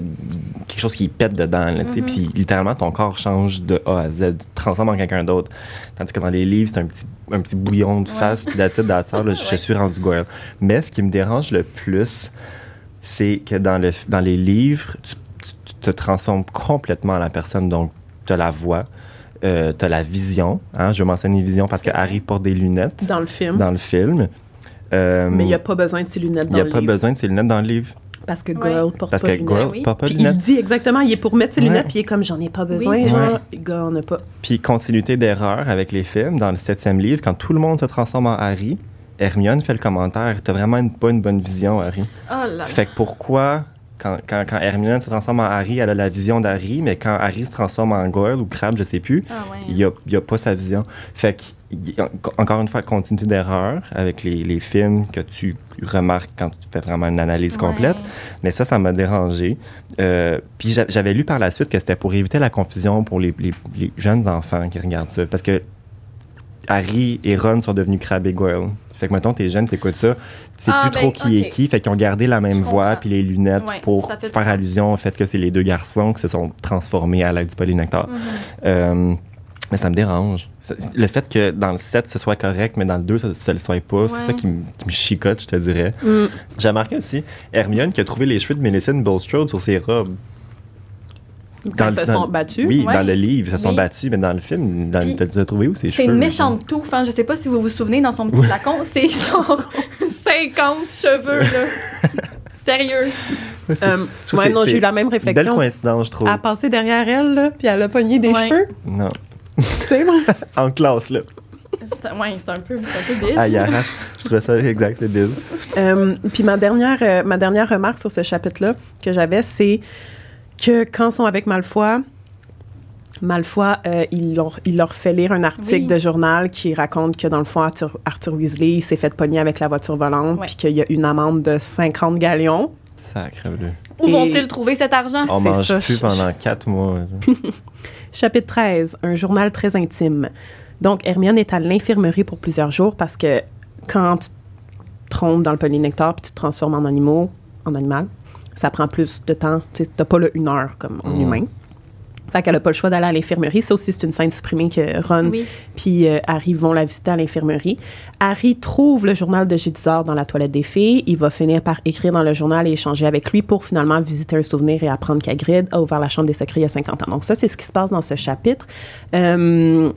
quelque chose qui pète dedans. là, tu sais, Mhm. Puis littéralement, ton corps change de A à Z, transformes en quelqu'un d'autre. Tandis que dans les livres, c'est un petit, un petit bouillon de face, puis tête là, je suis rendu Goyle. Mais ce qui me dérange le plus, c'est que dans, le, dans les livres, tu, tu- tu te transformes complètement en la personne. Donc, tu la voix, tu as la vision. Hein, je mentionne vision parce que. Harry porte des lunettes Dans le film. dans le film. Euh, mais il n'y a pas besoin de ses lunettes il dans n'y a le pas livre. besoin de ses lunettes dans le livre. Parce que Ouais. Goyle porte Parce pas que de lunettes. Goyle oui. porte pas de Puis il lunettes. dit exactement, il est pour mettre ses Ouais. lunettes, puis il est comme, j'en ai pas besoin, c'est genre, gars, on n'a pas. Puis continuité d'erreur avec les films, dans le septième livre, quand tout le monde se transforme en Harry, Hermione fait le commentaire T'as vraiment une, pas une bonne vision, Harry. Oh là là. Fait que pourquoi, quand, quand, quand Hermione se transforme en Harry, elle a la vision d'Harry, mais quand Harry se transforme en Goyle ou Crabbe, je sais plus, Ah ouais. il n'y a, il y a pas sa vision. Fait que, il encore une fois, continuité d'erreur avec les, les films que tu remarques quand tu fais vraiment une analyse complète. Ouais. Mais ça, ça m'a dérangé. Euh, puis j'a- j'avais lu par la suite que c'était pour éviter la confusion pour les, les- les jeunes enfants qui regardent ça. Parce que Harry et Ron sont devenus Crabbe et Goyle. Fait que maintenant, tes jeunes, t'écoutes ça, tu sais Ah, plus ben, trop qui ok. est qui. Fait qu'ils ont gardé la même voix puis les lunettes Ouais, pour ça faire allusion au fait que c'est les deux garçons qui se sont transformés à l'aide du polynectar. Mhm. Euh, mais ça me dérange. Ça- Le fait que dans le 7, ce soit correct, mais dans le 2, ça ne le soit pas, c'est ça qui, me- qui me chicote, je te dirais. Mm. J'ai remarqué aussi Hermione qui a trouvé les cheveux de Millicent Bulstrode sur ses robes. Quand Dans ils se dans- sont battus. Oui, Ouais. dans le livre, ils se sont Oui. battus, mais dans le film, dans, Puis, t'as t'as trouvé où C'est cheveux? une méchante touffe, hein. Je sais pas si vous vous souvenez, dans son petit flacon, c'est genre 50 cheveux, là. Sérieux. Ouais, c'est- Euh, je trouve ouais, que non, c'est- j'ai eu la même Une belle réflexion. coïncidence, je trouve. Elle a passé derrière elle, là, puis elle a pogné des Ouais. cheveux. Non. Tu sais, moi. En classe, là. C'est- Ouais, c'est un peu, c'est un peu biz. Ah, il arrache. Je trouvais ça exact, c'est biz. Euh, puis ma dernière, euh, ma dernière remarque sur ce chapitre-là que j'avais, c'est que quand ils sont avec Malfoy, Malfoy, euh, il, leur, il leur fait lire un article Oui. de journal qui raconte que, dans le fond, Arthur, Arthur Weasley il s'est fait pogner avec la voiture volante, puis qu'il y a une amende de 50 galions. Sacre bleu. Où vont-ils trouver cet argent? On mange ça. plus pendant quatre mois. Chapitre 13, un journal très intime. Donc, Hermione est à l'infirmerie pour plusieurs jours parce que quand tu te trompes dans le polynectar puis tu te transformes en animaux, en animal, ça prend plus de temps. Tu n'as pas le une heure comme en Mm. humain. Fait qu'elle n'a pas le choix d'aller à l'infirmerie. Ça aussi, c'est une scène supprimée que Ron Oui. puis euh, Harry vont la visiter à l'infirmerie. Harry trouve le journal de Gédusor dans la toilette des filles. Il va finir par écrire dans le journal et échanger avec lui pour finalement visiter un souvenir et apprendre qu'Hagrid a ouvert la chambre des secrets il y a 50 ans. Donc ça, c'est ce qui se passe dans ce chapitre. Euh,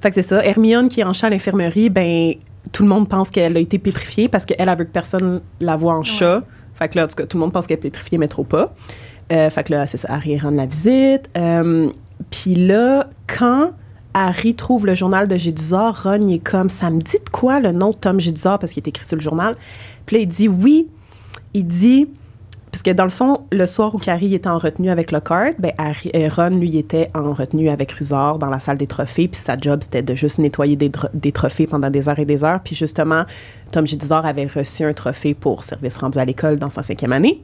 fait que c'est ça. Hermione qui est en chat à l'infirmerie, ben tout le monde pense qu'elle a été pétrifiée parce qu'elle a vu que personne la voit en chat. Fait que là, en tout cas, tout le monde pense qu'elle est pétrifiée, mais trop pas. Euh, fait que là, c'est ça, Harry rend la visite. Euh, Puis là, quand Harry trouve le journal de Gédusor, Ron, il est comme, ça me dit de quoi le nom de Tom Gédusor parce qu'il est écrit sur le journal. Puis là, il dit oui. Il dit, parce que dans le fond, le soir où Harry était en retenue avec Lockhart, ben Harry, euh, Ron, lui, était en retenue avec Rusard dans la salle des trophées. Puis sa job, c'était de juste nettoyer des, des trophées pendant des heures et des heures. Puis justement, Tom Gédusor avait reçu un trophée pour service rendu à l'école dans sa cinquième année.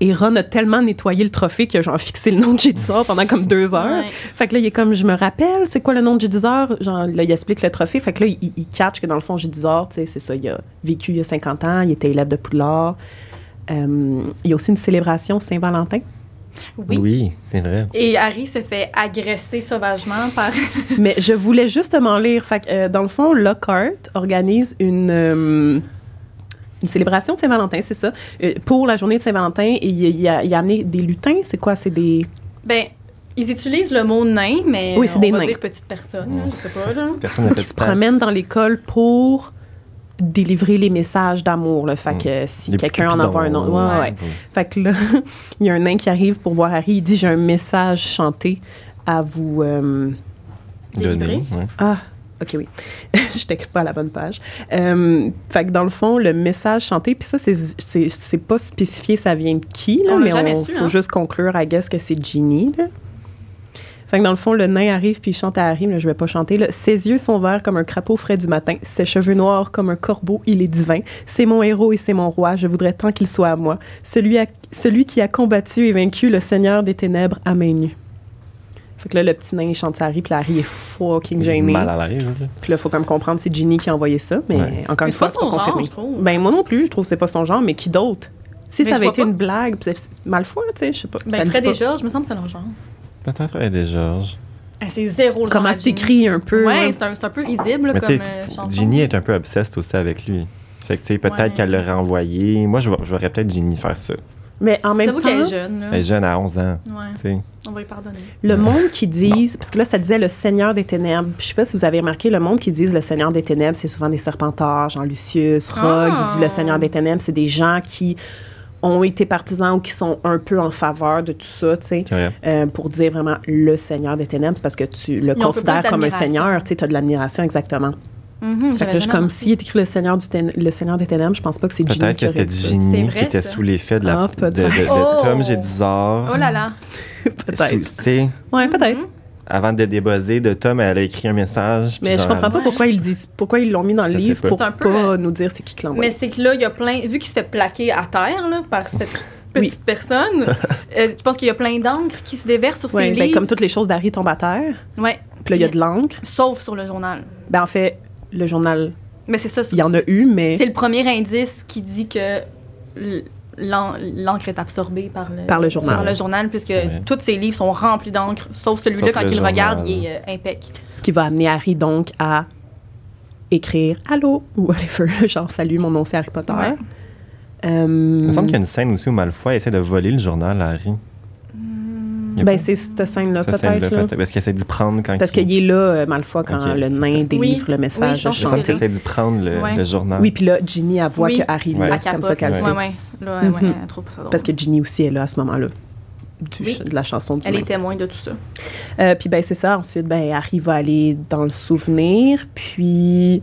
Et Ron a tellement nettoyé le trophée a genre fixé le nom de Gédusor pendant comme deux heures. Ouais. Fait que là, il est comme, je me rappelle, c'est quoi le nom de Gédusor? Genre, là, il explique le trophée. Fait que là, il, il catch que dans le fond, Gédusor, tu sais, c'est ça, il a vécu il y a 50 ans, il était élève de Poudlard. Euh, il y a aussi une célébration Saint-Valentin. Oui. Oui, c'est vrai. Et Harry se fait agresser sauvagement par. Mais je voulais justement lire. Fait que, euh, dans le fond, Lockhart organise une, euh, une célébration de Saint-Valentin, c'est ça, euh, pour la journée de Saint-Valentin. Et il, il a, il a amené des lutins. C'est quoi? C'est des... ben, ils utilisent le mot nain, mais Oui, c'est on des va nains. dire petite personne, là, je sais pas, là. Personne n'a fait qui se promènent dans l'école pour délivrer les messages d'amour. Là. Fait que euh, si quelqu'un en envoie un autre. Ouais, ouais, ouais. Fait que là, il y a un nain qui arrive pour voir Harry. Il dit J'ai un message chanté à vous. euh, Donner. Ouais. Ah, ok, oui. Je t'écris pas à la bonne page. Euh, fait que dans le fond, le message chanté, puis ça, c'est- c'est c'est pas spécifié, ça vient de qui, là, On mais on su, faut hein. juste conclure, I guess, que c'est Ginny, là. Fait que dans le fond, le nain arrive puis il chante à Harry, mais je vais pas chanter. Là. Ses yeux sont verts comme un crapaud frais du matin. Ses cheveux noirs comme un corbeau, il est divin. C'est mon héros et c'est mon roi. Je voudrais tant qu'il soit à moi. Celui, à- celui qui a combattu et vaincu le Seigneur des ténèbres à main nue. Fait que là, le petit nain il chante à Harry, puis là, Harry est fucking gêné. Mal à l'aise. là. Puis là, il faut comme comprendre, c'est Ginny qui a envoyé ça, mais Ouais. encore Mais une fois, c'est pas son genre, confirmé. je trouve. Ben, moi non plus, je trouve que c'est pas son genre, mais qui d'autre? Si Mais ça avait été pas. une blague, c'est Malfoy, tu sais, je sais pas. Ben, Fred et. Georges, me semble que c'est leur genre. Peut-être et Georges. Ah, c'est zéro le Comment c'est écrit un peu. Ouais, hein. c'est un, c'est un peu risible Mais comme euh, chanson. Ginny est un peu obsessed aussi avec lui. Fait que, tu sais, peut-être Ouais. qu'elle l'aurait envoyé. Moi, je, je verrais peut-être Ginny faire ça. Mais en même temps, qu'elle est jeune. Là. Elle est jeune à 11 ans. Ouais, on va lui pardonner. le monde qui disent, parce que là, ça disait le Seigneur des Ténèbres. Je sais pas si vous avez remarqué, le monde qui disent le Seigneur des Ténèbres, c'est souvent des serpentards, Jean Lucius, Rogue. Ah. Il dit le Seigneur des Ténèbres, c'est des gens qui ont été partisans ou qui sont un peu en faveur de tout ça, tu sais. Euh, pour dire vraiment le Seigneur des ténèbres, c'est parce que tu le un peu considères comme un seigneur, tu sais, tu as de l'admiration, exactement. Mhm, Fait que là, je comme s'il est écrit le Seigneur, du Tén- le Seigneur des ténèbres, je pense pas que c'est Ginny Peut-être que c'était Ginny qui était sous l'effet de la Ah, de, de, peut-être. de Oh! Tom Gédusor. Oh là là. Peut-être. Sous- Tu sais, Ouais, peut-être. Mhm. Avant de débosser de Tom, elle a écrit un message. Mais je genre, comprends pas pourquoi ils disent, pourquoi ils l'ont mis dans le livre pour peu, pas euh, nous dire c'est qui l'envoie. Mais c'est que là, il y a plein. Vu qu'il se fait plaquer à terre là, par cette petite Oui. personne, euh, je pense qu'il y a plein d'encre qui se déverse sur Ouais, ses ben, livres. comme toutes les choses d'Harry tombent à terre, Ouais. puis là il y a de l'encre. Sauf sur le journal. Ben en fait, le journal, Mais c'est ça. il y en a eu, mais C'est le premier indice qui dit que l'encre est absorbée par le, Par le journal. par le journal, puisque Ouais. tous ses livres sont remplis d'encre, sauf celui-là, quand il le regarde, il est euh, impec. ce qui va amener Harry donc à écrire allô ou whatever, genre salut, mon nom c'est Harry Potter. Ouais. Euh, Il me semble qu'il y a une scène aussi où Malfoy essaie de voler le journal à Harry. Ben pas- c'est cette scène-là peut-être. là. peut-être, Parce qu'il essaie d'y prendre quand Parce il... qu'il est là, euh, Malfoy, quand le nain délivre Oui. le Oui, message je pense qu'il essaie d'y prendre le, Ouais. le journal. Oui, puis là, Ginny, elle voit Oui. que Harry Ouais. l'a. Elle C'est comme ça qu'elle ouais, sait. ouais. Là, ça drôle. Parce que Ginny aussi est là à ce moment-là. Oui. De la chanson du Elle nain. est témoin de tout ça. Euh, puis ben c'est ça. Ensuite, ben Harry va aller dans le souvenir. Puis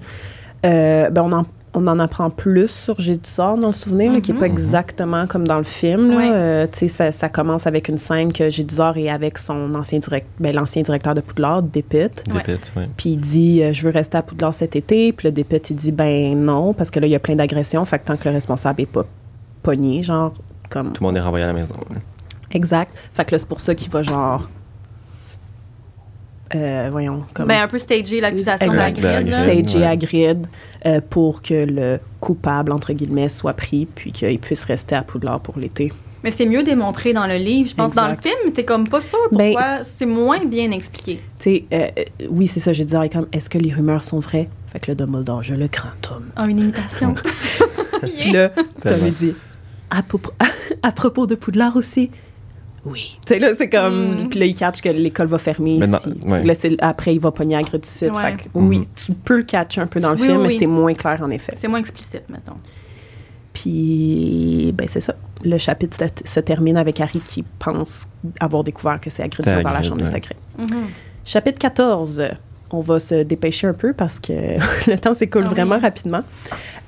euh, ben on en on en apprend plus sur Gédusor dans le souvenir, là, qui n'est pas Mhm. exactement comme dans le film. là. Ouais. Euh, tu sais, ça, ça commence avec une scène que Gédusor est avec son ancien direct, ben, l'ancien directeur de Poudlard, Dépit. Puis il dit euh, Je veux rester à Poudlard cet été. Puis le Dépit, il dit Ben non, parce que là, il y a plein d'agressions. Fait que tant que le responsable n'est pas pogné, genre, comme. Tout le monde est renvoyé à la maison. Exact. Fait que là, c'est pour ça qu'il va, genre. Euh, voyons, comme. Ben, un peu stager l'accusation Exact. Stagé. stager Ouais. à grid euh, pour que le coupable, entre guillemets, soit pris puis qu'il puisse rester à Poudlard pour l'été. Mais c'est mieux démontré dans le livre. Je pense dans le Exact. film, t'es comme pas sûr Ben- pourquoi. c'est moins bien expliqué. Tu sais, euh, euh, oui, c'est ça, j'ai dit, ah, comme, est-ce que les rumeurs sont vraies? Fait que le Dumbledore, je le crains, Tom. Ah, une imitation. Puis là, Tom, dit, à, à propos de Poudlard aussi? Oui. Tu sais, là, c'est comme. Mm. Puis là, il catch que l'école va fermer Mais non, ici. ouais. Là, après, il va pogner à gré tout de suite. Ouais. Fait que, oui, Mhm. tu peux le catcher un peu dans le Oui, film, oui, mais oui. c'est moins clair, en effet. c'est moins explicite, mettons. Puis, ben, c'est ça. Le chapitre se, se termine avec Harry qui pense avoir découvert que c'est Hagrid qui a C'est ouvert la chambre des ouais. Mhm. Chapitre 14. On va se dépêcher un peu parce que le temps s'écoule Ah oui. vraiment rapidement.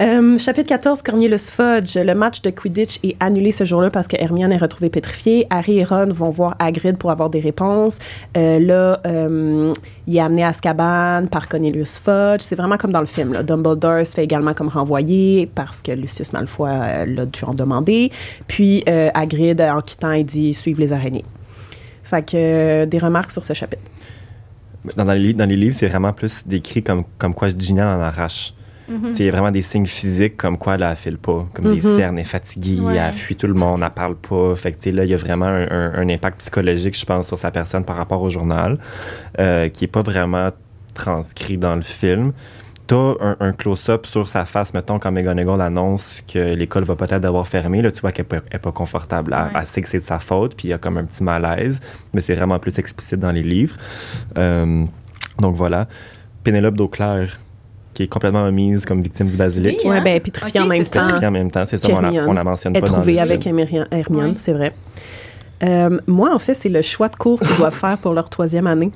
Euh, chapitre 14, Cornelius Fudge. Le match de Quidditch est annulé ce jour-là parce que Hermione est retrouvée pétrifiée. Harry et Ron vont voir Hagrid pour avoir des réponses. Euh, là, euh, il est amené à Azkaban par Cornelius Fudge. C'est vraiment comme dans le film. Là. Dumbledore se fait également comme renvoyé parce que Lucius Malfoy l'a toujours demandé. Puis Hagrid, en quittant, il dit « Suivre les araignées ». Fait que des remarques sur ce chapitre. Dans, dans les, livres- dans les livres, c'est vraiment plus décrit comme, comme quoi Ginny en arrache. Mhm. Il y a vraiment des signes physiques comme quoi elle ne file pas, comme des Mhm. cernes, elle est fatiguée, Ouais. elle fuit tout le monde, elle parle pas. Fait que, là, il y a vraiment un, un- un impact psychologique, je pense, sur sa personne par rapport au journal, euh, qui n'est pas vraiment transcrit dans le film. Tu as un, un close-up sur sa face, mettons, quand McGonagall annonce que l'école va peut-être devoir fermer. Là, tu vois qu'elle n'est pas confortable. Elle, Ouais. elle sait que c'est de sa faute, puis il y a comme un petit malaise, mais c'est vraiment plus explicite dans les livres. Euh, donc voilà. Pénélope Dauclair, qui est complètement omise comme victime du basilic. Oui, Ouais, hein? ben, pétrifiée Ok, en même temps. Pétrifiée en même temps, c'est ça, on la, Hermione on la mentionne est pas dans le trouvée avec. Hermione, Hermione, Ouais. c'est vrai. Euh, moi, en fait, c'est le choix de cours qu'ils doivent faire pour leur troisième année.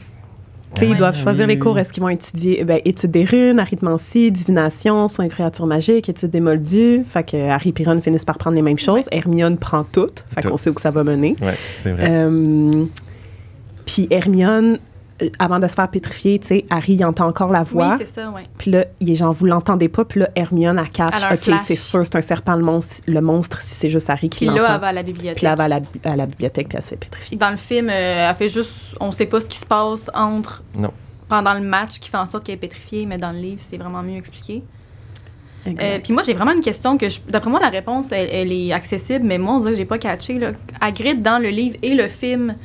Ouais. Ils doivent choisir Oui, les cours. Est-ce qu'ils vont étudier ben, études des runes, arithmancie, divination, soins de créatures magiques, études des moldus? Fait que Harry et Ron finissent par prendre les mêmes choses. Hermione prend toutes. Fait Tout. qu'on sait où que ça va mener. Ouais, c'est vrai. Euh, Puis Hermione, avant de se faire pétrifier, tu sais, Harry il entend encore la Oui, voix. c'est ça, ouais. Puis là, il est genre, vous l'entendez pas. Puis là, Hermione, elle catch. OK, c'est sûr, c'est un serpent, le monstre, le monstre si c'est juste Harry qui Puis là, l'entend. elle va à la bibliothèque. Puis là, elle va à la, à la bibliothèque, puis elle se fait pétrifier. Dans le film, euh, elle fait juste. On sait pas ce qui se passe entre. Non. Pendant le match qui fait en sorte qu'elle est pétrifiée, mais dans le livre, c'est vraiment mieux expliqué. Euh, Exact. puis moi, j'ai vraiment une question que, je- d'après moi, la réponse, elle, elle est accessible, mais moi, on dirait que j'ai pas catché. Là. Hagrid, dans le livre et le film,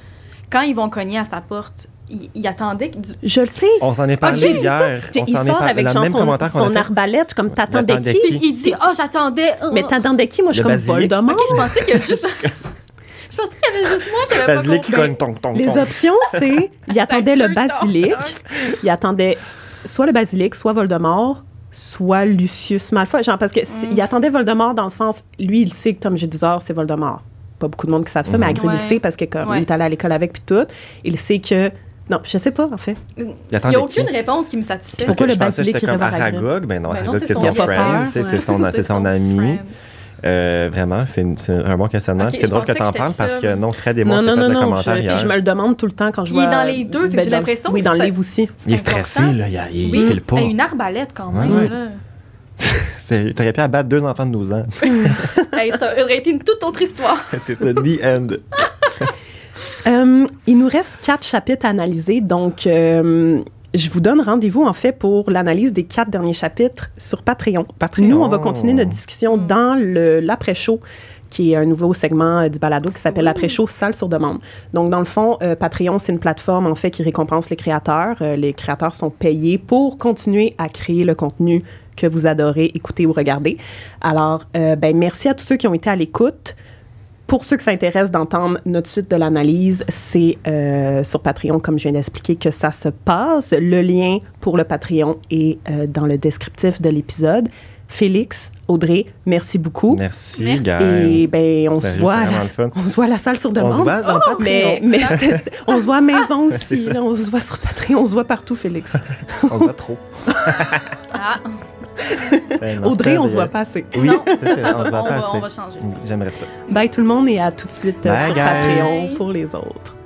quand ils vont cogner à sa porte, il, il attendait que du- je le sais. On s'en est Ah, parlé dit ça. hier. Il sort par- avec même son, commentaire qu'on a son arbalète, comme t'attendais T'attendais qui? qui? Il dit Oh, j'attendais. oh. Mais t'attendais qui? Moi, je suis comme basilic. Voldemort. Ok, je pensais qu'il y a juste. je pensais qu'il y avait juste moi qui avait pas Basilic qui compris. cogne ton ton Les options, c'est il attendait le basilic, il attendait soit le basilic, soit Voldemort, soit Lucius Malfoy. Genre, parce que Mm. il attendait Voldemort dans le sens, lui, il sait que Tom Jedusor, c'est Voldemort. Pas beaucoup de monde qui savent ça, mais. Hagrid, il Ouais. sait parce que comme Ouais. il est allé à l'école avec puis tout, il sait que non, je sais pas en fait. Il Il n'y a aucune qui? réponse qui me satisfait. Parce Pourquoi que le je pensais que basilic c'était comme? Aragog, ben non, Ben Aragog c'est son son friend. c'est- son, ami. Euh, vraiment, c'est un bon questionnement. C'est drôle que t'en j'étais parles parce que non, Fred et moi, Non, non, fait non, le non, commentaire je, hier. je me le demande tout le temps quand je Il est vois. dans les deux, fait que ben, j'ai l'impression Oui, dans le livre aussi. Il est stressé, là, il, a- il Oui, file pas. Hey, une arbalète quand même. Ouais. là. C'est- T'aurais pu abattre deux enfants de 12 ans. Hey, ça aurait été une toute autre histoire. c'est ça, the end. Euh, il nous reste quatre chapitres à analyser, donc euh, je vous donne rendez-vous en fait pour l'analyse des quatre derniers chapitres sur Patreon. Patreon. Nous, on va continuer notre discussion Mm. dans l'après-show qui est un nouveau segment euh, du balado qui s'appelle Oui. l'après-show salle sur demande. Donc, dans le fond, euh, Patreon, c'est une plateforme, en fait, qui récompense les créateurs. Euh, les créateurs sont payés pour continuer à créer le contenu que vous adorez écouter ou regarder. Alors, euh, ben, merci à tous ceux qui ont été à l'écoute. Pour ceux qui s'intéressent d'entendre notre suite de l'analyse, c'est euh, sur Patreon, comme je viens d'expliquer, que ça se passe. Le lien pour le Patreon est euh, dans le descriptif de l'épisode. Félix, Audrey, merci beaucoup. Merci, Merci. gars. Et ben, on se voit, la, on se voit à la salle sur On demande. se voit dans Patreon. mais, on se voit à maison aussi. ça. là. on se voit sur Patreon, on se voit partout, Félix. On se voit trop. Ah, Ben non, Audrey, c'est on se voit pas assez. Oui, Non, ça, on se va, voit on pas va- on va assez. changer. J'aimerais ça. Bye tout le monde et à tout de suite Bye, sur guys. Patreon pour les autres.